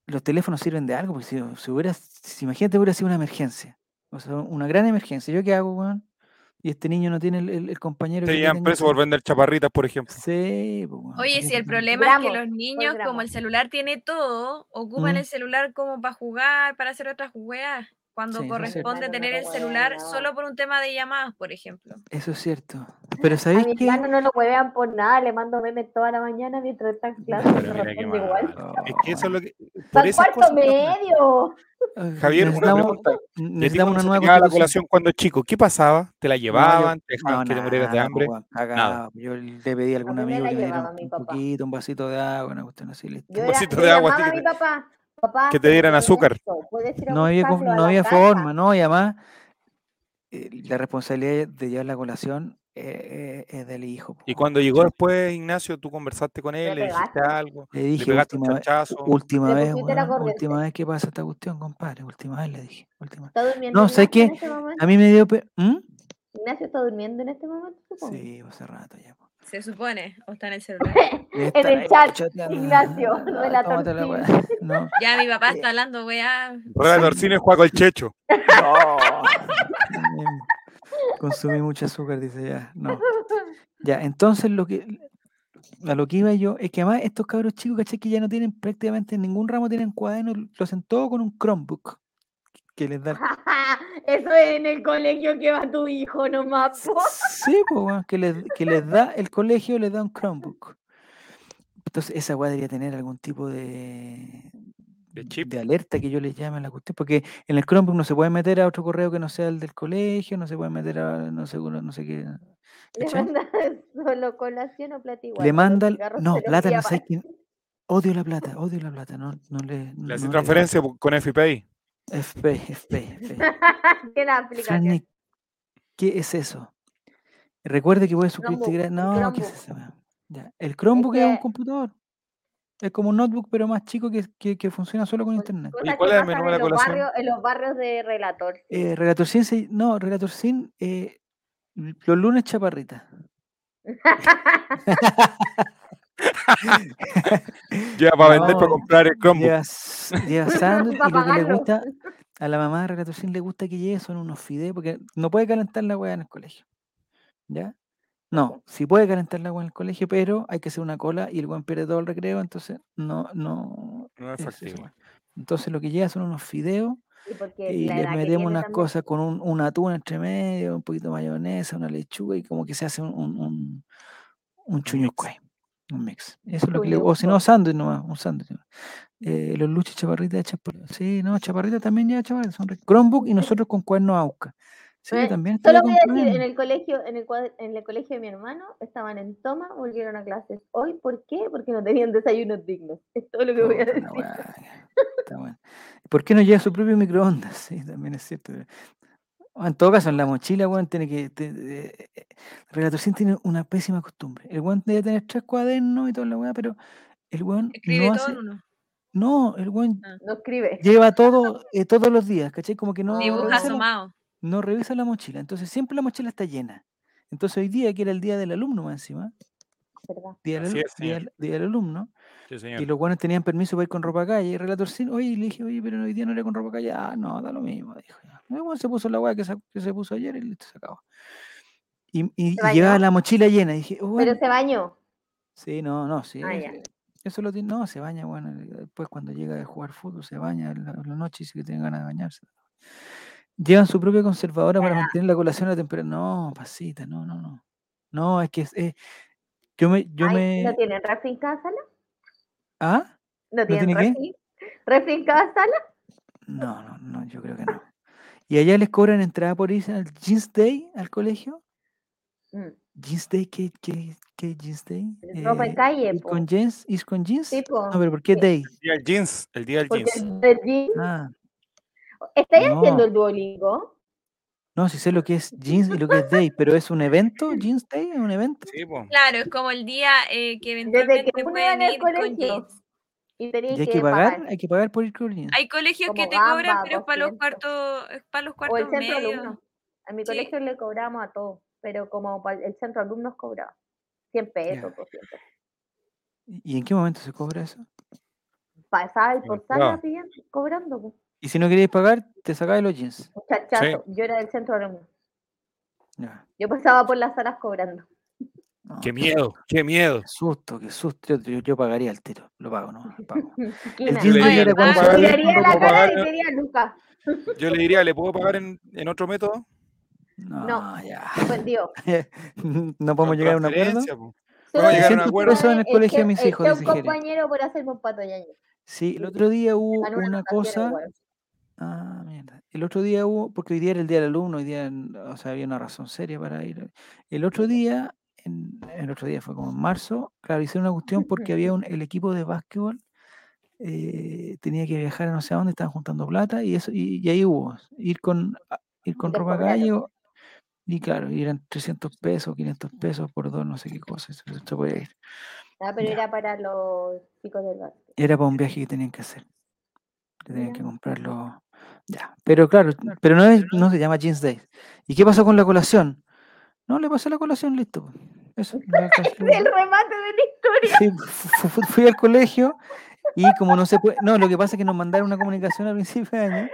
¿los teléfonos sirven de algo? Porque si, si hubiera, si imagínate hubiera sido una emergencia, o sea, una gran emergencia, ¿yo qué hago, weón? Y este niño no tiene el, el- el compañero que yo llevan preso por vender chaparritas, por ejemplo. Sí, pues, weón, Oye, si el problema es que Gramos, los niños, como gramos. el celular tiene todo, ocupan Mm. el celular como para jugar, para hacer otras jugadas, cuando Sí, corresponde tener no el celular huevean. solo por un tema de llamadas, por ejemplo. Eso es cierto. Pero A ¿sabéis mi qué? hermano no lo huevean por nada, le mando memes toda la mañana mientras está en clase. Pero me mira qué responde igual. mal. Es que eso es lo que. Por cuarto que medio. Eh, Javier, una necesitamos, pregunta. ¿Y a ti necesitamos una nueva la colación cuando chico? ¿Qué pasaba? ¿Te la llevaban? ¿Te dejaban no, que te murieras de nada, hambre? cagado. Yo le pedí a algún amigo que me diera un, poquito, un vasito de agua, una cuestión así. Un vasito de agua, a mi que papá. Papá, que te dieran azúcar. esto, ¿puedes ir a No había, no había forma, ¿no? Y además, eh, la responsabilidad de llevar la colación eh, eh, es del hijo. Y cuando llegó después, Ignacio, tú conversaste con él, ¿Le le dijiste algo, Le le dije, pegaste última chachazo. última vez, última vez que pasa esta cuestión, compadre. Última vez le dije. Última. ¿Está durmiendo No, ¿sabes Ignacio en qué? este? A mí me dio... pe- ¿Mm? Ignacio está durmiendo en este momento, supongo. Sí, hace rato ya. Se supone, o está en el celular. *laughs* En el chat. Ignacio, relator weá. No. Ya mi papá está hablando, weá. Relator Cine juega con el Checho. No. *laughs* Consumí mucho azúcar, dice ya. No. Ya, entonces lo que a lo que iba yo es que además estos cabros chicos, ¿cachai? Que ya no tienen prácticamente en ningún ramo tienen cuadernos, lo hacen todo con un Chromebook. Que les da. *laughs* Eso es en el colegio que va tu hijo nomás. po. Sí, pues, weón, que les, que les da, el colegio les da un Chromebook. Entonces, esa weá debería tener algún tipo de, De chip. de alerta que yo les llame a la cuestión, porque en el Chromebook no se puede meter a otro correo que no sea el del colegio, no se puede meter a no sé, no sé qué. Le manda *laughs* solo colación o plata igual. Le manda, no, plata no sé quién. Odio la plata, odio la plata, no, no le. Le no hace le- transferencia con FPI. FP, FP, FP. Tiene aplicación. Franny, ¿qué es eso? Recuerde que puede suscribirte Chromebook, No, ¿qué es eso? Ya. El Chromebook es, un que- computador. Es como un notebook, pero más chico que, que, que funciona solo con internet. ¿Y cuál es el menú de la en los colación? barrios, en los barrios de relator. Eh, Relator Sin, se- no, Relator Sin, eh, los lunes chaparrita. *laughs* *laughs* Ya para vender, para comprar el Chromebook. Lleva, s- lleva *laughs* sándwich Pa' y lo que le gusta, a la mamá de Relator Sin le gusta que lleve son unos fideos, porque no puede calentar la hueá en el colegio. ¿Ya? No, sí puede calentar la agua en el colegio, pero hay que hacer una cola y el buen pierde todo el recreo, entonces no, no, No es factible. Entonces lo que lleva son unos fideos Y y le metemos unas también. cosas con un, un atún entre medio, un poquito de mayonesa, una lechuga y como que se hace un, un, un, un chuñucuay, un mix. Eso es lo que le, o si no, sándwich nomás, un sándwich. nomás. Eh, los luches chaparritas hechas por... Sí, no, chaparritas también ya chaparritas, son. Chromebook y nosotros con cuernos AUCA. Sí, Eh, también Solo voy a decir, en el colegio, en el, en el colegio de mi hermano, estaban en toma, volvieron a clases hoy. ¿Por qué? Porque no tenían desayunos dignos. Es todo lo que voy a decir. está bueno. ¿Por qué no lleva su propio microondas? *laughs* Sí, también es cierto. En todo caso, en la mochila, weón, tiene que. te- eh, tiene una pésima costumbre. El weón debe tener tres cuadernos y toda la weá, pero el weón Escribe no todo hace. en uno. No, el weón No escribe. lleva todo eh, todos los días, ¿cachai? Como que no Dibuja revisa, la, asomado. no revisa la mochila. Entonces siempre la mochila está llena. Entonces hoy día, que era el día del alumno más encima, ¿verdad? día del- día del alumno, Sí, señor. Y los buenos tenían permiso para ir con ropa calle. Y relator sin, oye, y le dije, oye, pero hoy día no era con ropa calle. Ah, no, da lo mismo, dijo. ya. El weón se puso la weá que, se- que se puso ayer y listo, se acabó. Y, y- ¿Se y llevaba la mochila llena. Y dije, oh, Pero bueno, se bañó. sí, no, no, sí. Ah. Eso lo tiene, no, se baña, bueno, después cuando llega de jugar fútbol se baña en la, en la noche y dice que tiene ganas de bañarse. Llevan su propia conservadora para mantener la colación a la temperatura. No, pasita, no, no, no. No, es que es, es- yo me, yo Ay, me, ¿No tienen refri en cada sala? ¿Ah? ¿No tienen tiene qué? refri? ¿Refri en cada sala? No, no, no, yo creo que no. ¿Y allá les cobran entrada por irse al Jeans Day al colegio? Mm. ¿Jeans Day? ¿Qué, qué, qué Jeans Day? Ropa en Eh, calle, ¿Ir po. con jeans? ¿Ir con jeans? Sí, po. No, pero ¿por qué Sí. Day? El día del jeans. El día del Porque jeans. el jeans- Ah, ¿Estáis haciendo el Duolingo? No, sí sé lo que es jeans y lo que es Day, pero ¿es un evento? *laughs* ¿Jeans Day es un evento? Sí, pues. Claro, es como el día eh, que eventualmente que pueden ir con colegio jeans. y ¿Y hay que, que pagar? pagar. Hay que pagar por ir con jeans. Hay colegios que te cobran, pero es para los 200. cuartos, es para los O cuartos el centro medios. alumno. A mi Sí. colegio le cobramos a todos, pero como el centro alumnos cobraba 100 pesos, 200. ¿Y en qué momento se cobra eso? Pasaba el por privado. pidiendo, cobrando. Y si no queréis pagar, te sacáis los jeans. Muchachazo, yo era del centro alumno. Ya. Yo pasaba por las salas cobrando. No, Qué miedo, qué miedo. Qué susto, qué susto. Yo, yo pagaría el tiro. Lo pago, ¿no? Lo pago. *laughs* Jeans la cara y ¿no? diría, Lucas, *laughs* Yo le diría, ¿le puedo pagar en, en otro método? No, ya. vendió. *laughs* no podemos llegar a un acuerdo. po. Vamos a llegar a un 300 acuerdo. pesos en el colegio de mis hijos, un compañero por hacerme un pato yaño. Sí, el otro día hubo una cosa. Ah, mierda. El otro día hubo, porque hoy día era el día del alumno, hoy día, o sea, había una razón seria para ir. El otro día, en- el otro día fue como en marzo, claro, hicieron una cuestión *laughs* porque había un, el equipo de básquetbol eh, tenía que viajar a no sé a dónde, estaban juntando plata y eso, y, y ahí hubo, ir con, ir con ropa calle o- y claro, y eran 300 pesos, 500 pesos por dos, no sé qué cosas, se podía ir. Ah, pero Ya. era para los chicos del barrio. Era para un viaje que tenían que hacer. que tenían que Mira. comprarlo. Ya. Pero claro, pero no, es, no se llama Jeans Day. ¿Y qué pasó con la colación? No, le pasé la colación, listo. Eso. *laughs* no alcancé. El remate de la historia. Sí, fui al colegio y como no se puede. No, lo que pasa es que nos mandaron una comunicación al principio de año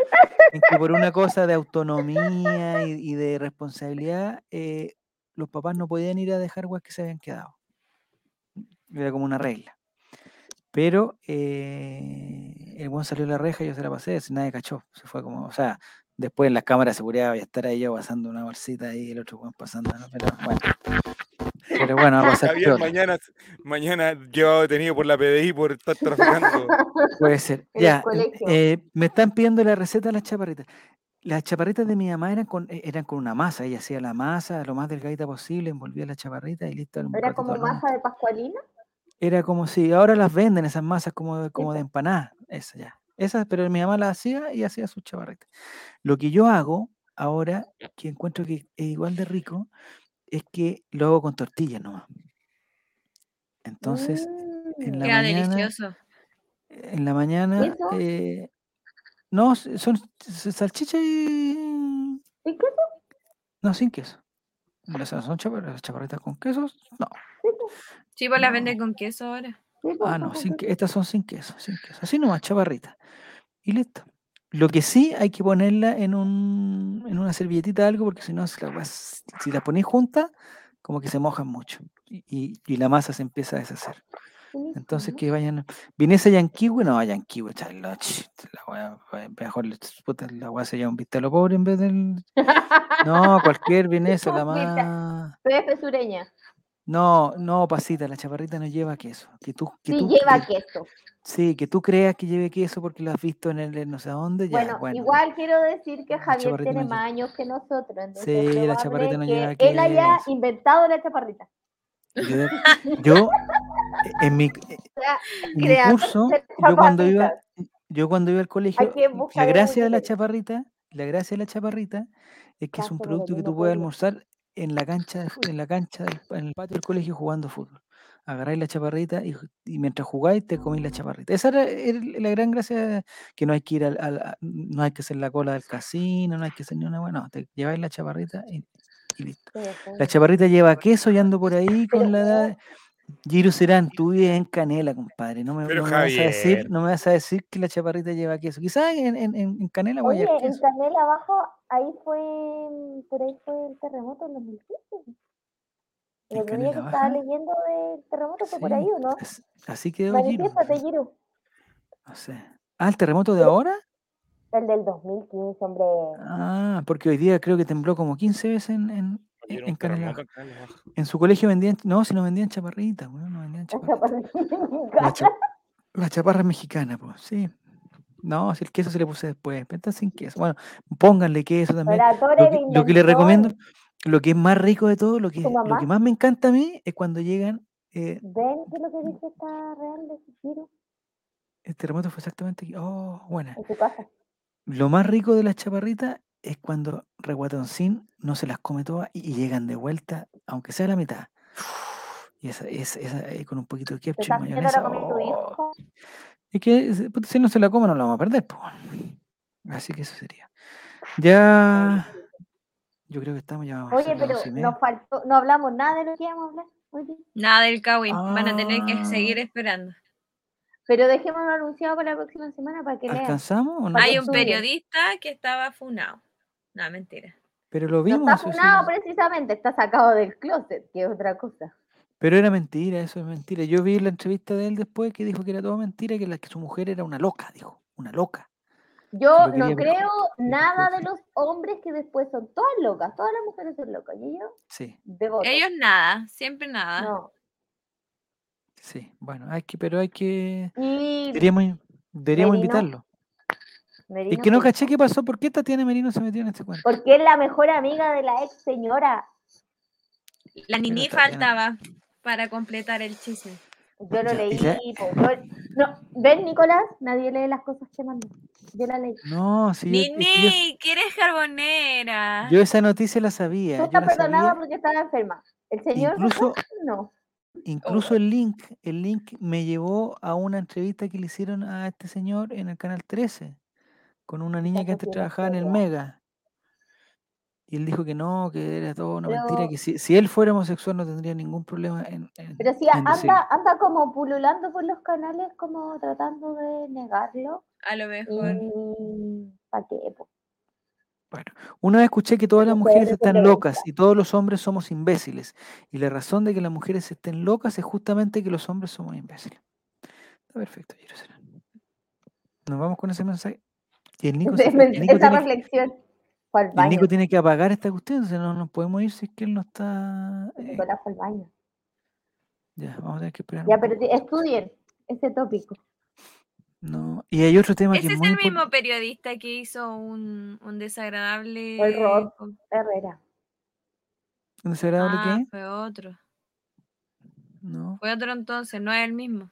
en que por una cosa de autonomía y, y de responsabilidad, eh, los papás no podían ir a dejar guas que se habían quedado. Era como una regla. Pero eh, el buen salió a la reja y yo se la pasé, así nadie cachó. Se fue como, o sea, después en las cámaras de seguridad voy a estar ahí yo pasando una bolsita ahí, el otro buen pasando, ¿no? Pero bueno. Pero bueno, va a pasar Javier mañana, mañana llevado detenido por la PDI por estar traficando. *laughs* Puede ser. Ya, colegio. eh, me están pidiendo la receta de las chaparritas. Las chaparritas de mi mamá eran con, eh, eran con una masa. Ella hacía la masa lo más delgadita posible, envolvía la chaparrita y listo. Era como masa de pascualina. Era como si ahora las venden esas masas como de, como de empanada. Esa ya. Esas, pero mi mamá las hacía y hacía sus chaparritas. Lo que yo hago ahora, que encuentro que es igual de rico, es que lo hago con tortillas nomás. Entonces, en la Queda mañana, delicioso. en la mañana, eh, no, son salchicha y ¿Y qué? no sin queso. Las son chaparritas con quesos, no. Sí, pues las No. venden con queso ahora. Ah, no, sin que, estas son sin queso, sin queso. Así nomás, chaparrita. Y listo. Lo que sí hay que ponerla en un en una servilletita algo, porque si no, si la si la ponéis juntas, como que se mojan mucho. Y, y- y la masa se empieza a deshacer. Entonces que vayan. Vienesa yanquiwe, no, yanquiwe, chalo, ch, la wea, wea, mejor puta, la weá se llama un vista a lo pobre en vez del. *laughs* No, cualquier vienesa, la más. Pepe sureña. No, no, pasita, la chaparrita no lleva queso. Que tú, que Sí tú, lleva que- queso. sí, que tú creas que lleve queso porque lo has visto en el en no sé dónde, ya, Bueno, bueno. igual quiero decir que Javier tiene no más lleva. años que nosotros, entonces Sí, la chaparrita no que lleva él haya queso. inventado la chaparrita. Yo, en mi, en curso, yo cuando iba, yo cuando iba al colegio, la gracia de la chaparrita, la gracia de la chaparrita es que es un producto que tú puedes almorzar en la cancha, en la cancha, en el patio del colegio jugando fútbol. Agarráis la chaparrita y, mientras jugáis te coméis la chaparrita. Esa era, era la gran gracia, que no hay que ir al, no hay que hacer la cola del casino, no hay que hacer ni una buena, no, te lleváis la chaparrita y, y listo. La chaparrita lleva queso y ando por ahí *laughs* con la edad. Giro Serán, tú vives en Canela, compadre. No me, Pero no me vas a decir, no me vas a decir que la chaparrita lleva queso. Quizás en, en, en Canela voy a Oye, en queso. Canela abajo, ahí fue, por ahí fue el terremoto en 2015. ¿En El otro día Canela que estaba leyendo del terremoto fue por ahí, ¿o no? as- así quedó Giro. Manifiéstate, Giro. No sé. Ah, el terremoto de ahora. El del 2015, hombre. Ah, porque hoy día creo que tembló como 15 veces en, en en. En su colegio vendían, no, si no vendían chaparritas, weón, no vendían chaparritas. chaparrita La, cha- la chaparra mexicana, pues, sí. No, si el queso se le puse después, pero sin queso. Bueno, pónganle queso también. Lo que, el lo que les recomiendo, lo que es más rico de todo, lo que, ¿Tu lo que más me encanta a mí es cuando llegan, eh, ¿Ven que lo que dice está real de ese Giro el terremoto fue exactamente aquí. Oh, buena. en su casa? Lo más rico de las chaparritas es cuando Reguatoncín no se las come todas y, llegan de vuelta, aunque sea la mitad. *sighs* Y esa, esa, esa, eh, con un poquito de ¿Te ketchup mayonesa. oh? Es que si puta, si no se la come no la vamos a perder. po. Así que eso sería. Ya. Yo creo que estamos ya. Oye, pero nos faltó, no hablamos nada de lo que íbamos a hablar. Oye. Nada del Kawin. Van a tener que Ah. seguir esperando. Pero dejémoslo anunciado para la próxima semana para que lean. ¿Alcanzamos o no? Hay un alcanzamos? periodista que estaba funado. No, mentira. Pero lo No vimos. está eso sí. funado precisamente, está sacado del closet, que es otra cosa. Pero era mentira, eso es mentira. Yo vi la entrevista de él después que dijo que era todo mentira, que, la, que su mujer era una loca, dijo. Una loca. Yo no creo nada de los hombres que después son todas locas, todas las mujeres son locas. Y yo, Sí, devoto. Ellos nada, siempre nada. No. sí. Bueno, hay que, pero hay que. Y Deberíamos, deberíamos Merino. Y que no caché qué pasó, ¿por qué Tatiana Merino se metió en este cuento? Porque es la mejor amiga de la ex señora. La Nini faltaba para completar el chisme. Yo lo leí. no, ¿Ven, Nicolás? Nadie lee las cosas que mando. Yo la leí. No, sí, Nini, que eres carbonera. yo esa noticia la Tú sabía. Yo estás perdonada sabía. porque estaba enferma. El señor Incluso, no. incluso el link, el link me llevó a una entrevista que le hicieron a este señor en el canal 13, con una niña que antes trabajaba en el. Mega. Y él dijo que no, que era todo una mentira, que si, si él fuera homosexual no tendría ningún problema en, en- Pero si en decirlo. anda, anda como pululando por los canales, como tratando de negarlo. A lo mejor. Y... ¿Para qué? Bueno, una vez escuché que todas las Mujer mujeres están locas y todos los hombres somos imbéciles. Y la razón de que las mujeres estén locas es justamente que los hombres somos imbéciles. Está perfecto, Serrano. Nos vamos con ese mensaje. Y el Nico, se fue. El Nico Esa tiene, reflexión. Fue al el baño. Nico tiene que apagar esta cuestión, entonces no nos podemos ir si es que él no está. eh, Nicolás fue al baño. Ya, vamos a tener que esperar. Ya, pero estudien ese tópico. No. Y hay otro tema que Ese es es muy el mismo periodista que hizo un, un desagradable. El Rod. Herrera. ¿Un desagradable Ah, qué? fue otro. No. Fue otro entonces, no es el mismo.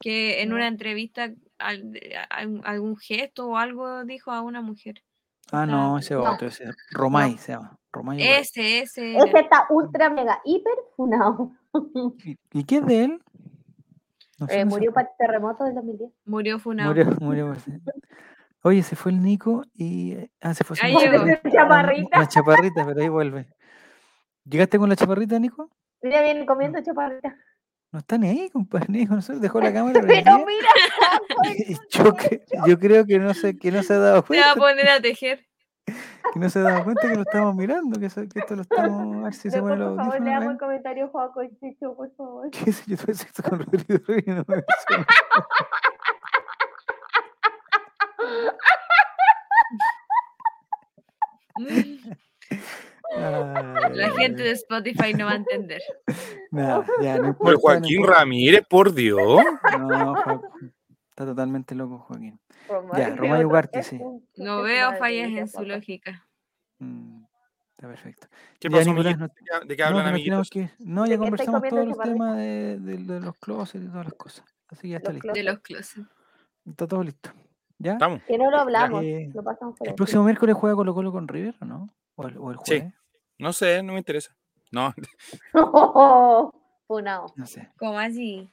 Que en No. una entrevista al- a- algún, algún gesto o algo dijo a una mujer. Ah, no, ese No. otro, ese Romay se llama. Romay. Ese, ese. Ese era. está ultra mega hiper funado. *laughs* ¿Y, y qué es de él? No Eh, murió para el terremoto del 2010. Murió funado. Murió, murió. Oye, se fue el Nico y. eh, Ah, se fue Ahí sin- llegó. la- *laughs* Chaparrita. La chaparrita, pero ahí vuelve. ¿Llegaste con la chaparrita, Nico? Mira, viene comiendo chaparrita. No está ni ahí, compadre. Dejó la cámara. *laughs* Pero mira, *laughs* yo, yo creo que no, sé, que no se ha dado Se va a cuenta. poner a tejer. *laughs* Que no se ha dado cuenta que lo estamos mirando. Que, eso- que esto lo estamos. A ver si se después, pone los por favor, audífonos. leamos a el comentario Joaco y Chicho, por favor. ¿Qué sé yo? Tuve sexo con Rodrigo Rubio no me La gente de Spotify no va a entender. *laughs* Nada, ya, no importa. Joaquín. Ramírez, por Dios. No, Joaquín. Está totalmente loco, Joaquín. Romario Romario Ugarte, sí. No veo fallas en su lógica. Mm, está perfecto. ¿Qué Ya, Nicolás, no- ¿De qué- ¿De qué No, hablan, que amiguitos? no, ¿De ya conversamos todos los temas de, de- de los closets y todas las cosas. Así que ya está Los listo. De los closets. Está todo listo. ¿Ya? Estamos. Que no lo hablamos, Eh, lo pasamos por ¿El próximo miércoles juega Colo Colo con River o no? ¿O el, o el Sí. No sé, no me interesa. No, *laughs* Funado. No sé. ¿Cómo así?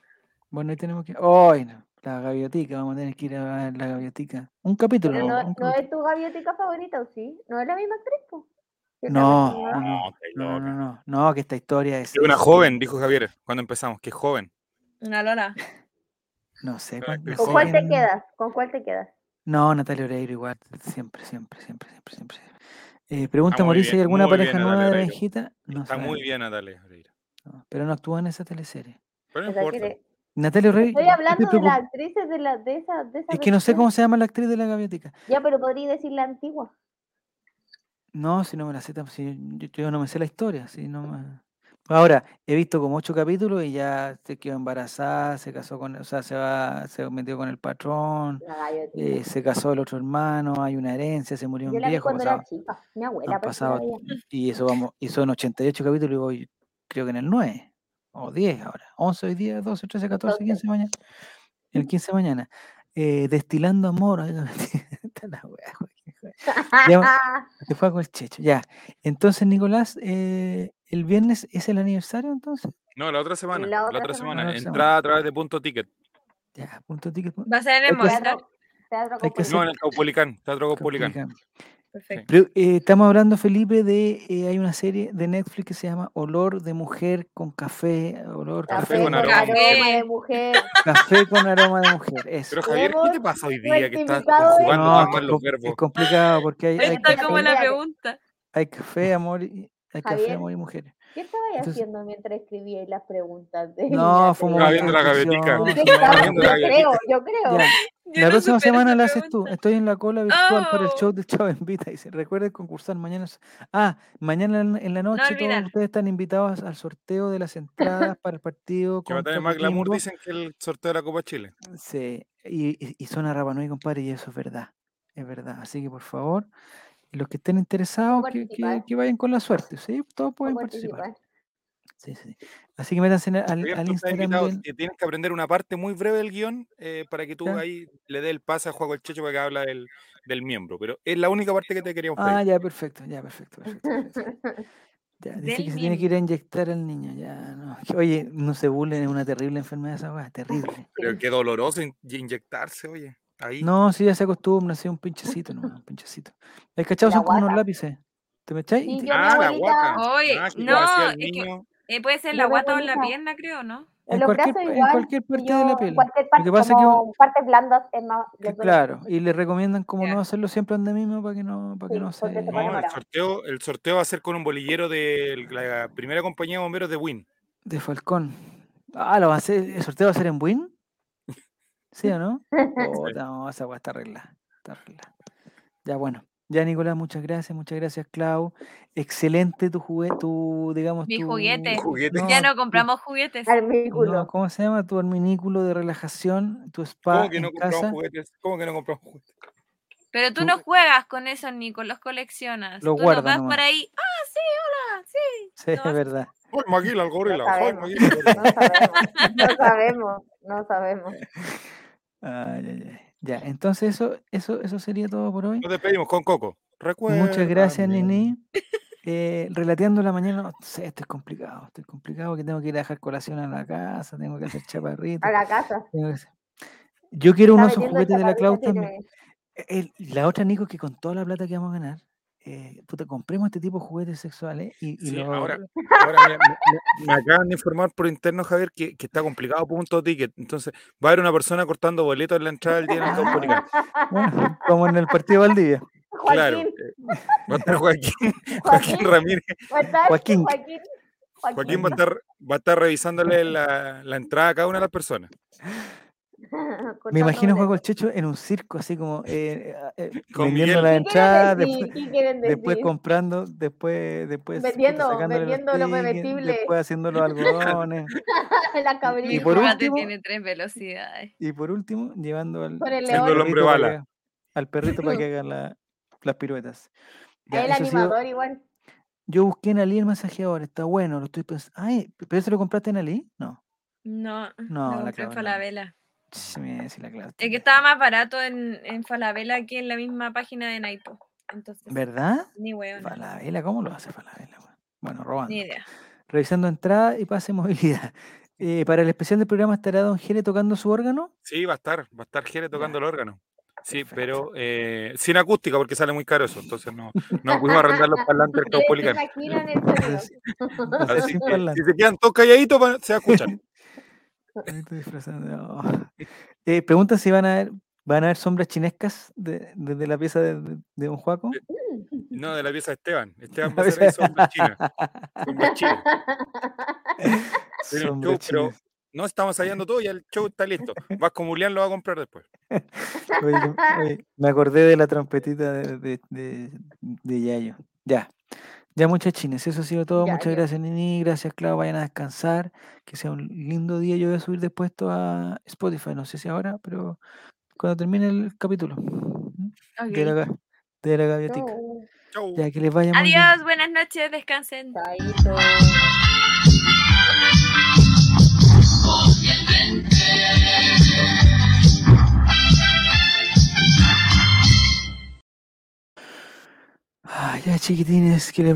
Bueno, ahí tenemos que. ¡Ay, no! La gaviotica, vamos a tener que ir a ver la gaviotica. Un capítulo. Pero no, un no capítulo. es tu gaviotica favorita, ¿o sí? ¿No es la misma actriz? No, no, no, No, no, no, que esta historia es. es una joven, dijo Javier cuando empezamos, que joven. Una Lola. No sé ¿Con cuál te quedas? ¿Con cuál te quedas? No, Natalia Oreiro igual, siempre, siempre, siempre, siempre, siempre. Eh, pregunta Mauricio, ¿hay alguna muy pareja nueva Natalia de. Benjita? No Está muy bien, Natalia. Oreiro. no, pero no actúa en esa teleserie. Pero no importa. Natalia Oreiro. Estoy hablando de las actrices de, la, de esa. De esa Es que no sé cómo se llama la actriz de la gaviotica. Ya, pero podría decir la antigua. No, si no me la sé, si yo, yo no me sé la historia. Si no me- Ahora, he visto como ocho capítulos y ya se quedó embarazada, se casó con, o sea, se va, se metió con el patrón, gaviotica. eh, se casó el otro hermano, hay una herencia, se murió Yo un la vi viejo, cuando pasaba- era chica. Mi abuela, han la pasado, veía. y eso vamos, y son 88 capítulos y voy, creo que en el 9, o 10 ahora, 11 hoy día, 12, 13, 14, 15 mañana, el 15 mañana, eh, destilando amor, *laughs* está la wea, Joaquín, *laughs* joder. *laughs* Ya, se fue con el checho, ya, entonces Nicolás, eh, el viernes es el aniversario entonces, No, la otra semana. La La otra semana. semana. La otra semana. Entrada a través de punto ticket. ya, punto ticket, ¿Va a ser en el? Teatro, teatro Hay que Caupolicán. No, en el Caupolicán. Teatro Caupolicán. Caupolicán. Perfecto. Pero, eh, estamos hablando, Felipe, de eh, hay una serie de Netflix que se llama Olor de mujer con café, olor Café Café con con aroma. aroma de mujer. café con aroma de mujer. Eso. Pero Javier, ¿qué te pasa hoy día que estás conjugando No, tan es, mal los com- es verbos? complicado porque hay, hay, está café, como la pregunta. hay café, amor, y hay café, Javier. y mujeres. ¿Qué estabas Entonces- haciendo mientras escribíais las preguntas? De *laughs* No, Estaba a viendo la gavetica. Yo creo, yo creo. Ya, *laughs* Yo La no próxima semana la haces tú. Estoy en la cola virtual para el Oh. show de Chavo Invita. Dice, recuerden concursar mañana. Ah, mañana en, la noche todos ustedes están invitados al sorteo de las entradas *laughs* para el partido Que va a contra tener más glamour, dicen que el sorteo de la Copa Chile. Sí, y, y, y son a Rapa Nui, compadre, y eso es verdad. Es verdad. Así que por favor, los que estén interesados, que, que- vayan con la suerte. Sí, todos pueden participar. participar. Sí, sí. Así que métanse al, Instagram del- que Tienes que aprender una parte muy breve del guion eh, para que tú Ya. ahí le des el pase a Juego el Checho para que habla del, del miembro. Pero es la única parte que te queríamos Ah, pedir. ya, perfecto, ya, perfecto, perfecto. perfecto. *laughs* Ya, dice Del que se tiene que ir a inyectar al niño, ya, no. Oye, no se burlen, es una terrible enfermedad esa weá, terrible. Pero qué doloroso in- inyectarse, oye. Ahí. No, si ya se acostumbra, así un pinchecito nomás, un pinchecito. ¿Hay cachado? Son como unos lápices. ¿Te me echáis? Sí, ah, la guata. Oye, Ah, no, el es que-. Eh, puede ser la guata o en la pierna, creo, ¿no? En En cualquier, brazos en igual. cualquier parte yo- de la en piel. Cualquier Lo parte, que pasa es que como partes blandas es más. Duele claro, y le recomiendan como no hacerlo siempre ande mismo para que no, para que Sí, no se. porque se No, el sorteo, el sorteo va a ser con un bolillero de la primera compañía de bomberos de Win. De Falcón. Ah, lo va a hacer, ¿el sorteo va a ser en Win? ¿Sí o no? Puta, no, esa weá está arreglada. Está arreglada. Ya bueno. Ya, Nicolás, muchas gracias, muchas gracias, Clau. Excelente tu juguete, tu, digamos, Mi tu... juguete. Juguete. Ya no compramos juguetes. Armículo. no, ¿Cómo se llama? Tu arminículo de relajación, tu spa ¿Cómo que no en compramos casa. juguetes? ¿Cómo que no compramos juguetes? Pero tú Tú- no juegas con esos, Nico, los coleccionas. Los tú guardas no vas nomás. por ahí. Ah, sí, hola, sí. Es verdad. ¡Ay, Maguila, el gorila! No ¡Ay, sabemos. Maguila, el gorila! No sabemos, no sabemos, no sabemos. *laughs* Ay, ay, ay. Ya, entonces eso, eso, eso sería todo por hoy. Nos despedimos con Coco. Recuerda. Muchas gracias, Nini. Eh, relateando la mañana, no sé, esto es complicado, esto es complicado que tengo que ir a dejar colación a la casa, tengo que hacer chaparrito. A la casa. tengo que hacer- Yo quiero uno de esos juguetes de la Clau chaparritos, también. El- la otra, Nico, que con toda la plata que vamos a ganar, eh, puta, compremos este tipo de juguetes sexuales y, y Sí, lo- ahora, *laughs* ahora me, me- me acaban de informar por interno, Javier, que, que está complicado punto ticket. Entonces, va a haber una persona cortando boletos en la entrada del día en el Caupolicán. bueno, *laughs* como en el partido de Valdivia. Claro. Joaquín, eh, Va a estar Joaquín, *laughs* Joaquín Joaquín, Ramírez. va a estar Joaquín. Joaquín, Joaquín va a estar, va a estar revisándole la, la entrada a cada una de las personas. *laughs* Me imagino Juego el. Checho en un circo, así como eh, eh, *laughs* Con vendiendo la ¿Qué entrada, decir? después, comprando, después, después Vendiendo- los vendiendo lo tickets, bebestible. después haciendo los algodones *laughs* La cabrita. Y por último- tiene tres velocidades. y por último llevando al, el perrito bala. haga- al perrito para que haga la- las piruetas. Ya, El sido- animador igual. yo busqué en Ali el masajeador, está bueno, lo estoy pensando. Ay, ¿pero ese lo compraste en Ali? No. No, No, lo la compré en no. Falabella. Sí, me decía la clave. Es que estaba más barato en, en Falabella que en la misma página de Naipo. Entonces, ¿Verdad? ni. Falabella, ¿cómo lo hace Falabella? Bueno, robando. Ni idea. Revisando entrada y pase *laughs* movilidad. Eh, para el especial del programa estará Don Jere tocando su órgano. Sí, va a estar, va a estar Jere tocando el órgano. Sí, Perfecto. pero eh, sin acústica porque sale muy caro eso. Entonces no, no pudimos arrendar los parlantes del *laughs* ¿Se Caupolicán. *laughs* si se quedan todos calladitos, se va a escuchar. Me estoy disfrazando. no. Eh, preguntan si van a ver, van a ver sombras chinescas de- desde la pieza de, de, de Don Juaco. No, de la pieza de Esteban. *laughs* Esteban va a hacer sombras chinas. Sombras chinas. *laughs* Sombras show, pero no estamos ensayando todo y el show está listo. Vasco Mulián lo va a comprar después. *laughs* Oye, que- oye, me acordé de la trompetita de, de, de, de Yayo. Ya. Ya muchachines, eso ha sido todo. Ya, Muchas ya. gracias, Nini. Gracias, Clau. Vayan a descansar. Que sea un lindo día. Yo voy a subir después esto a Spotify. No sé si ahora, pero cuando termine el capítulo. ¿m? De, la, de la gaviotica. Chau. Ya, que les vaya muy bien. Adiós, buenas noches, descansen. chaito. Ah, ya, chiquitines, que les